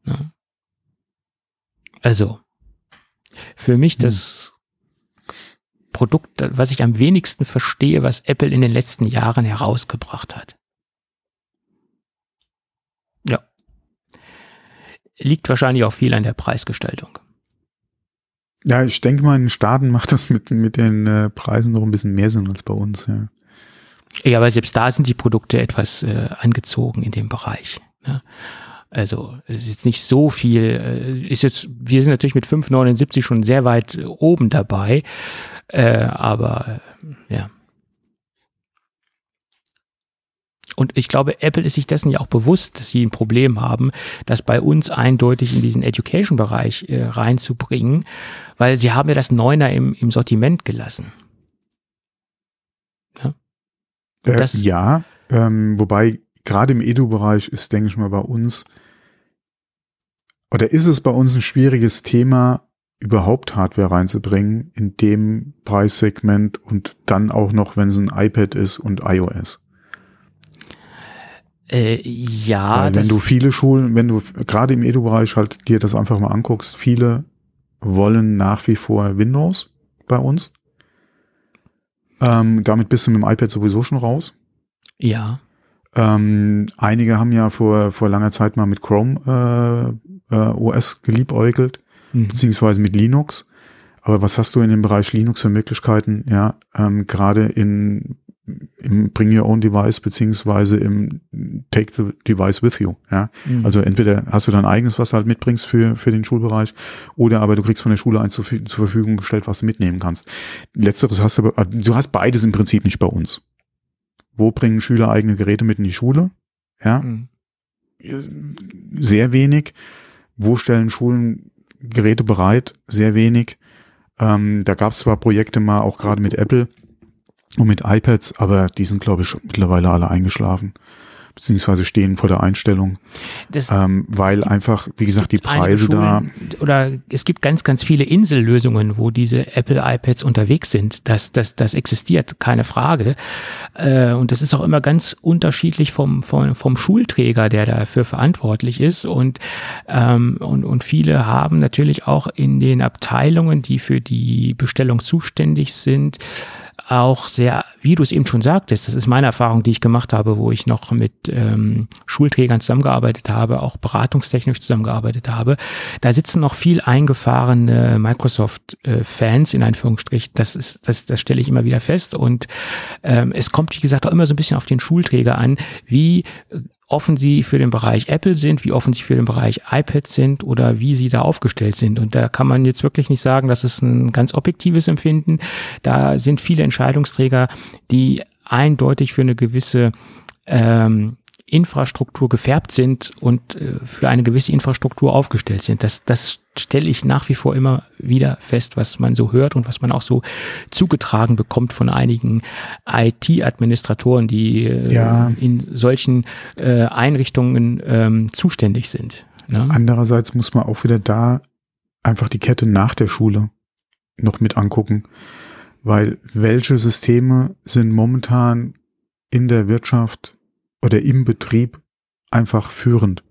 Ne? Also, für mich hm. das Produkt, was ich am wenigsten verstehe, was Apple in den letzten Jahren herausgebracht hat. Ja. Liegt wahrscheinlich auch viel an der Preisgestaltung. Ja, ich denke mal, in den Staaten (laughs) macht das mit, mit den äh, Preisen noch ein bisschen mehr Sinn als bei uns, ja. Ja, aber selbst da sind die Produkte etwas äh, angezogen in dem Bereich. Ne? Also es ist nicht so viel, äh, ist jetzt, wir sind natürlich mit 5,79 schon sehr weit oben dabei, äh, aber ja. Und ich glaube, Apple ist sich dessen ja auch bewusst, dass sie ein Problem haben, das bei uns eindeutig in diesen Education-Bereich äh, reinzubringen, weil sie haben ja das Neuner im, im Sortiment gelassen. Ja, äh, das, ja ähm, wobei gerade im Edu-Bereich ist, denke ich mal, bei uns oder ist es bei uns ein schwieriges Thema, überhaupt Hardware reinzubringen in dem Preissegment und dann auch noch, wenn es ein iPad ist und iOS? Äh, ja. Weil wenn du viele Schulen, wenn du gerade im Edu-Bereich halt dir das einfach mal anguckst, viele wollen nach wie vor Windows bei uns. Ähm, damit bist du mit dem iPad sowieso schon raus. Ja. Ähm, einige haben ja vor, vor langer Zeit mal mit Chrome äh, äh, OS geliebäugelt, mhm. beziehungsweise mit Linux. Aber was hast du in dem Bereich Linux für Möglichkeiten? Ja, ähm, gerade in im Bring Your Own Device beziehungsweise im Take the Device with you. Ja, mhm. also entweder hast du dein eigenes, was du halt mitbringst für für den Schulbereich, oder aber du kriegst von der Schule eins zur, zur Verfügung gestellt, was du mitnehmen kannst. Letzteres hast du, du hast beides im Prinzip nicht bei uns. Wo bringen Schüler eigene Geräte mit in die Schule? Ja, mhm. sehr wenig. Wo stellen Schulen Geräte bereit? Sehr wenig. Ähm, da gab es zwar Projekte mal auch gerade mit Apple und mit iPads, aber die sind, glaube ich, mittlerweile alle eingeschlafen beziehungsweise stehen vor der Einstellung, das, ähm, weil einfach, wie gesagt, die Preise da. Oder es gibt ganz, ganz viele Insellösungen, wo diese Apple iPads unterwegs sind. Das, das, das existiert, keine Frage. Äh, und das ist auch immer ganz unterschiedlich vom, vom, vom Schulträger, der dafür verantwortlich ist. Und, ähm, und, und viele haben natürlich auch in den Abteilungen, die für die Bestellung zuständig sind, auch sehr, wie du es eben schon sagtest, das ist meine Erfahrung, die ich gemacht habe, wo ich noch mit ähm, Schulträgern zusammengearbeitet habe, auch beratungstechnisch zusammengearbeitet habe. Da sitzen noch viel eingefahrene Microsoft-Fans in Anführungsstrich. Das ist, das, das stelle ich immer wieder fest. Und ähm, es kommt, wie gesagt, auch immer so ein bisschen auf den Schulträger an, wie offen sie für den Bereich Apple sind, wie offen sie für den Bereich iPad sind oder wie sie da aufgestellt sind. Und da kann man jetzt wirklich nicht sagen, das ist ein ganz objektives Empfinden. Da sind viele Entscheidungsträger, die eindeutig für eine gewisse ähm, Infrastruktur gefärbt sind und äh, für eine gewisse Infrastruktur aufgestellt sind. Das, das stelle ich nach wie vor immer wieder fest, was man so hört und was man auch so zugetragen bekommt von einigen IT-Administratoren, die äh, ja. in solchen äh, Einrichtungen ähm, zuständig sind. Ne? Andererseits muss man auch wieder da einfach die Kette nach der Schule noch mit angucken, weil welche Systeme sind momentan in der Wirtschaft oder im Betrieb einfach führend.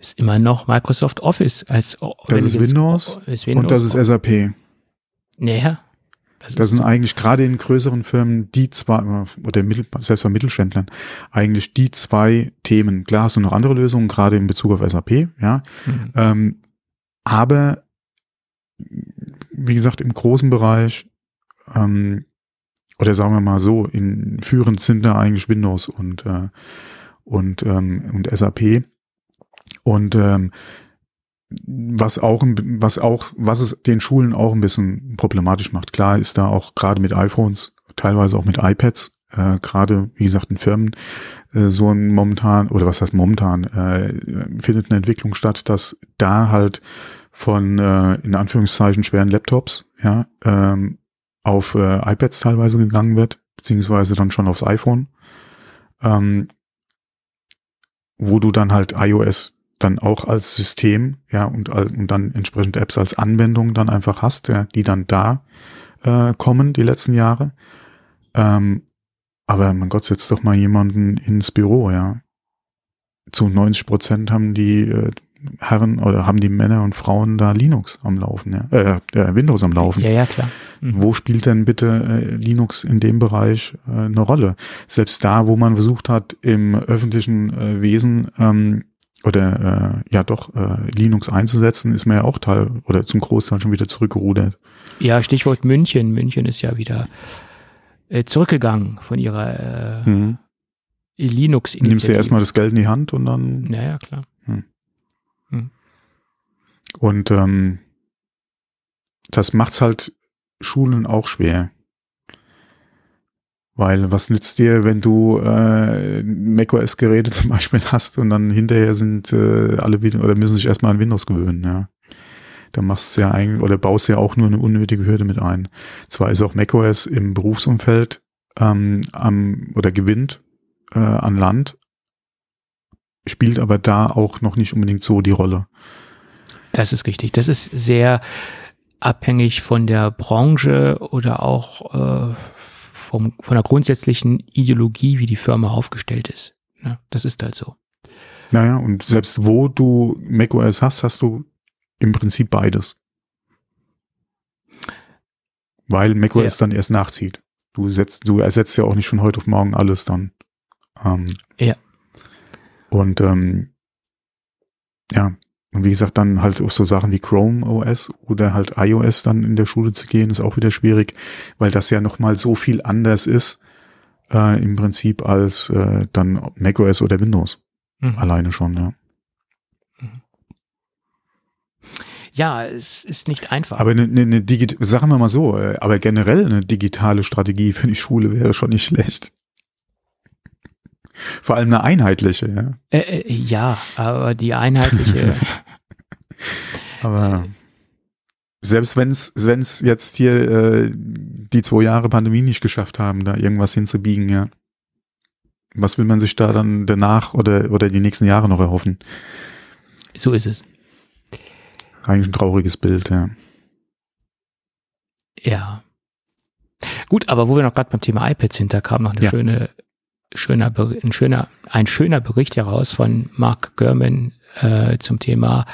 Ist immer noch Microsoft Office als das ist Windows, ist Windows, und das ist SAP. Naja. Das, das sind so. eigentlich gerade in größeren Firmen die zwei, oder Mittel, selbst bei Mittelständlern, eigentlich die zwei Themen. Klar hast du noch andere Lösungen, gerade in Bezug auf SAP, ja. Mhm. Ähm, aber wie gesagt, im großen Bereich ähm, oder sagen wir mal so, in führend sind da eigentlich Windows und äh, und ähm, und SAP und ähm, was auch was auch was es den Schulen auch ein bisschen problematisch macht. Klar ist da auch gerade mit iPhones, teilweise auch mit iPads, äh, gerade wie gesagt in Firmen äh, so ein momentan oder was heißt momentan äh, findet eine Entwicklung statt, dass da halt von äh, in Anführungszeichen schweren Laptops ja ähm, auf äh, iPads teilweise gegangen wird, beziehungsweise dann schon aufs iPhone, ähm, wo du dann halt iOS dann auch als System, ja, und, und dann entsprechend Apps als Anwendung dann einfach hast, ja, die dann da äh, kommen, die letzten Jahre. Ähm, aber mein Gott, setz doch mal jemanden ins Büro, ja. Zu 90 Prozent haben die äh, Herren oder haben die Männer und Frauen da Linux am Laufen, ja? äh, äh, Windows am Laufen. Ja, ja, klar. Mhm. Wo spielt denn bitte äh, Linux in dem Bereich äh, eine Rolle? Selbst da, wo man versucht hat, im öffentlichen äh, Wesen ähm, oder äh, ja doch äh, Linux einzusetzen, ist man ja auch Teil oder zum Großteil schon wieder zurückgerudert. Ja, Stichwort München. München ist ja wieder äh, zurückgegangen von ihrer äh, mhm. Linux-Initiative. Nimmst du erstmal das Geld in die Hand und dann. Ja, ja, klar. Hm. Hm. Und ähm, das macht's halt Schulen auch schwer. Weil was nützt dir, wenn du äh, macOS-Geräte (laughs) zum Beispiel hast und dann hinterher sind äh, alle wieder oder müssen sich erstmal an Windows gewöhnen, ja. Da machst du ja eigentlich oder baust ja auch nur eine unnötige Hürde mit ein. Zwar ist auch macOS im Berufsumfeld ähm, am oder gewinnt äh, an Land, spielt aber da auch noch nicht unbedingt so die Rolle. Das ist richtig. Das ist sehr abhängig von der Branche oder auch äh, vom, von der grundsätzlichen Ideologie, wie die Firma aufgestellt ist. Ja, das ist halt so. Naja, und selbst wo du macOS hast, hast du im Prinzip beides. Weil macOS ja. dann erst nachzieht. Du, setzt, du ersetzt ja auch nicht von heute auf morgen alles dann. Ähm, ja. Und ähm, ja, und wie gesagt, dann halt auch so Sachen wie Chrome OS oder halt iOS dann in der Schule zu gehen, ist auch wieder schwierig, weil das ja nochmal so viel anders ist äh, im Prinzip als äh, dann macOS oder Windows. Mhm. Alleine schon, ja. Mhm. Ja, es ist nicht einfach. Aber eine, eine, eine sagen wir mal so, äh, aber generell eine digitale Strategie für die Schule wäre schon nicht schlecht. Vor allem eine einheitliche, ja. Äh, äh, ja, aber die einheitliche. (laughs) aber selbst wenn es jetzt hier äh, die zwei Jahre Pandemie nicht geschafft haben, da irgendwas hinzubiegen, ja. Was will man sich da dann danach oder oder die nächsten Jahre noch erhoffen? So ist es. Eigentlich ein trauriges Bild, ja. Ja. Gut, aber wo wir noch gerade beim Thema iPads sind, da kam noch eine ja. schöne schöner, ein schöner, ein schöner Bericht heraus von Mark Gurman äh, zum Thema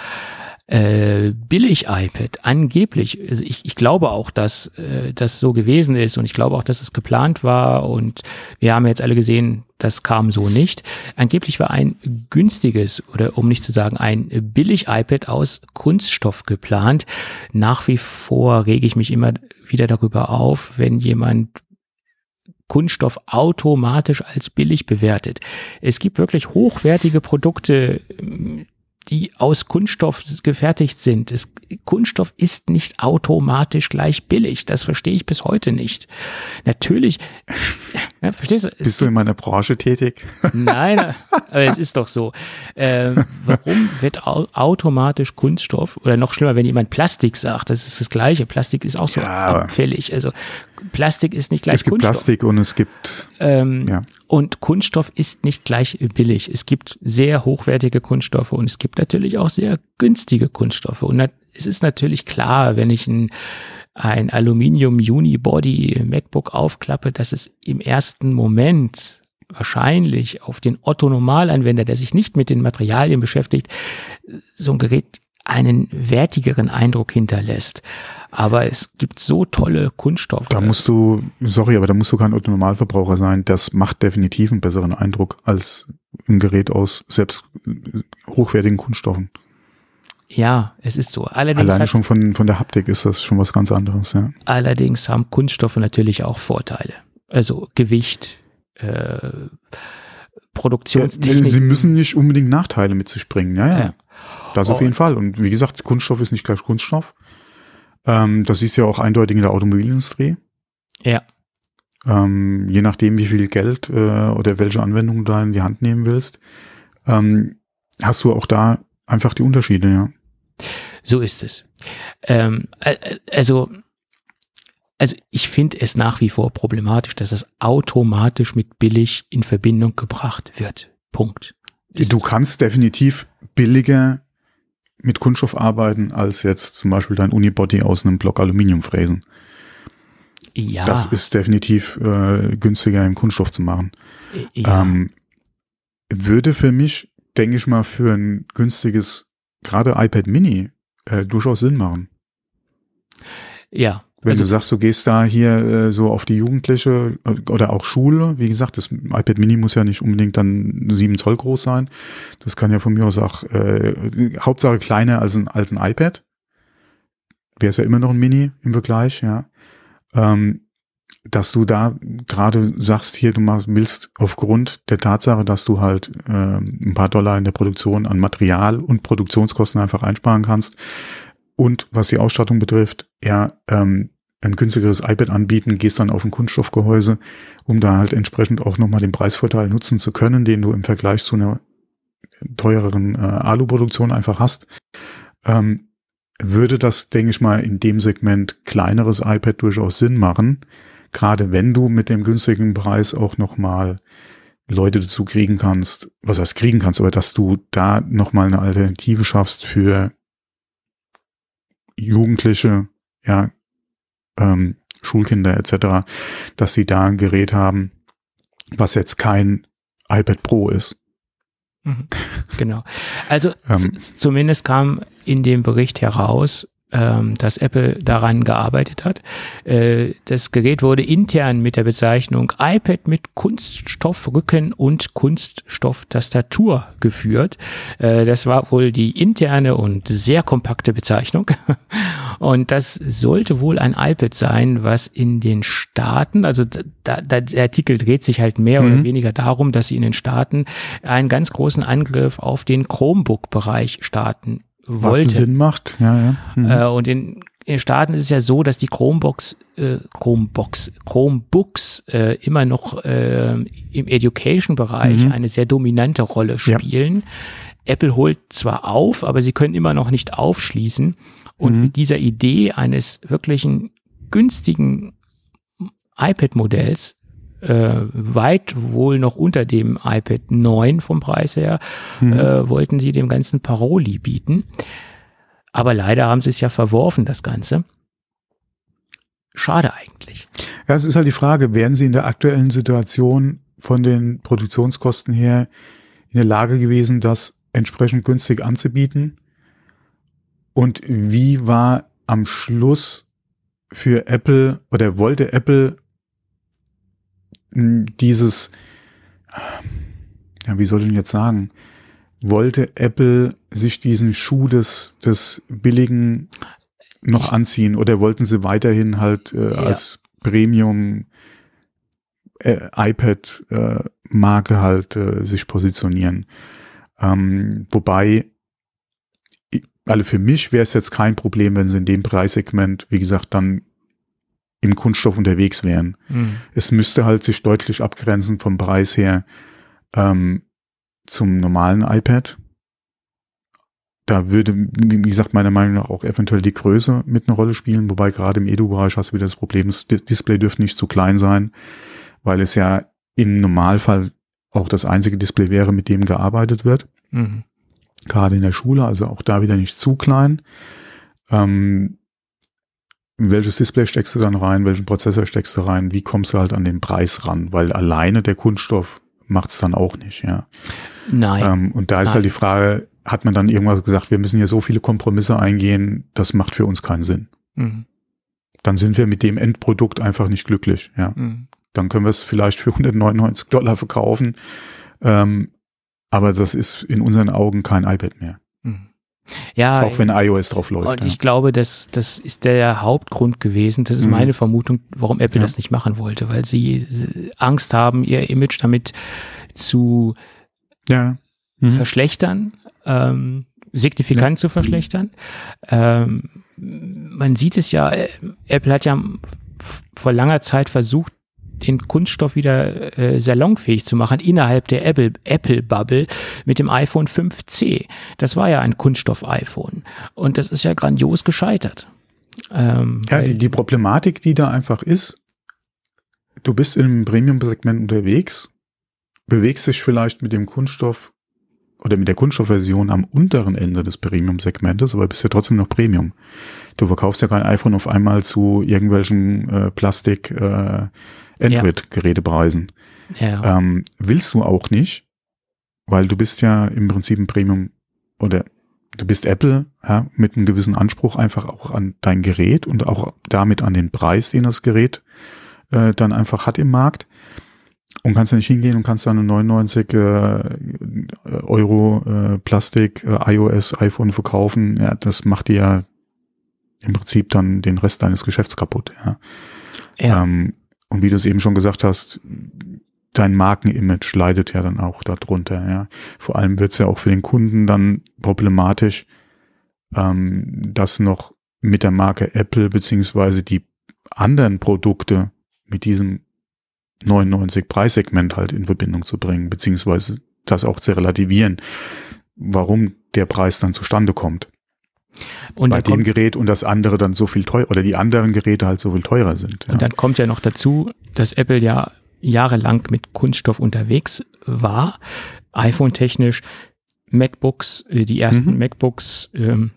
äh, billig iPad. Angeblich, also ich, ich glaube auch, dass äh, das so gewesen ist und ich glaube auch, dass es geplant war und wir haben jetzt alle gesehen, das kam so nicht. Angeblich war ein günstiges oder um nicht zu sagen ein billig iPad aus Kunststoff geplant. Nach wie vor rege ich mich immer wieder darüber auf, wenn jemand Kunststoff automatisch als billig bewertet. Es gibt wirklich hochwertige Produkte, die aus Kunststoff gefertigt sind. Es, Kunststoff ist nicht automatisch gleich billig. Das verstehe ich bis heute nicht. Natürlich, ja, (laughs) verstehst du? Bist du in meiner Branche tätig? (laughs) Nein, aber es ist doch so. Äh, warum wird au automatisch Kunststoff oder noch schlimmer, wenn jemand Plastik sagt? Das ist das Gleiche. Plastik ist auch so ja, abfällig. Also Plastik ist nicht gleich es gibt Kunststoff. Plastik und es gibt ähm, ja. und Kunststoff ist nicht gleich billig. Es gibt sehr hochwertige Kunststoffe und es gibt natürlich auch sehr günstige Kunststoffe. Und es ist natürlich klar, wenn ich ein, ein Aluminium Unibody MacBook aufklappe, dass es im ersten Moment wahrscheinlich auf den Otto Normalanwender, der sich nicht mit den Materialien beschäftigt, so ein Gerät einen wertigeren Eindruck hinterlässt. Aber es gibt so tolle Kunststoffe. Da musst du, sorry, aber da musst du kein Autonormalverbraucher sein. Das macht definitiv einen besseren Eindruck als ein Gerät aus selbst hochwertigen Kunststoffen. Ja, es ist so. Allerdings Alleine schon von, von der Haptik ist das schon was ganz anderes, ja. Allerdings haben Kunststoffe natürlich auch Vorteile. Also Gewicht, äh, Produktionstechnik. Sie müssen nicht unbedingt Nachteile mit sich bringen, ja, ja. ja. Das auf oh. jeden Fall. Und wie gesagt, Kunststoff ist nicht gleich Kunststoff. Ähm, das du ja auch eindeutig in der Automobilindustrie. Ja. Ähm, je nachdem, wie viel Geld äh, oder welche Anwendung du da in die Hand nehmen willst, ähm, hast du auch da einfach die Unterschiede, ja. So ist es. Ähm, äh, also, also ich finde es nach wie vor problematisch, dass das automatisch mit billig in Verbindung gebracht wird. Punkt. Ist du kannst definitiv billiger mit Kunststoff arbeiten, als jetzt zum Beispiel dein Unibody aus einem Block Aluminium fräsen. Ja. Das ist definitiv äh, günstiger im Kunststoff zu machen. Ja. Ähm, würde für mich, denke ich mal, für ein günstiges, gerade iPad Mini, äh, durchaus Sinn machen. Ja, wenn also, du sagst, du gehst da hier äh, so auf die Jugendliche äh, oder auch Schule, wie gesagt, das iPad Mini muss ja nicht unbedingt dann sieben Zoll groß sein. Das kann ja von mir aus auch äh, Hauptsache kleiner als ein, als ein iPad. Wäre es ja immer noch ein Mini im Vergleich, ja. Ähm, dass du da gerade sagst, hier, du machst, willst aufgrund der Tatsache, dass du halt äh, ein paar Dollar in der Produktion an Material und Produktionskosten einfach einsparen kannst. Und was die Ausstattung betrifft, ja, ähm, ein günstigeres iPad anbieten, gehst dann auf ein Kunststoffgehäuse, um da halt entsprechend auch nochmal den Preisvorteil nutzen zu können, den du im Vergleich zu einer teureren äh, Alu-Produktion einfach hast. Ähm, würde das, denke ich mal, in dem Segment kleineres iPad durchaus Sinn machen, gerade wenn du mit dem günstigen Preis auch nochmal Leute dazu kriegen kannst, was heißt kriegen kannst, aber dass du da nochmal eine Alternative schaffst für Jugendliche, ja, ähm, Schulkinder etc., dass sie da ein Gerät haben, was jetzt kein iPad Pro ist. Mhm. Genau. Also ähm, zumindest kam in dem Bericht heraus, ähm, dass Apple daran gearbeitet hat. Äh, das Gerät wurde intern mit der Bezeichnung iPad mit Kunststoffrücken und Kunststofftastatur geführt. Äh, das war wohl die interne und sehr kompakte Bezeichnung. (laughs) Und das sollte wohl ein iPad sein, was in den Staaten, also da, da, der Artikel dreht sich halt mehr mhm. oder weniger darum, dass sie in den Staaten einen ganz großen Angriff auf den Chromebook-Bereich starten wollte. Was Sinn macht, ja, ja. Mhm. Äh, und in, in den Staaten ist es ja so, dass die Chromebox, äh, Chromebox, Chromebooks äh, immer noch äh, im Education-Bereich mhm. eine sehr dominante Rolle spielen. Ja. Apple holt zwar auf, aber sie können immer noch nicht aufschließen. Und mhm. mit dieser Idee eines wirklichen günstigen iPad-Modells äh, weit wohl noch unter dem iPad 9 vom Preis her, mhm. äh, wollten sie dem ganzen Paroli bieten. Aber leider haben sie es ja verworfen, das Ganze. Schade eigentlich. Ja, es ist halt die Frage, wären sie in der aktuellen Situation von den Produktionskosten her in der Lage gewesen, das entsprechend günstig anzubieten? Und wie war am Schluss für Apple oder wollte Apple dieses, ja, wie soll ich denn jetzt sagen, wollte Apple sich diesen Schuh des, des billigen noch anziehen oder wollten sie weiterhin halt äh, ja. als Premium äh, iPad äh, Marke halt äh, sich positionieren. Ähm, wobei, also für mich wäre es jetzt kein Problem, wenn sie in dem Preissegment, wie gesagt, dann im Kunststoff unterwegs wären. Mhm. Es müsste halt sich deutlich abgrenzen vom Preis her ähm, zum normalen iPad. Da würde, wie gesagt, meiner Meinung nach auch eventuell die Größe mit einer Rolle spielen, wobei gerade im Edu-Bereich hast du wieder das Problem, das Display dürfte nicht zu klein sein, weil es ja im Normalfall auch das einzige Display wäre, mit dem gearbeitet wird. Mhm. Gerade in der Schule, also auch da wieder nicht zu klein. Ähm, welches Display steckst du dann rein, welchen Prozessor steckst du rein, wie kommst du halt an den Preis ran, weil alleine der Kunststoff macht es dann auch nicht, ja. Nein. Ähm, und da ist halt Nein. halt die Frage, hat man dann irgendwas gesagt, wir müssen hier so viele Kompromisse eingehen, das macht für uns keinen Sinn. Mhm. Dann sind wir mit dem Endprodukt einfach nicht glücklich, ja. Mhm. Dann können wir es vielleicht für 199 Dollar verkaufen, ähm, aber das ist in unseren Augen kein iPad mehr. Ja, auch wenn iOS drauf läuft. Und ja. ich glaube, das, das ist der Hauptgrund gewesen. Das ist mhm. meine Vermutung, warum Apple ja. das nicht machen wollte, weil sie Angst haben, ihr Image damit zu ja. mhm. verschlechtern, ähm, signifikant zu verschlechtern. Ähm, man sieht es ja, äh, Apple hat ja vor langer Zeit versucht, den Kunststoff wieder äh, salonfähig zu machen innerhalb der Apple, Apple Bubble mit dem iPhone 5C. Das war ja ein Kunststoff-iPhone und das ist ja grandios gescheitert. Ähm, ja, die, die Problematik, die da einfach ist, du bist im Premium-Segment unterwegs, bewegst dich vielleicht mit dem Kunststoff oder mit der Kunststoffversion am unteren Ende des Premium-Segmentes, aber bist ja trotzdem noch Premium. Du verkaufst ja kein iPhone auf einmal zu irgendwelchen äh, Plastik äh, Android-Gerätepreisen. Ja. Ähm, willst du auch nicht, weil du bist ja im Prinzip ein Premium oder du bist Apple ja, mit einem gewissen Anspruch einfach auch an dein Gerät und auch damit an den Preis, den das Gerät äh, dann einfach hat im Markt. Und kannst ja nicht hingehen und kannst dann ein 99 äh, Euro äh, Plastik äh, iOS iPhone verkaufen. Ja, das macht dir ja im Prinzip dann den Rest deines Geschäfts kaputt. Ja. ja. Ähm, und wie du es eben schon gesagt hast, dein Markenimage leidet ja dann auch darunter. Ja. Vor allem wird es ja auch für den Kunden dann problematisch, ähm, das noch mit der Marke Apple beziehungsweise die anderen Produkte mit diesem 99 Preissegment halt in Verbindung zu bringen, beziehungsweise das auch zu relativieren, warum der Preis dann zustande kommt. Und bei dem Gerät und das andere dann so viel teurer oder die anderen Geräte halt so viel teurer sind. Ja. Und dann kommt ja noch dazu, dass Apple ja jahrelang mit Kunststoff unterwegs war, iPhone-technisch, MacBooks, äh, die ersten mhm. MacBooks, ähm,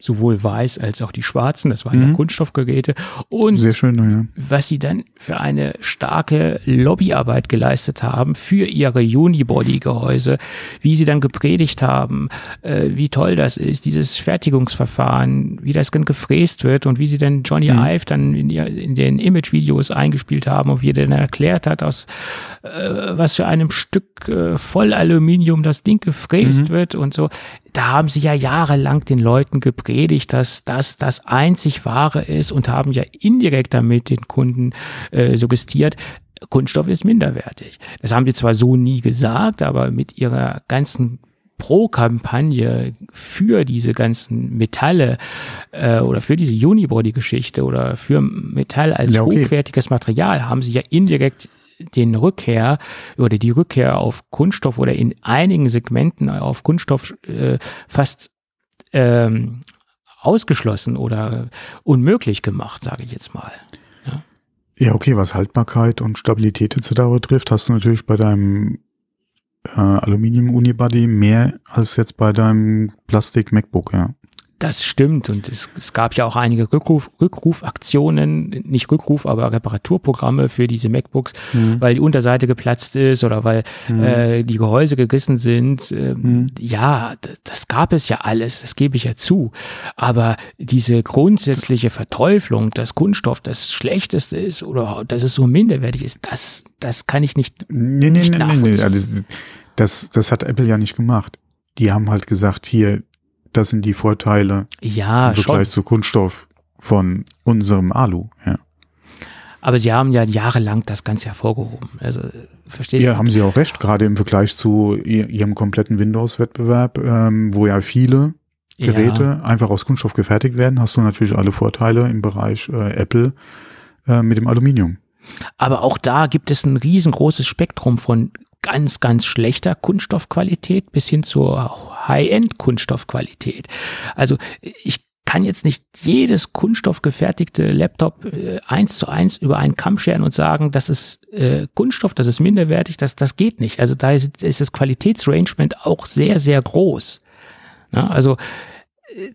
sowohl weiß als auch die schwarzen, das waren mhm. ja Kunststoffgeräte. Und Sehr schön, ja. was sie dann für eine starke Lobbyarbeit geleistet haben für ihre Unibody-Gehäuse, wie sie dann gepredigt haben, äh, wie toll das ist, dieses Fertigungsverfahren, wie das dann gefräst wird und wie sie dann Johnny mhm. Ive dann in, in den Image-Videos eingespielt haben und wie er dann erklärt hat, aus äh, was für einem Stück äh, Vollaluminium das Ding gefräst mhm. wird und so da haben sie ja jahrelang den Leuten gepredigt, dass das das einzig wahre ist und haben ja indirekt damit den Kunden äh, suggestiert, Kunststoff ist minderwertig. Das haben sie zwar so nie gesagt, aber mit ihrer ganzen Pro-Kampagne für diese ganzen Metalle äh, oder für diese Unibody-Geschichte oder für Metall als ja, okay. hochwertiges Material haben sie ja indirekt den Rückkehr oder die Rückkehr auf Kunststoff oder in einigen Segmenten auf Kunststoff äh, fast ähm, ausgeschlossen oder unmöglich gemacht, sage ich jetzt mal. Ja. ja, okay, was Haltbarkeit und Stabilität etc. betrifft, hast du natürlich bei deinem äh, Aluminium Unibody mehr als jetzt bei deinem Plastik MacBook, ja. Das stimmt und es, es gab ja auch einige Rückruf, Rückrufaktionen, nicht Rückruf, aber Reparaturprogramme für diese MacBooks, mhm. weil die Unterseite geplatzt ist oder weil mhm. äh, die Gehäuse gerissen sind. Ähm, mhm. Ja, das gab es ja alles, das gebe ich ja zu. Aber diese grundsätzliche Verteuflung, dass Kunststoff das Schlechteste ist oder dass es so minderwertig ist, das, das kann ich nicht, nee, nee, nicht nee, nachvollziehen. Nee, nee. Das, das hat Apple ja nicht gemacht. Die haben halt gesagt, hier, das sind die Vorteile ja, im Vergleich schon. zu Kunststoff von unserem Alu. Ja. Aber sie haben ja jahrelang das Ganze hervorgehoben. Also du? Ja, haben sie auch recht, gerade im Vergleich zu ihrem kompletten Windows-Wettbewerb, ähm, wo ja viele Geräte ja. einfach aus Kunststoff gefertigt werden, hast du natürlich alle Vorteile im Bereich äh, Apple äh, mit dem Aluminium. Aber auch da gibt es ein riesengroßes Spektrum von ganz, ganz schlechter Kunststoffqualität bis hin zur High-End-Kunststoffqualität. Also ich kann jetzt nicht jedes kunststoffgefertigte Laptop äh, eins zu eins über einen Kamm scheren und sagen, das ist äh, Kunststoff, das ist minderwertig, das, das geht nicht. Also da ist, ist das Qualitätsrangement auch sehr, sehr groß. Na, also äh,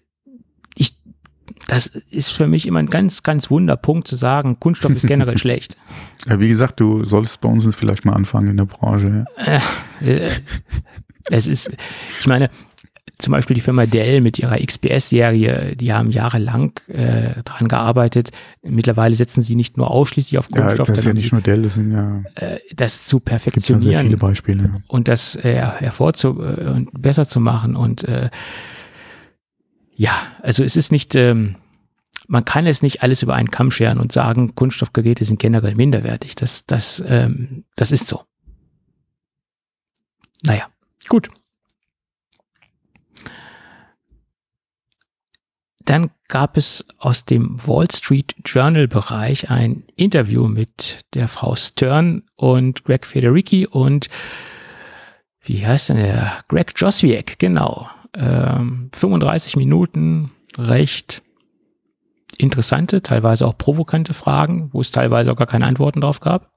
das ist für mich immer ein ganz, ganz Wunderpunkt zu sagen, Kunststoff ist generell (laughs) schlecht. Ja, wie gesagt, du solltest bei uns vielleicht mal anfangen in der Branche. Ja. Äh, es ist, ich meine, zum Beispiel die Firma Dell mit ihrer XPS-Serie, die haben jahrelang äh, daran gearbeitet. Mittlerweile setzen sie nicht nur ausschließlich auf Kunststoff. Ja, das ist ja nicht nur Dell, das sind ja äh, das zu perfektionieren ja viele Beispiele. und das äh, hervorzu äh, und besser zu machen und äh, ja, also es ist nicht, ähm, man kann es nicht alles über einen Kamm scheren und sagen, Kunststoffgeräte sind generell minderwertig. Das, das, ähm, das ist so. Naja, gut. Dann gab es aus dem Wall Street Journal Bereich ein Interview mit der Frau Stern und Greg Federici und wie heißt denn der? Greg Joswiak, genau ähm, 35 Minuten recht interessante, teilweise auch provokante Fragen, wo es teilweise auch gar keine Antworten drauf gab.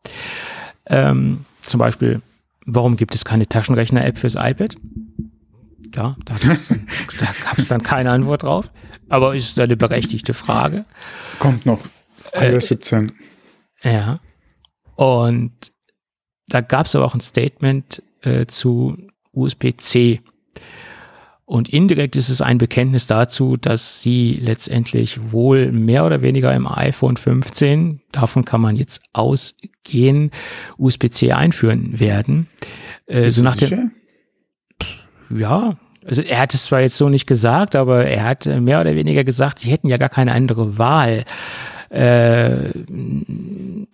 Ähm, zum Beispiel, warum gibt es keine Taschenrechner-App fürs iPad? Ja, da (laughs) gab es dann, keine Antwort drauf. Aber ist eine berechtigte Frage. Kommt noch. iOS äh, 17. Ja. Und da gab es aber auch ein Statement äh, zu USB-C. Und indirekt ist es ein Bekenntnis dazu, dass sie letztendlich wohl mehr oder weniger im iPhone 15, davon kann man jetzt ausgehen, USB-C einführen werden. Äh, so nach dem, ja, also er hat es zwar jetzt so nicht gesagt, aber er hat mehr oder weniger gesagt, sie hätten ja gar keine andere Wahl äh,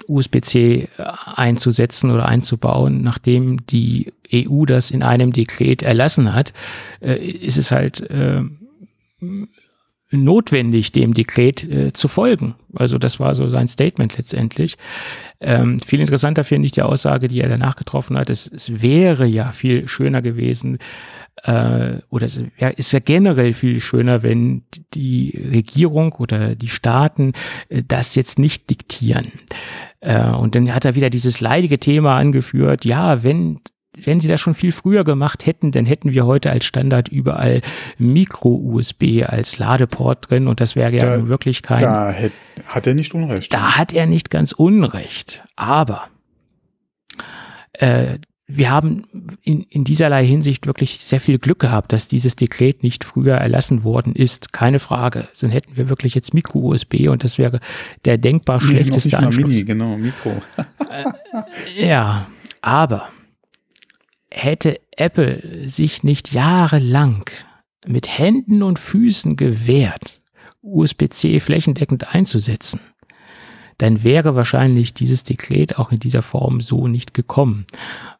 USB-C einzusetzen oder einzubauen, nachdem die EU das in einem Dekret erlassen hat, äh, ist es halt äh, notwendig, dem Dekret äh, zu folgen. Also das war so sein Statement letztendlich. Ähm, viel interessanter finde ich die Aussage, die er danach getroffen hat. Es, es wäre ja viel schöner gewesen, äh, oder es ja, ist ja generell viel schöner, wenn die Regierung oder die Staaten äh, das jetzt nicht diktieren. Äh, und dann hat er wieder dieses leidige Thema angeführt, ja, wenn wenn sie das schon viel früher gemacht hätten, dann hätten wir heute als Standard überall Micro-USB als Ladeport drin und das wäre ja wirklich kein. Da hat, hat er nicht Unrecht. Da hat er nicht ganz Unrecht. Aber äh, wir haben in, in dieserlei Hinsicht wirklich sehr viel Glück gehabt, dass dieses Dekret nicht früher erlassen worden ist. Keine Frage. Dann hätten wir wirklich jetzt Micro-USB und das wäre der denkbar schlechteste nee, Anschluss. Mini, genau, Mikro. äh, ja, aber hätte Apple sich nicht jahrelang mit Händen und Füßen gewehrt, USB-C flächendeckend einzusetzen, dann wäre wahrscheinlich dieses Dekret auch in dieser Form so nicht gekommen.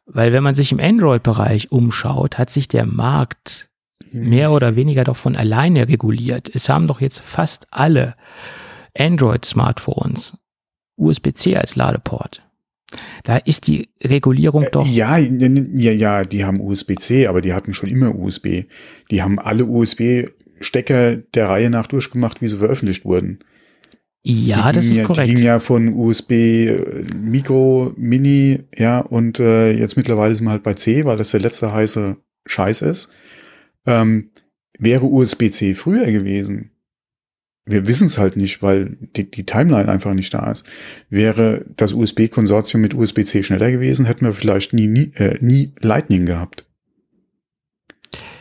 Weil wenn man sich im Android-Bereich umschaut, hat sich der Markt mehr oder weniger doch von alleine reguliert. Es haben doch jetzt fast alle Android-Smartphones USB-C als Ladeport. Da ist die Regulierung äh, doch. Ja, ja, ja, die haben USB-C, aber die hatten schon immer USB. Die haben alle USB-Stecker der Reihe nach durchgemacht, wie sie veröffentlicht wurden. Ja, das ist ja, korrekt. Die ging ja von USB äh, Micro, Mini, ja, und äh, jetzt mittlerweile sind wir halt bei C, weil das der letzte heiße Scheiß ist. Ähm, wäre USB-C früher gewesen, wir wissen es halt nicht, weil die, die Timeline einfach nicht da ist. Wäre das USB-Konsortium mit USB-C schneller gewesen, hätten wir vielleicht nie, nie, äh, nie Lightning gehabt.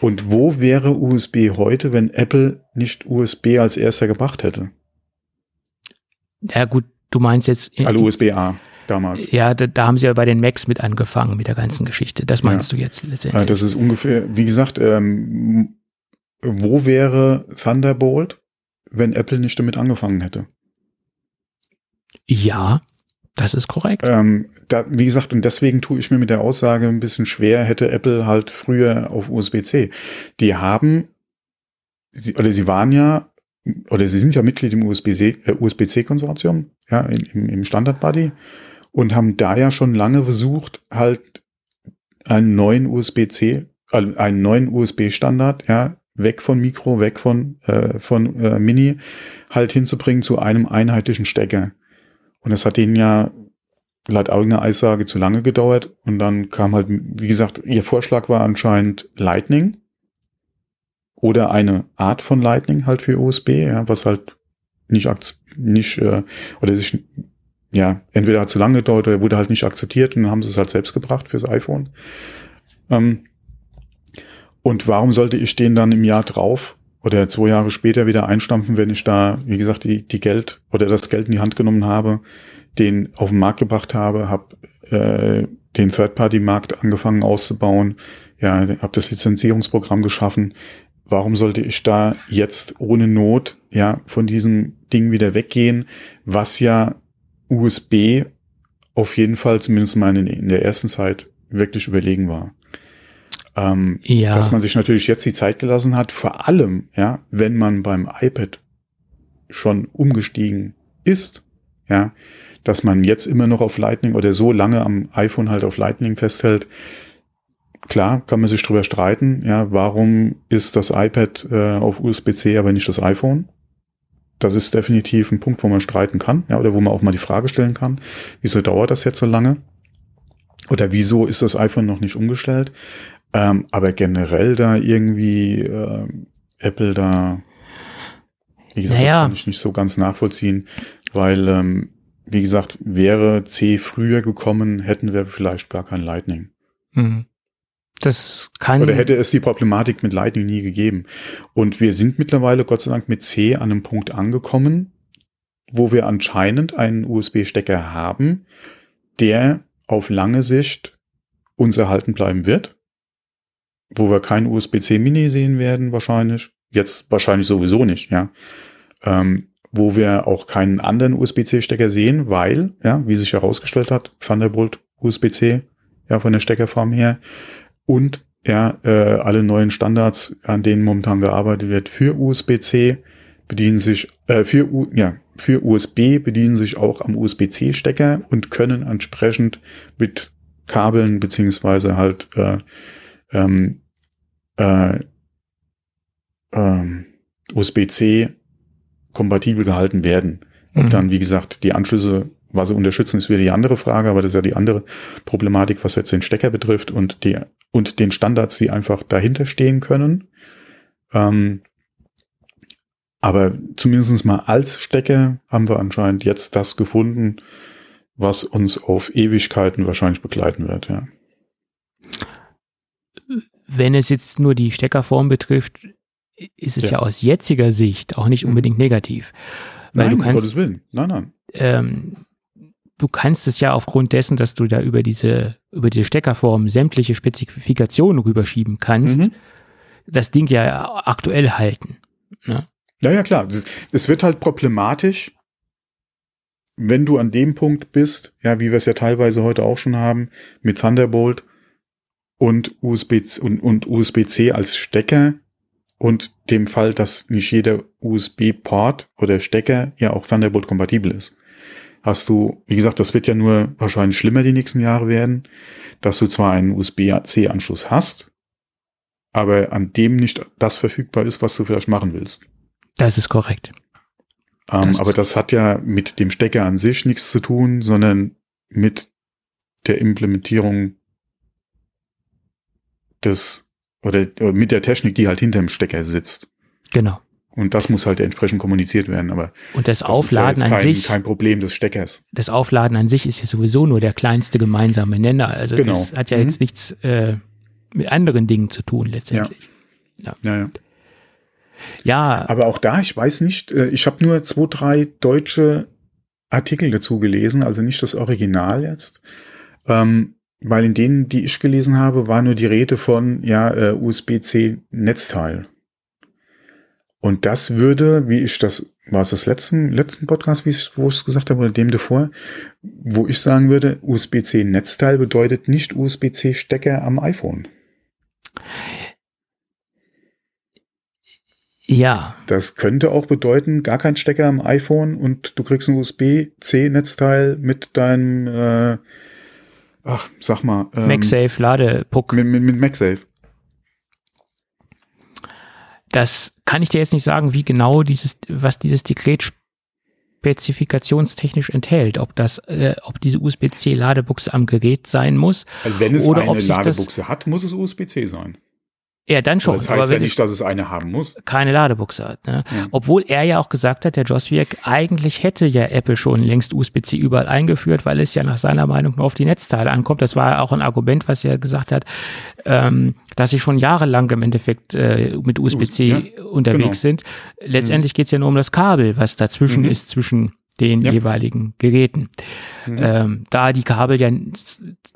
Und wo wäre USB heute, wenn Apple nicht USB als erster gebracht hätte? Ja gut, du meinst jetzt... In, also USB-A damals. Ja, da, da, haben sie ja bei den Macs mit angefangen mit der ganzen Geschichte. Das meinst ja. du jetzt letztendlich? Ja, das ist ungefähr, wie gesagt, ähm, wo wäre Thunderbolt? Wenn Apple nicht damit angefangen hätte. Ja, das ist korrekt. Ähm, da, wie gesagt, und deswegen tue ich mir mit der Aussage ein bisschen schwer, hätte Apple halt früher auf USB-C. Die haben, oder sie waren ja, oder sie sind ja Mitglied im USB-C-Konsortium, äh, USB ja, im, im Standard-Buddy, und haben da ja schon lange versucht, halt einen neuen USB-C, also einen neuen USB-Standard, ja, weg von Mikro, weg von, äh, von äh, Mini, halt hinzubringen zu einem einheitlichen Stecker. Und das hat denen ja laut eigener Eissage zu lange gedauert. Und dann kam halt, wie gesagt, ihr Vorschlag war anscheinend Lightning oder eine Art von Lightning halt für USB, ja, was halt nicht, nicht äh, oder sich ja, entweder hat zu lange gedauert oder wurde halt nicht akzeptiert und dann haben sie es halt selbst gebracht fürs iPhone. Ähm, und warum sollte ich den dann im Jahr drauf oder zwei Jahre später wieder einstampfen, wenn ich da, wie gesagt, die, die Geld oder das Geld in die Hand genommen habe, den auf den Markt gebracht habe, habe äh, den Third-Party-Markt angefangen auszubauen, ja, habe das Lizenzierungsprogramm geschaffen. Warum sollte ich da jetzt ohne Not ja von diesem Ding wieder weggehen, was ja USB auf jeden Fall zumindest mal in, in der ersten Zeit wirklich überlegen war. Ähm, ja. Dass man sich natürlich jetzt die Zeit gelassen hat, vor allem, ja, wenn man beim iPad schon umgestiegen ist, ja, dass man jetzt immer noch auf Lightning oder so lange am iPhone halt auf Lightning festhält. Klar, kann man sich drüber streiten, ja, warum ist das iPad äh, auf USB-C, aber nicht das iPhone? Das ist definitiv ein Punkt, wo man streiten kann, ja, oder wo man auch mal die Frage stellen kann, wieso dauert das jetzt so lange? Oder wieso ist das iPhone noch nicht umgestellt? Ähm, aber generell da irgendwie äh, Apple da, wie gesagt, naja. das kann ich nicht so ganz nachvollziehen, weil, ähm, wie gesagt, wäre C früher gekommen, hätten wir vielleicht gar kein Lightning. Mhm. Das kann. Oder hätte es die Problematik mit Lightning nie gegeben. Und wir sind mittlerweile, Gott sei Dank, mit C an einem Punkt angekommen, wo wir anscheinend einen USB-Stecker haben, der auf lange Sicht uns erhalten bleiben wird wo wir kein USB-C Mini sehen werden wahrscheinlich. Jetzt wahrscheinlich sowieso nicht, ja. Ähm, wo wir auch keinen anderen USB-C-Stecker sehen, weil, ja, wie sich herausgestellt hat, Thunderbolt USB-C, ja, von der Steckerform her. Und ja, äh, alle neuen Standards, an denen momentan gearbeitet wird für USB-C, bedienen sich, äh, für, U, ja, für USB bedienen sich auch am USB-C-Stecker und können entsprechend mit Kabeln beziehungsweise halt äh, ähm, äh, ähm, USB-C kompatibel gehalten werden. Und mhm. dann, wie gesagt, die Anschlüsse, was sie unterstützen, ist wieder die andere Frage, aber das ist ja die andere Problematik, was jetzt den Stecker betrifft und die und den Standards, die einfach dahinter stehen können. Ähm, aber zumindest mal als Stecker haben wir anscheinend jetzt das gefunden, was uns auf Ewigkeiten wahrscheinlich begleiten wird, ja. Wenn es jetzt nur die Steckerform betrifft, ist es ja, ja aus jetziger Sicht auch nicht unbedingt negativ. Weil nein, du kannst, um Gottes Willen. Nein, nein. Ähm, du kannst es ja aufgrund dessen, dass du da über diese, über diese Steckerform sämtliche Spezifikationen rüberschieben kannst, mhm. das Ding ja aktuell halten. Ne? Ja, ja, klar. Es wird halt problematisch, wenn du an dem Punkt bist, ja, wie wir es ja teilweise heute auch schon haben, mit Thunderbolt und USB und, und USB-C als Stecker und dem Fall, dass nicht jeder USB-Port oder Stecker ja auch Thunderbolt kompatibel ist. Hast du, wie gesagt, das wird ja nur wahrscheinlich schlimmer die nächsten Jahre werden, dass du zwar einen USB-C-Anschluss hast, aber an dem nicht das verfügbar ist, was du vielleicht machen willst. Das ist korrekt. Ähm, das aber ist das hat ja mit dem Stecker an sich nichts zu tun, sondern mit der Implementierung des oder mit der Technik, die halt hinter dem Stecker sitzt. Genau. Und das muss halt entsprechend kommuniziert werden, aber und das, das Aufladen ja kein, an sich kein Problem des Steckers. Das Aufladen an sich ist ja sowieso nur der kleinste gemeinsame Nenner. Also genau. das hat ja mhm. jetzt nichts äh, mit anderen Dingen zu tun letztendlich. Ja. Ja. ja, ja. Aber auch da, ich weiß nicht, äh, ich habe nur zwei, drei deutsche Artikel dazu gelesen, also nicht das Original jetzt. Ähm, weil in denen, die ich gelesen habe, war nur die Rede von ja, äh, USB-C-Netzteil. Und das würde, wie ich das, war es das letzten, letzten Podcast, wie ich, wo ich es gesagt habe, oder dem davor, wo ich sagen würde, USB-C-Netzteil bedeutet nicht USB-C-Stecker am iPhone. Ja. Das könnte auch bedeuten, gar kein Stecker am iPhone und du kriegst ein USB-C-Netzteil mit deinem, äh, ach, sag mal. Ähm, MagSafe Ladepuck. Mit, mit, mit MagSafe. Das kann ich dir jetzt nicht sagen, wie genau dieses, was dieses Dekret spezifikationstechnisch enthält, ob das, äh, ob diese USB-C Ladebuchse am Gerät sein muss. Also wenn es oder eine Ladebuchse hat, muss es USB-C sein. Ja, dann schon. das heißt aber ja nicht, dass es eine haben muss. Keine Ladebuchse hat. Ne? Ja. Obwohl er ja auch gesagt hat, der Joswiak, eigentlich hätte ja Apple schon längst USB-C überall eingeführt, weil es ja nach seiner Meinung nur auf die Netzteile ankommt. Das war auch ein Argument, was er gesagt hat, ähm, dass sie schon jahrelang im Endeffekt äh, mit USB-C ja, unterwegs genau. sind. Letztendlich mhm. geht es ja nur um das Kabel, was dazwischen mhm. ist, zwischen den ja. jeweiligen Geräten. Mhm. Ähm, da die Kabel ja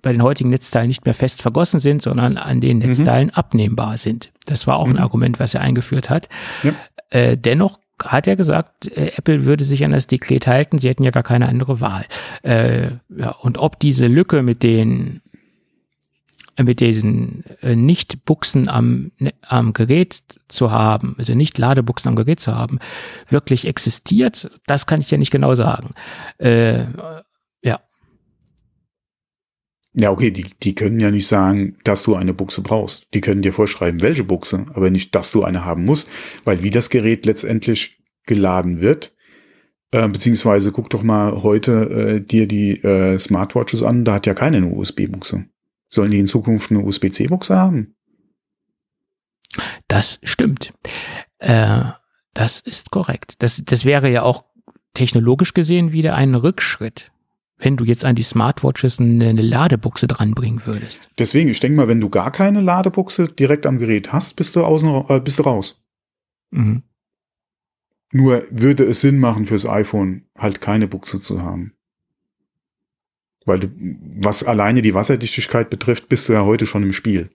bei den heutigen Netzteilen nicht mehr fest vergossen sind, sondern an den mhm. Netzteilen mhm. abnehmbar sind. Das war auch mhm. ein Argument, was er eingeführt hat. Ja. Äh, dennoch hat er gesagt, äh, Apple würde sich an das Dekret halten, sie hätten ja gar keine andere Wahl. Äh, ja, und ob diese Lücke mit den mit diesen äh, Nicht-Buchsen am, ne, am Gerät zu haben, also nicht Ladebuchsen am Gerät zu haben, wirklich existiert, das kann ich ja nicht genau sagen. Äh, ja. Ja, okay, die, die können ja nicht sagen, dass du eine Buchse brauchst. Die können dir vorschreiben, welche Buchse, aber nicht, dass du eine haben musst, weil wie das Gerät letztendlich geladen wird, äh, beziehungsweise guck doch mal heute äh, dir die äh, Smartwatches an, da hat ja keine USB-Buchse. Sollen die in Zukunft eine USB-C-Buchse haben? Das stimmt. Äh, das ist korrekt. Das, das wäre ja auch technologisch gesehen wieder ein Rückschritt, wenn du jetzt an die Smartwatches eine, eine Ladebuchse dranbringen würdest. Deswegen, ich denke mal, wenn du gar keine Ladebuchse direkt am Gerät hast, bist du außen, äh, bist du raus. Mhm. Nur würde es Sinn machen fürs iPhone, halt keine Buchse zu haben. Weil du, was alleine die Wasserdichtigkeit betrifft, bist du ja heute schon im Spiel.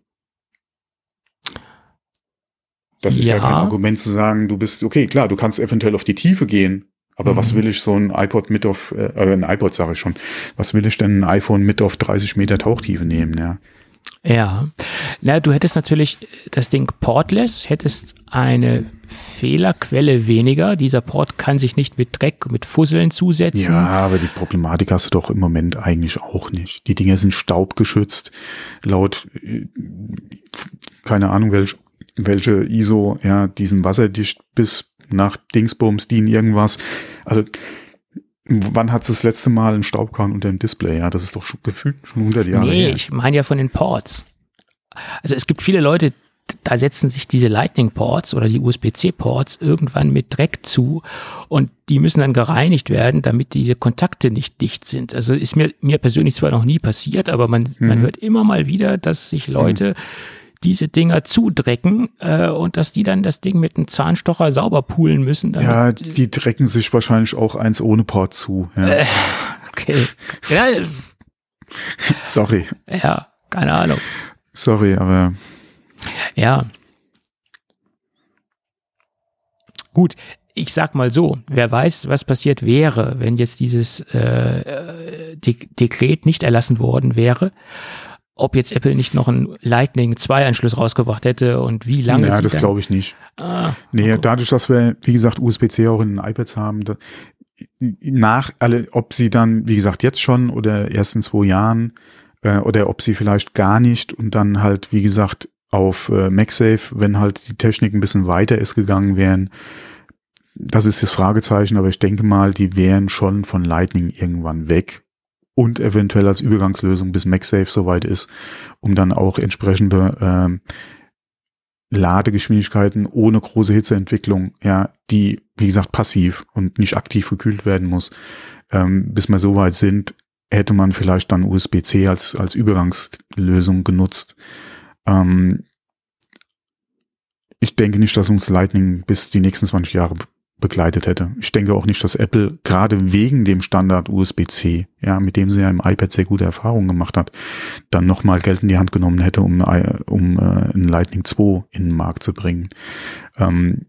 Das ist ja, ja kein Argument zu sagen, du bist, okay, klar, du kannst eventuell auf die Tiefe gehen, aber mhm. was will ich so ein iPod mit auf, äh, äh ein iPod sage ich schon, was will ich denn ein iPhone mit auf 30 Meter Tauchtiefe nehmen, ja? Ja, na, du hättest natürlich das Ding portless, hättest eine Fehlerquelle weniger. Dieser Port kann sich nicht mit Dreck, mit Fusseln zusetzen. Ja, aber die Problematik hast du doch im Moment eigentlich auch nicht. Die Dinge sind staubgeschützt, laut, äh, keine Ahnung, welch, welche ISO, ja, diesen wasserdicht bis nach Dingsbums, DIN irgendwas. Also, wann hat das letzte Mal ein Staubkorn unter dem Display? Ja, das ist doch schon gefühlt schon 100 Jahre nee, her. ich meine ja von den Ports. Also es gibt viele Leute, da setzen sich diese Lightning-Ports oder die USB-C-Ports irgendwann mit Dreck zu und die müssen dann gereinigt werden, damit diese Kontakte nicht dicht sind. Also ist mir, mir persönlich zwar noch nie passiert, aber man, mhm. man hört immer mal wieder, dass sich Leute mhm. diese Dinger zudrecken äh, und dass die dann das Ding mit einem Zahnstocher sauber poolen müssen. ja, die drecken sich wahrscheinlich auch eins ohne Port zu. Ja. Äh, okay. Ja, (laughs) Sorry. Ja, keine Ahnung. Sorry, aber ja. Gut, ich sag mal so, wer weiß, was passiert wäre, wenn jetzt dieses äh, De Dekret nicht erlassen worden wäre, ob jetzt Apple nicht noch einen Lightning 2 Anschluss rausgebracht hätte und wie lange. Ja, das glaube ich nicht. Ah, nee, okay. dadurch, dass wir, wie gesagt, USB-C auch in den iPads haben, da, nach alle, ob sie dann, wie gesagt, jetzt schon oder erst in zwei Jahren äh, oder ob sie vielleicht gar nicht und dann halt, wie gesagt, auf äh, MagSafe, wenn halt die Technik ein bisschen weiter ist gegangen wären. Das ist das Fragezeichen, aber ich denke mal, die wären schon von Lightning irgendwann weg und eventuell als Übergangslösung bis MagSafe soweit ist, um dann auch entsprechende ähm, Ladegeschwindigkeiten ohne große Hitzeentwicklung, ja, die, wie gesagt, passiv und nicht aktiv gekühlt werden muss, ähm, bis wir so weit sind, hätte man vielleicht dann USB-C als, als Übergangslösung genutzt. Ähm, ich denke nicht, dass uns Lightning bis die nächsten 20 Jahre begleitet hätte. Ich denke auch nicht, dass Apple gerade wegen dem Standard USB-C, ja, mit dem sie ja im iPad sehr gute Erfahrungen gemacht hat, dann nochmal Geld in die Hand genommen hätte, um, um äh, ein Lightning 2 in den Markt zu bringen. Ähm,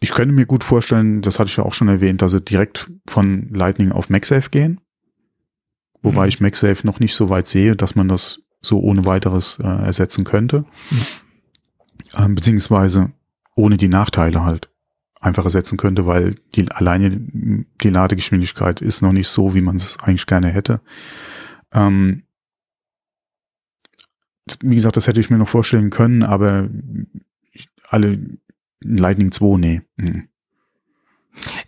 ich könnte mir gut vorstellen, das hatte ich ja auch schon erwähnt, dass sie direkt von Lightning auf MagSafe gehen. Wobei mhm. ich MagSafe noch nicht so weit sehe, dass man das so ohne weiteres äh, ersetzen könnte. Mhm. Ähm, beziehungsweise ohne die Nachteile halt einfach ersetzen könnte, weil die alleine die Ladegeschwindigkeit ist noch nicht so, wie man es eigentlich gerne hätte. Ähm, wie gesagt, das hätte ich mir noch vorstellen können, aber alle Lightning 2, nee. Mhm.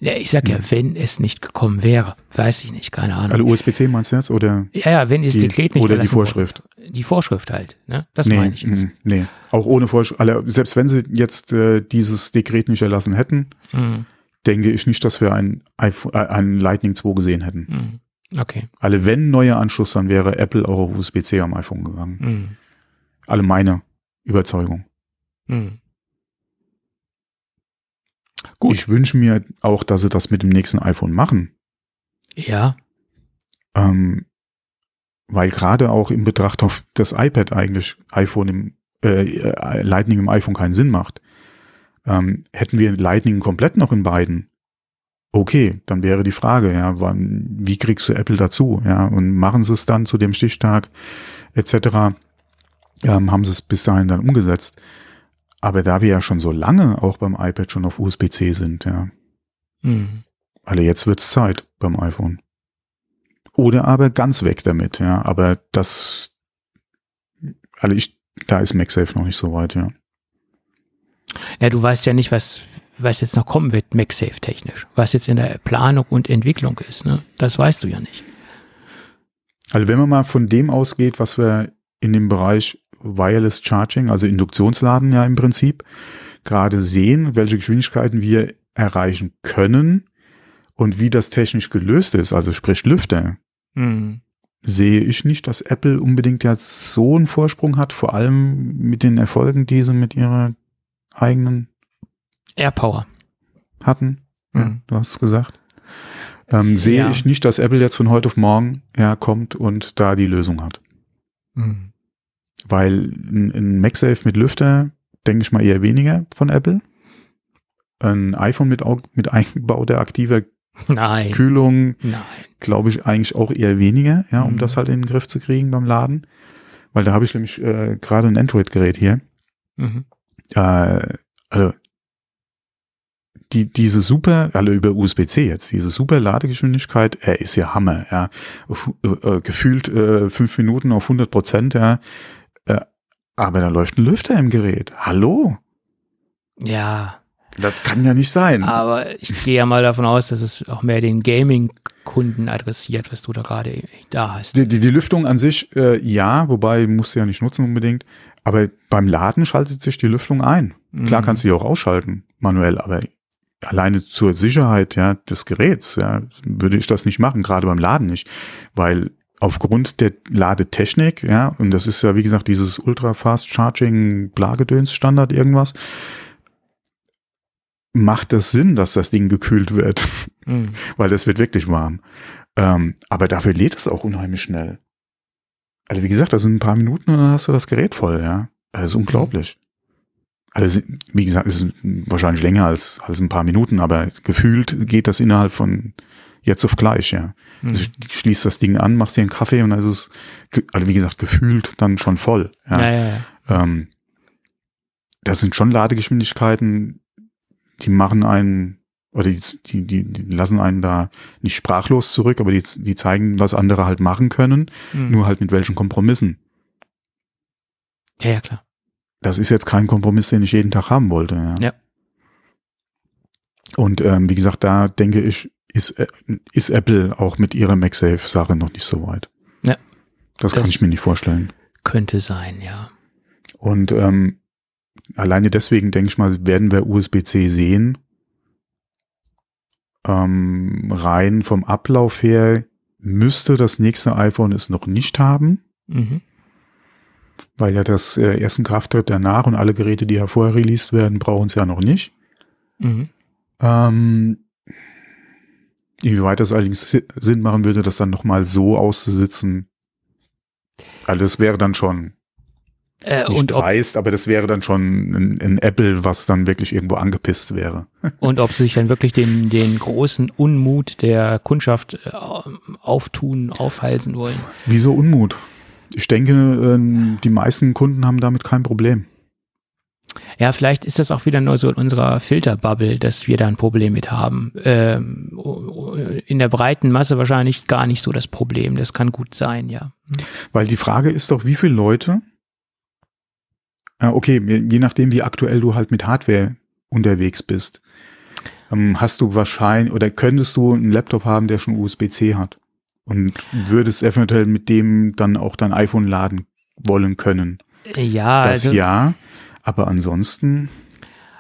Ja, ich sag ja, wenn es nicht gekommen wäre, weiß ich nicht, keine Ahnung. Also USB-C meinst du jetzt? Oder ja, ja, wenn die, Dekret nicht Oder die Vorschrift. Wurde. Die Vorschrift halt, ne? Das nee, meine ich jetzt. Mm, nee, auch ohne Vorschrift. Selbst wenn sie jetzt äh, dieses Dekret nicht erlassen hätten, mhm. denke ich nicht, dass wir ein, iPhone, äh, ein Lightning 2 gesehen hätten. Mhm. Okay. Alle wenn neuer Anschluss, dann wäre Apple auch auf USB-C am iPhone gegangen. Mhm. Alle meine Überzeugung. Mhm. Gut. Ich wünsche mir auch, dass sie das mit dem nächsten iPhone machen. Ja. Ähm, weil gerade auch in Betracht auf das iPad eigentlich iPhone im äh, äh, Lightning im iPhone keinen Sinn macht. Ähm, hätten wir Lightning komplett noch in beiden, okay, dann wäre die Frage, ja, wann, wie kriegst du Apple dazu, ja, und machen sie es dann zu dem Stichtag etc. Ähm, haben sie es bis dahin dann umgesetzt. Aber da wir ja schon so lange auch beim iPad schon auf USB-C sind, ja. Mhm. Alle jetzt wird's Zeit beim iPhone. Oder aber ganz weg damit, ja. Aber das, alle ich, da ist MagSafe noch nicht so weit, ja. Ja, du weißt ja nicht, was, was jetzt noch kommen wird, MagSafe technisch. Was jetzt in der Planung und Entwicklung ist, ne? Das weißt du ja nicht. Also wenn man mal von dem ausgeht, was wir in dem Bereich Wireless Charging, also Induktionsladen ja im Prinzip, gerade sehen, welche Geschwindigkeiten wir erreichen können und wie das technisch gelöst ist, also sprich Lüfter, mhm. sehe ich nicht, dass Apple unbedingt jetzt so einen Vorsprung hat, vor allem mit den Erfolgen, die sie mit ihrer eigenen AirPower hatten. Mhm. Ja, du hast es gesagt. Ähm, sehe ja. ich nicht, dass Apple jetzt von heute auf morgen ja, kommt und da die Lösung hat. Mhm. Weil ein, ein MagSafe mit Lüfter, denke ich mal eher weniger von Apple. Ein iPhone mit, mit (laughs) eingebauter aktiver Nein. Kühlung, glaube ich eigentlich auch eher weniger, ja, um mhm. das halt in den Griff zu kriegen beim Laden. Weil da habe ich nämlich äh, gerade ein Android-Gerät hier. Mhm. Äh, also die, diese super, alle über USB-C jetzt, diese super Ladegeschwindigkeit, er ist ja Hammer, ja. Äh, gefühlt äh, fünf Minuten auf 100 Prozent, ja. Aber da läuft ein Lüfter im Gerät. Hallo? Ja. Das kann ja nicht sein. Aber ich gehe ja mal davon aus, dass es auch mehr den Gaming-Kunden adressiert, was du da gerade da hast. Die, die, die Lüftung an sich, äh, ja, wobei musst du ja nicht nutzen unbedingt. Aber beim Laden schaltet sich die Lüftung ein. Klar kannst du die auch ausschalten, manuell, aber alleine zur Sicherheit ja, des Geräts ja, würde ich das nicht machen, gerade beim Laden nicht. Weil aufgrund der Ladetechnik, ja, und das ist ja, wie gesagt, dieses Ultra Fast Charging Blagedöns Standard irgendwas, macht das Sinn, dass das Ding gekühlt wird, Mhm. (laughs) weil das wird wirklich warm. Ähm, aber dafür lädt es auch unheimlich schnell. Also wie gesagt, das sind ein paar Minuten und dann hast du das Gerät voll, ja. Das ist unglaublich. Also wie gesagt, es ist wahrscheinlich länger als, als ein paar Minuten, aber gefühlt geht das innerhalb von jetzt auf gleich, ja. Mhm. Du schließt das Ding an, machst dir einen Kaffee und dann ist es, also wie gesagt, gefühlt dann schon voll. Ja. Ja, ja, ja. Ähm, das sind schon Ladegeschwindigkeiten, die machen einen, oder die, die, die, die lassen einen da nicht sprachlos zurück, aber die, die zeigen, was andere halt machen können, Mhm. nur halt mit welchen Kompromissen. ja, ja, klar. Das ist jetzt kein Kompromiss, den ich jeden Tag haben wollte. Ja. Ja. Und ähm, wie gesagt, da denke ich, ist, äh, ist Apple auch mit ihrer MagSafe-Sache noch nicht so weit. Ja. Das, kann Das- ich mir nicht vorstellen. Könnte sein, ja. Und ähm, alleine deswegen denke ich mal, werden wir USB-C sehen. Ähm, rein vom Ablauf her müsste das nächste iPhone es noch nicht haben, Mhm. weil ja das äh, erst in Kraft tritt danach und alle Geräte, die ja vorher released werden, brauchen es ja noch nicht. Mhm. Ähm, inwieweit das allerdings Si- Sinn machen würde, das dann nochmal so auszusitzen. Also das wäre dann schon Äh, nicht und, dreist, aber das wäre dann schon ein, ein Apple, was dann wirklich irgendwo angepisst wäre. (laughs) und ob sie sich dann wirklich den, den großen Unmut der Kundschaft äh, auftun, aufhalsen wollen. Wieso Unmut? Ich denke, ähm, die meisten Kunden haben damit kein Problem. Ja, vielleicht ist das auch wieder nur so in unserer Filterbubble, dass wir da ein Problem mit haben. Ähm, in der breiten Masse wahrscheinlich gar nicht so das Problem. Das kann gut sein, ja. Weil die Frage ist doch, wie viele Leute, äh, okay, je nachdem, wie aktuell du halt mit Hardware unterwegs bist, ähm, hast du wahrscheinlich oder könntest du einen Laptop haben, der schon USB-C hat und würdest eventuell mit dem dann auch dein iPhone laden wollen können. Ja, Das also, ja, aber ansonsten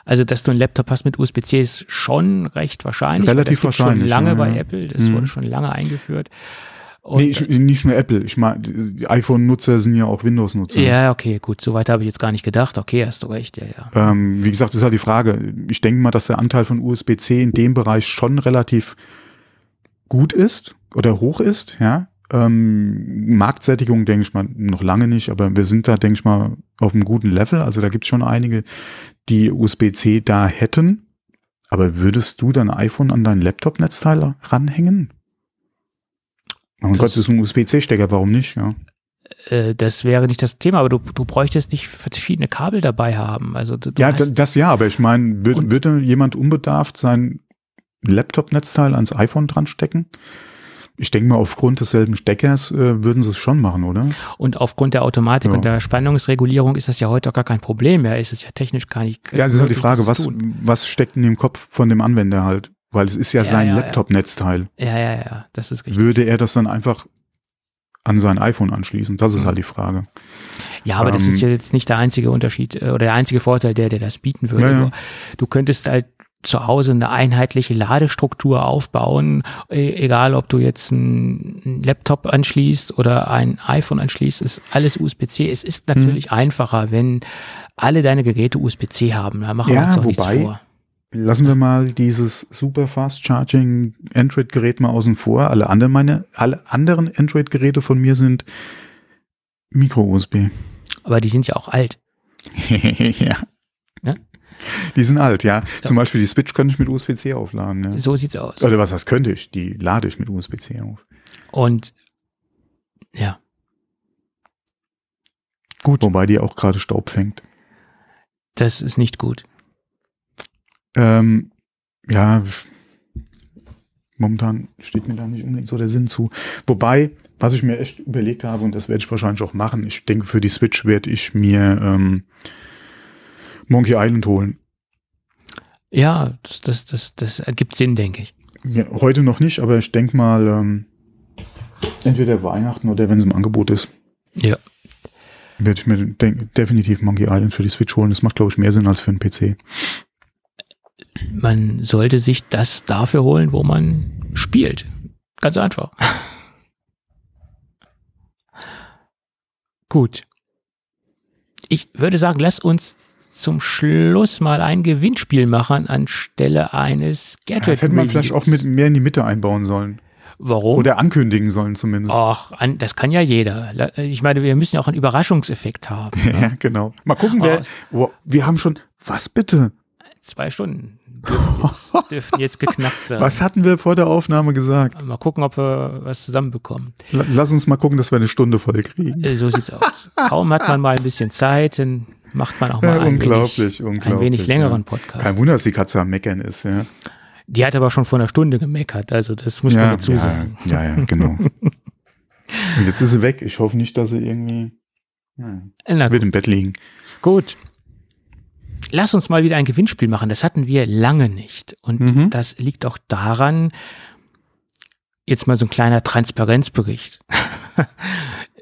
also dass du einen Laptop hast mit USB-C ist schon recht wahrscheinlich. Relativ wahrscheinlich, Schon lange ja, bei ja. Apple, das Mhm. wurde schon lange eingeführt. Und, nee, ich, nicht nur Apple. Ich meine, iPhone-Nutzer sind ja auch Windows-Nutzer. ja, okay, gut, so weit habe ich jetzt gar nicht gedacht. Okay, hast du recht, ja, ja. Ähm, wie gesagt, ist halt die Frage. Ich denke mal, dass der Anteil von USB-C in dem Bereich schon relativ gut ist oder hoch ist, ja. Ähm, Marktsättigung denke ich mal noch lange nicht, aber wir sind da, denke ich mal, auf einem guten Level. Also da gibt es schon einige, die USB-C da hätten. Aber würdest du dein iPhone an dein Laptop-Netzteil ranhängen? Oh Gott, das ist ein USB-C-Stecker, warum nicht? Ja. Äh, das wäre nicht das Thema, aber du, du bräuchtest nicht verschiedene Kabel dabei haben. Also Ja, da- hast, das ja, aber ich meine, Und- würd, würde jemand unbedarft sein Laptop-Netzteil ans iPhone dran stecken? Ich denke mal, aufgrund desselben Steckers äh, würden sie es schon machen, oder? und aufgrund der Automatik Ja. und der Spannungsregulierung ist das ja heute auch gar kein Problem mehr. Es ist ja technisch gar nicht. Ja, es ist halt die Frage, das was, was steckt in dem Kopf von dem Anwender halt? Weil es ist ja, Ja, sein ja. Laptop-Netzteil. Ja, ja, ja, das ist richtig. Würde er das dann einfach an sein iPhone anschließen? Das ist Mhm. halt die Frage. Ja, aber das Ähm, ist ja jetzt nicht der einzige Unterschied äh, oder der einzige Vorteil, der dir das bieten würde. Ja, ja. Du könntest halt zu Hause eine einheitliche Ladestruktur aufbauen, e- egal ob du jetzt einen Laptop anschließt oder ein iPhone anschließt, ist alles USB-C. Es ist Mhm. natürlich einfacher, wenn alle deine Geräte USB-C haben. Da machen wir Ja, uns doch nichts wobei- vor. Lassen wir mal dieses Super Fast Charging Android-Gerät mal außen vor. Alle anderen meine, alle anderen Android-Geräte von mir sind Micro-USB. Aber die sind ja auch alt. (laughs) ja. Ja? Die sind alt, ja. Zum Beispiel die Switch könnte ich mit USB-C aufladen. Ja. So sieht's aus. Oder was das könnte ich? Die lade ich mit USB-C auf. Und ja, Gut. Wobei die auch gerade Staub fängt. das ist nicht gut. Ähm, ja, momentan steht mir da nicht unbedingt so der Sinn zu. Wobei, was ich mir echt überlegt habe, und das werde ich wahrscheinlich auch machen, ich denke, für die Switch werde ich mir ähm, Monkey Island holen. Ja, das, das, das, das ergibt Sinn, denke ich. Ja, heute noch nicht, aber ich denke mal, ähm, entweder Weihnachten oder wenn es im Angebot ist. Ja. Werde ich mir denk, definitiv Monkey Island für die Switch holen. Das macht, glaube ich, mehr Sinn als für einen PC. Man sollte sich das dafür holen, wo man spielt. Ganz einfach. (laughs) Gut. Ich würde sagen, lass uns zum Schluss mal ein Gewinnspiel machen anstelle eines Gadget. Ja, das hätte man vielleicht auch mit mehr in die Mitte einbauen sollen. Warum? Oder ankündigen sollen zumindest. Ach, an, das kann ja jeder. Ich meine, wir müssen ja auch einen Überraschungseffekt haben. (laughs) Ne? ja, genau. Mal gucken, wer. Oh, wir haben schon. Was bitte? Zwei Stunden dürfen jetzt, (laughs) dürfen jetzt geknackt sein. Was hatten wir vor der Aufnahme gesagt? Mal gucken, ob wir was zusammenbekommen. Lass uns mal gucken, dass wir eine Stunde voll kriegen. Äh, so sieht's aus. Kaum hat man mal ein bisschen Zeit, dann macht man auch mal ja, ein, unglaublich, wenig, unglaublich, ein wenig längeren ja. Podcast. Kein Wunder, dass die Katze am Meckern ist, ja. Die hat aber schon vor einer Stunde gemeckert, also das muss ja, man dazu sagen. Ja, ja, genau. (laughs) Und jetzt ist sie weg. Ich hoffe nicht, dass sie irgendwie ja, wird im Bett liegen. Gut. Lass uns mal wieder ein Gewinnspiel machen. Das hatten wir lange nicht. Und mhm. das liegt auch daran, jetzt mal so ein kleiner Transparenzbericht. (laughs)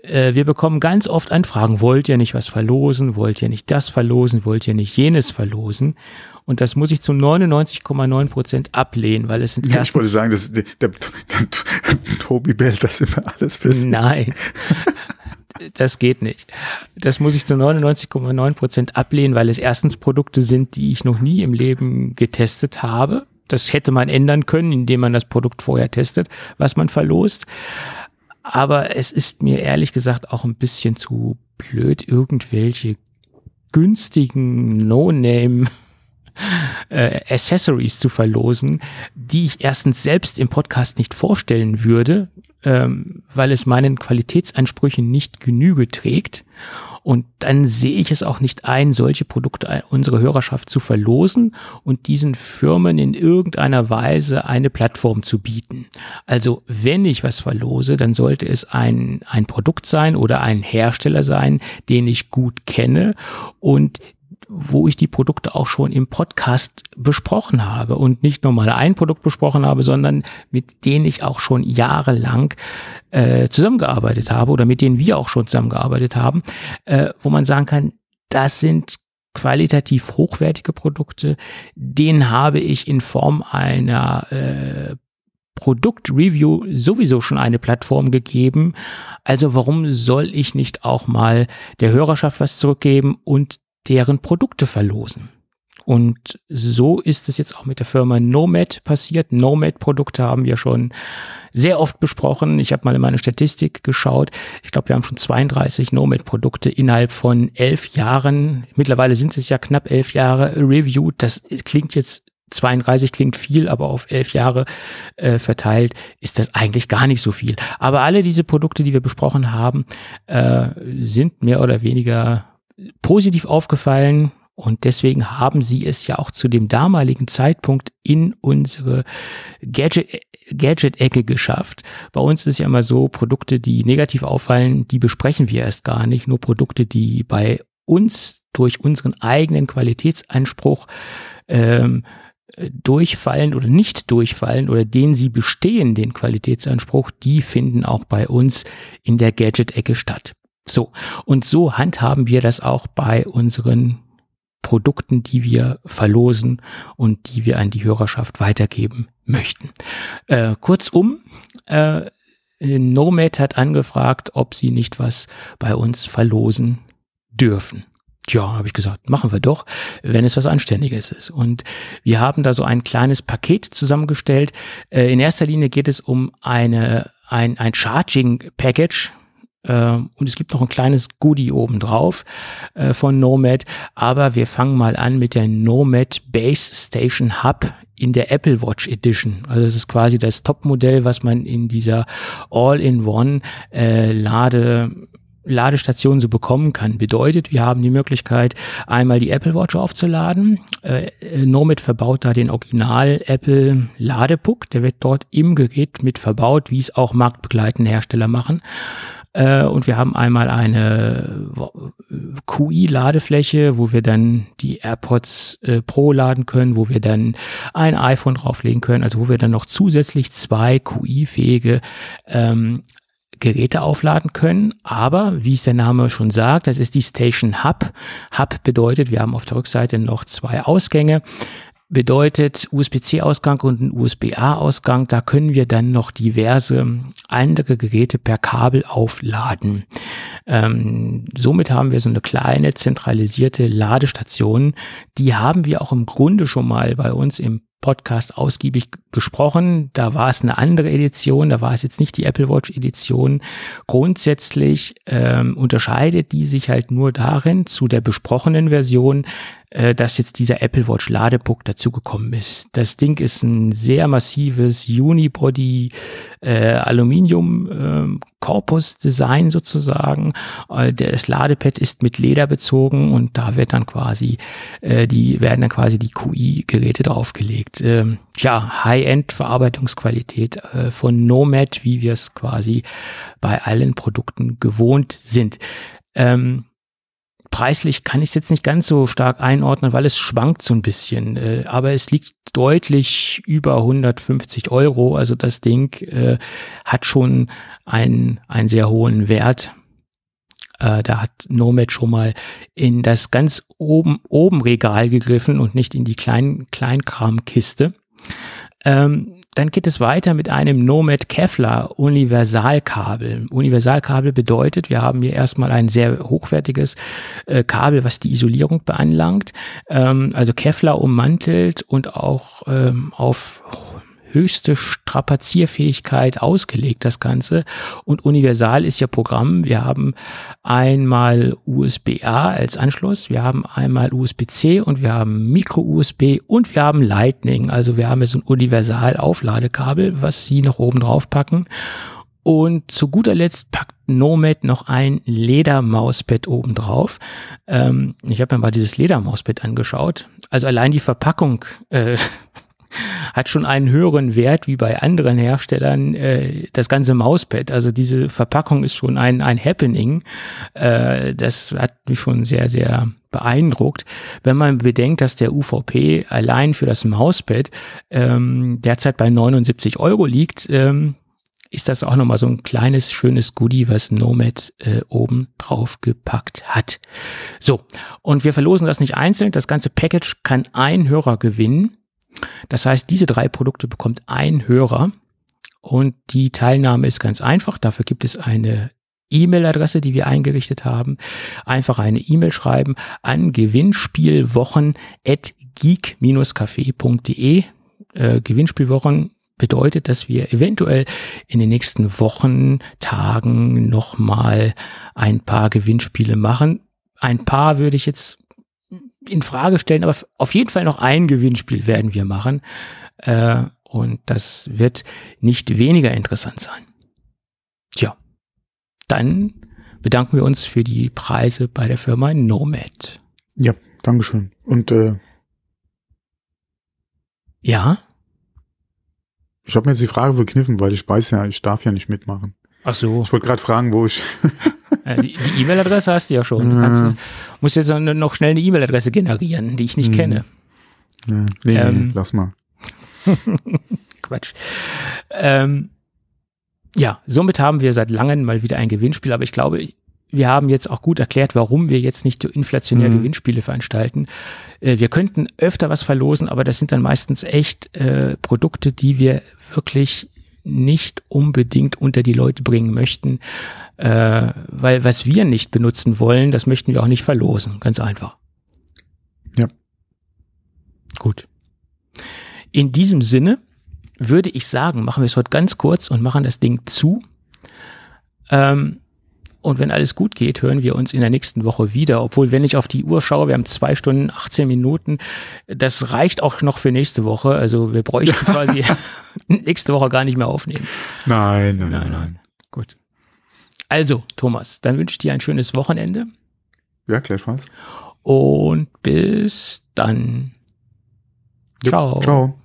Äh, wir bekommen ganz oft Anfragen, wollt ihr nicht was verlosen, wollt ihr nicht das verlosen, wollt ihr nicht jenes verlosen? Und das muss ich zu 99,9 Prozent ablehnen, weil es sind ja, Ich wollte sagen, das, der, der, der Tobi bellt das immer alles sich. Nein. Das geht nicht. Das muss ich zu 99,9 Prozent ablehnen, weil es erstens Produkte sind, die ich noch nie im Leben getestet habe. Das hätte man ändern können, indem man das Produkt vorher testet, was man verlost. Aber es ist mir ehrlich gesagt auch ein bisschen zu blöd, irgendwelche günstigen No-Name äh, Accessories zu verlosen, die ich erstens selbst im Podcast nicht vorstellen würde, ähm, weil es meinen Qualitätsansprüchen nicht Genüge trägt. Und dann sehe ich es auch nicht ein, solche Produkte unserer Hörerschaft zu verlosen und diesen Firmen in irgendeiner Weise eine Plattform zu bieten. Also wenn ich was verlose, dann sollte es ein, ein Produkt sein oder ein Hersteller sein, den ich gut kenne und wo ich die Produkte auch schon im Podcast besprochen habe und nicht nur mal ein Produkt besprochen habe, sondern mit denen ich auch schon jahrelang äh, zusammengearbeitet habe oder mit denen wir auch schon zusammengearbeitet haben, äh, wo man sagen kann, das sind qualitativ hochwertige Produkte, denen habe ich in Form einer äh, Produktreview sowieso schon eine Plattform gegeben. Also warum soll ich nicht auch mal der Hörerschaft was zurückgeben und deren Produkte verlosen. Und so ist es jetzt auch mit der Firma Nomad passiert. Nomad-Produkte haben wir schon sehr oft besprochen. Ich habe mal in meine Statistik geschaut. Ich glaube, wir haben schon 32 Nomad-Produkte innerhalb von elf Jahren. Mittlerweile sind es ja knapp elf Jahre reviewed. Das klingt jetzt 32 klingt viel, aber auf elf Jahre äh, verteilt ist das eigentlich gar nicht so viel. Aber alle diese Produkte, die wir besprochen haben, äh, sind mehr oder weniger positiv aufgefallen und deswegen haben sie es ja auch zu dem damaligen Zeitpunkt in unsere Gadget Gadget-Ecke geschafft. Bei uns ist ja immer so, Produkte, die negativ auffallen, die besprechen wir erst gar nicht. Nur Produkte, die bei uns durch unseren eigenen Qualitätsanspruch ähm, durchfallen oder nicht durchfallen oder den sie bestehen, den Qualitätsanspruch, die finden auch bei uns in der Gadget-Ecke statt. So, und so handhaben wir das auch bei unseren Produkten, die wir verlosen und die wir an die Hörerschaft weitergeben möchten. Äh, kurzum, äh, Nomad hat angefragt, ob sie nicht was bei uns verlosen dürfen. Tja, habe ich gesagt, machen wir doch, wenn es was Anständiges ist. Und wir haben da so ein kleines Paket zusammengestellt. Äh, in erster Linie geht es um eine, ein, ein Charging Package und es gibt noch ein kleines Goodie obendrauf äh, von Nomad. Aber wir fangen mal an mit der Nomad Base Station Hub in der Apple Watch Edition. Also es ist quasi das Topmodell, was man in dieser All-in-One äh, Lade Ladestationen so bekommen kann. Bedeutet, wir haben die Möglichkeit, einmal die Apple Watch aufzuladen. Äh, Nomad verbaut da den Original Apple Ladepuck. Der wird dort im Gerät mit verbaut, wie es auch marktbegleitende Hersteller machen. Äh, und wir haben einmal eine QI-Ladefläche, wo wir dann die AirPods äh, Pro laden können, wo wir dann ein iPhone drauflegen können, also wo wir dann noch zusätzlich zwei QI-fähige ähm, Geräte aufladen können. Aber wie es der Name schon sagt, das ist die Station Hub. Hub bedeutet, wir haben auf der Rückseite noch zwei Ausgänge bedeutet USB-C-Ausgang und ein USB-A-Ausgang. Da können wir dann noch diverse andere Geräte per Kabel aufladen. Ähm, somit haben wir so eine kleine zentralisierte Ladestation. Die haben wir auch im Grunde schon mal bei uns im Podcast ausgiebig besprochen. Da war es eine andere Edition, da war es jetzt nicht die Apple Watch Edition. Grundsätzlich ähm, unterscheidet die sich halt nur darin zu der besprochenen Version, äh, dass jetzt dieser Apple Watch Ladepuck dazugekommen ist. Das Ding ist ein sehr massives Unibody äh, Aluminium äh, Korpus Design sozusagen. Äh, das Ladepad ist mit Leder bezogen und da wird dann quasi äh, die werden dann quasi die QI Geräte draufgelegt. Ähm, ja, High-End Verarbeitungsqualität äh, von Nomad, wie wir es quasi bei allen Produkten gewohnt sind. Ähm, preislich kann ich es jetzt nicht ganz so stark einordnen, weil es schwankt so ein bisschen. Äh, aber es liegt deutlich über 150 Euro. Also das Ding äh, hat schon einen, einen sehr hohen Wert. Äh, da hat Nomad schon mal in das ganz oben, oben Regal gegriffen und nicht in die kleinen Kleinkramkiste. Ähm, dann geht es weiter mit einem Nomad Kevlar Universalkabel. Universalkabel bedeutet, wir haben hier erstmal ein sehr hochwertiges äh, Kabel, was die Isolierung beanlangt. Ähm, also Kevlar ummantelt und auch ähm, auf höchste Strapazierfähigkeit ausgelegt, das Ganze. Und universal ist ja Programm. Wir haben einmal USB-A als Anschluss, wir haben einmal USB-C und wir haben Micro-USB und wir haben Lightning. Also wir haben jetzt ein universal Aufladekabel, was Sie noch oben drauf packen. Und zu guter Letzt packt Nomad noch ein Ledermauspad oben drauf. Ähm, ich habe mir mal dieses Ledermauspad angeschaut. Also allein die Verpackung äh, hat schon einen höheren Wert wie bei anderen Herstellern äh, das ganze Mauspad. Also diese Verpackung ist schon ein, ein Happening. Äh, das hat mich schon sehr, sehr beeindruckt, wenn man bedenkt, dass der UVP allein für das Mauspad ähm, derzeit bei 79 Euro liegt. Ähm, ist das auch nochmal so ein kleines, schönes Goodie, was Nomad äh, oben drauf gepackt hat. So, und wir verlosen das nicht einzeln. Das ganze Package kann ein Hörer gewinnen. Das heißt, diese drei Produkte bekommt ein Hörer und die Teilnahme ist ganz einfach. Dafür gibt es eine E-Mail-Adresse, die wir eingerichtet haben. Einfach eine E-Mail schreiben an gewinnspielwochen.geek-café.de. Äh, Gewinnspielwochen bedeutet, dass wir eventuell in den nächsten Wochen, Tagen nochmal ein paar Gewinnspiele machen. Ein paar würde ich jetzt in Frage stellen, aber auf jeden Fall noch ein Gewinnspiel werden wir machen. Äh, und das wird nicht weniger interessant sein. Tja, dann bedanken wir uns für die Preise bei der Firma Nomad. Ja, Dankeschön. Und äh, ja. Ich habe mir jetzt die Frage verkniffen, weil ich weiß ja, ich darf ja nicht mitmachen. Ach so. Ich wollte gerade fragen, wo ich (laughs) die E-Mail-Adresse hast du ja schon. Du kannst, musst jetzt noch schnell eine E-Mail-Adresse generieren, die ich nicht mhm. kenne. Ja, nee, ähm, nee, lass mal. (laughs) Quatsch. Ähm, ja, somit haben wir seit langem mal wieder ein Gewinnspiel, aber ich glaube, wir haben jetzt auch gut erklärt, warum wir jetzt nicht inflationär mhm. Gewinnspiele veranstalten. Äh, wir könnten öfter was verlosen, aber das sind dann meistens echt äh, Produkte, die wir wirklich nicht unbedingt unter die Leute bringen möchten, äh, weil was wir nicht benutzen wollen, das möchten wir auch nicht verlosen, ganz einfach. Ja. Gut. In diesem Sinne würde ich sagen, machen wir es heute ganz kurz und machen das Ding zu. Ähm, und wenn alles gut geht, hören wir uns in der nächsten Woche wieder. Obwohl, wenn ich auf die Uhr schaue, wir haben zwei Stunden, 18 Minuten. Das reicht auch noch für nächste Woche. Also wir bräuchten (laughs) quasi nächste Woche gar nicht mehr aufnehmen. Nein, nein, nein. nein. Gut. Also, Thomas, dann wünsche ich dir ein schönes Wochenende. Ja, gleichfalls. Und bis dann. Ciao. Ciao.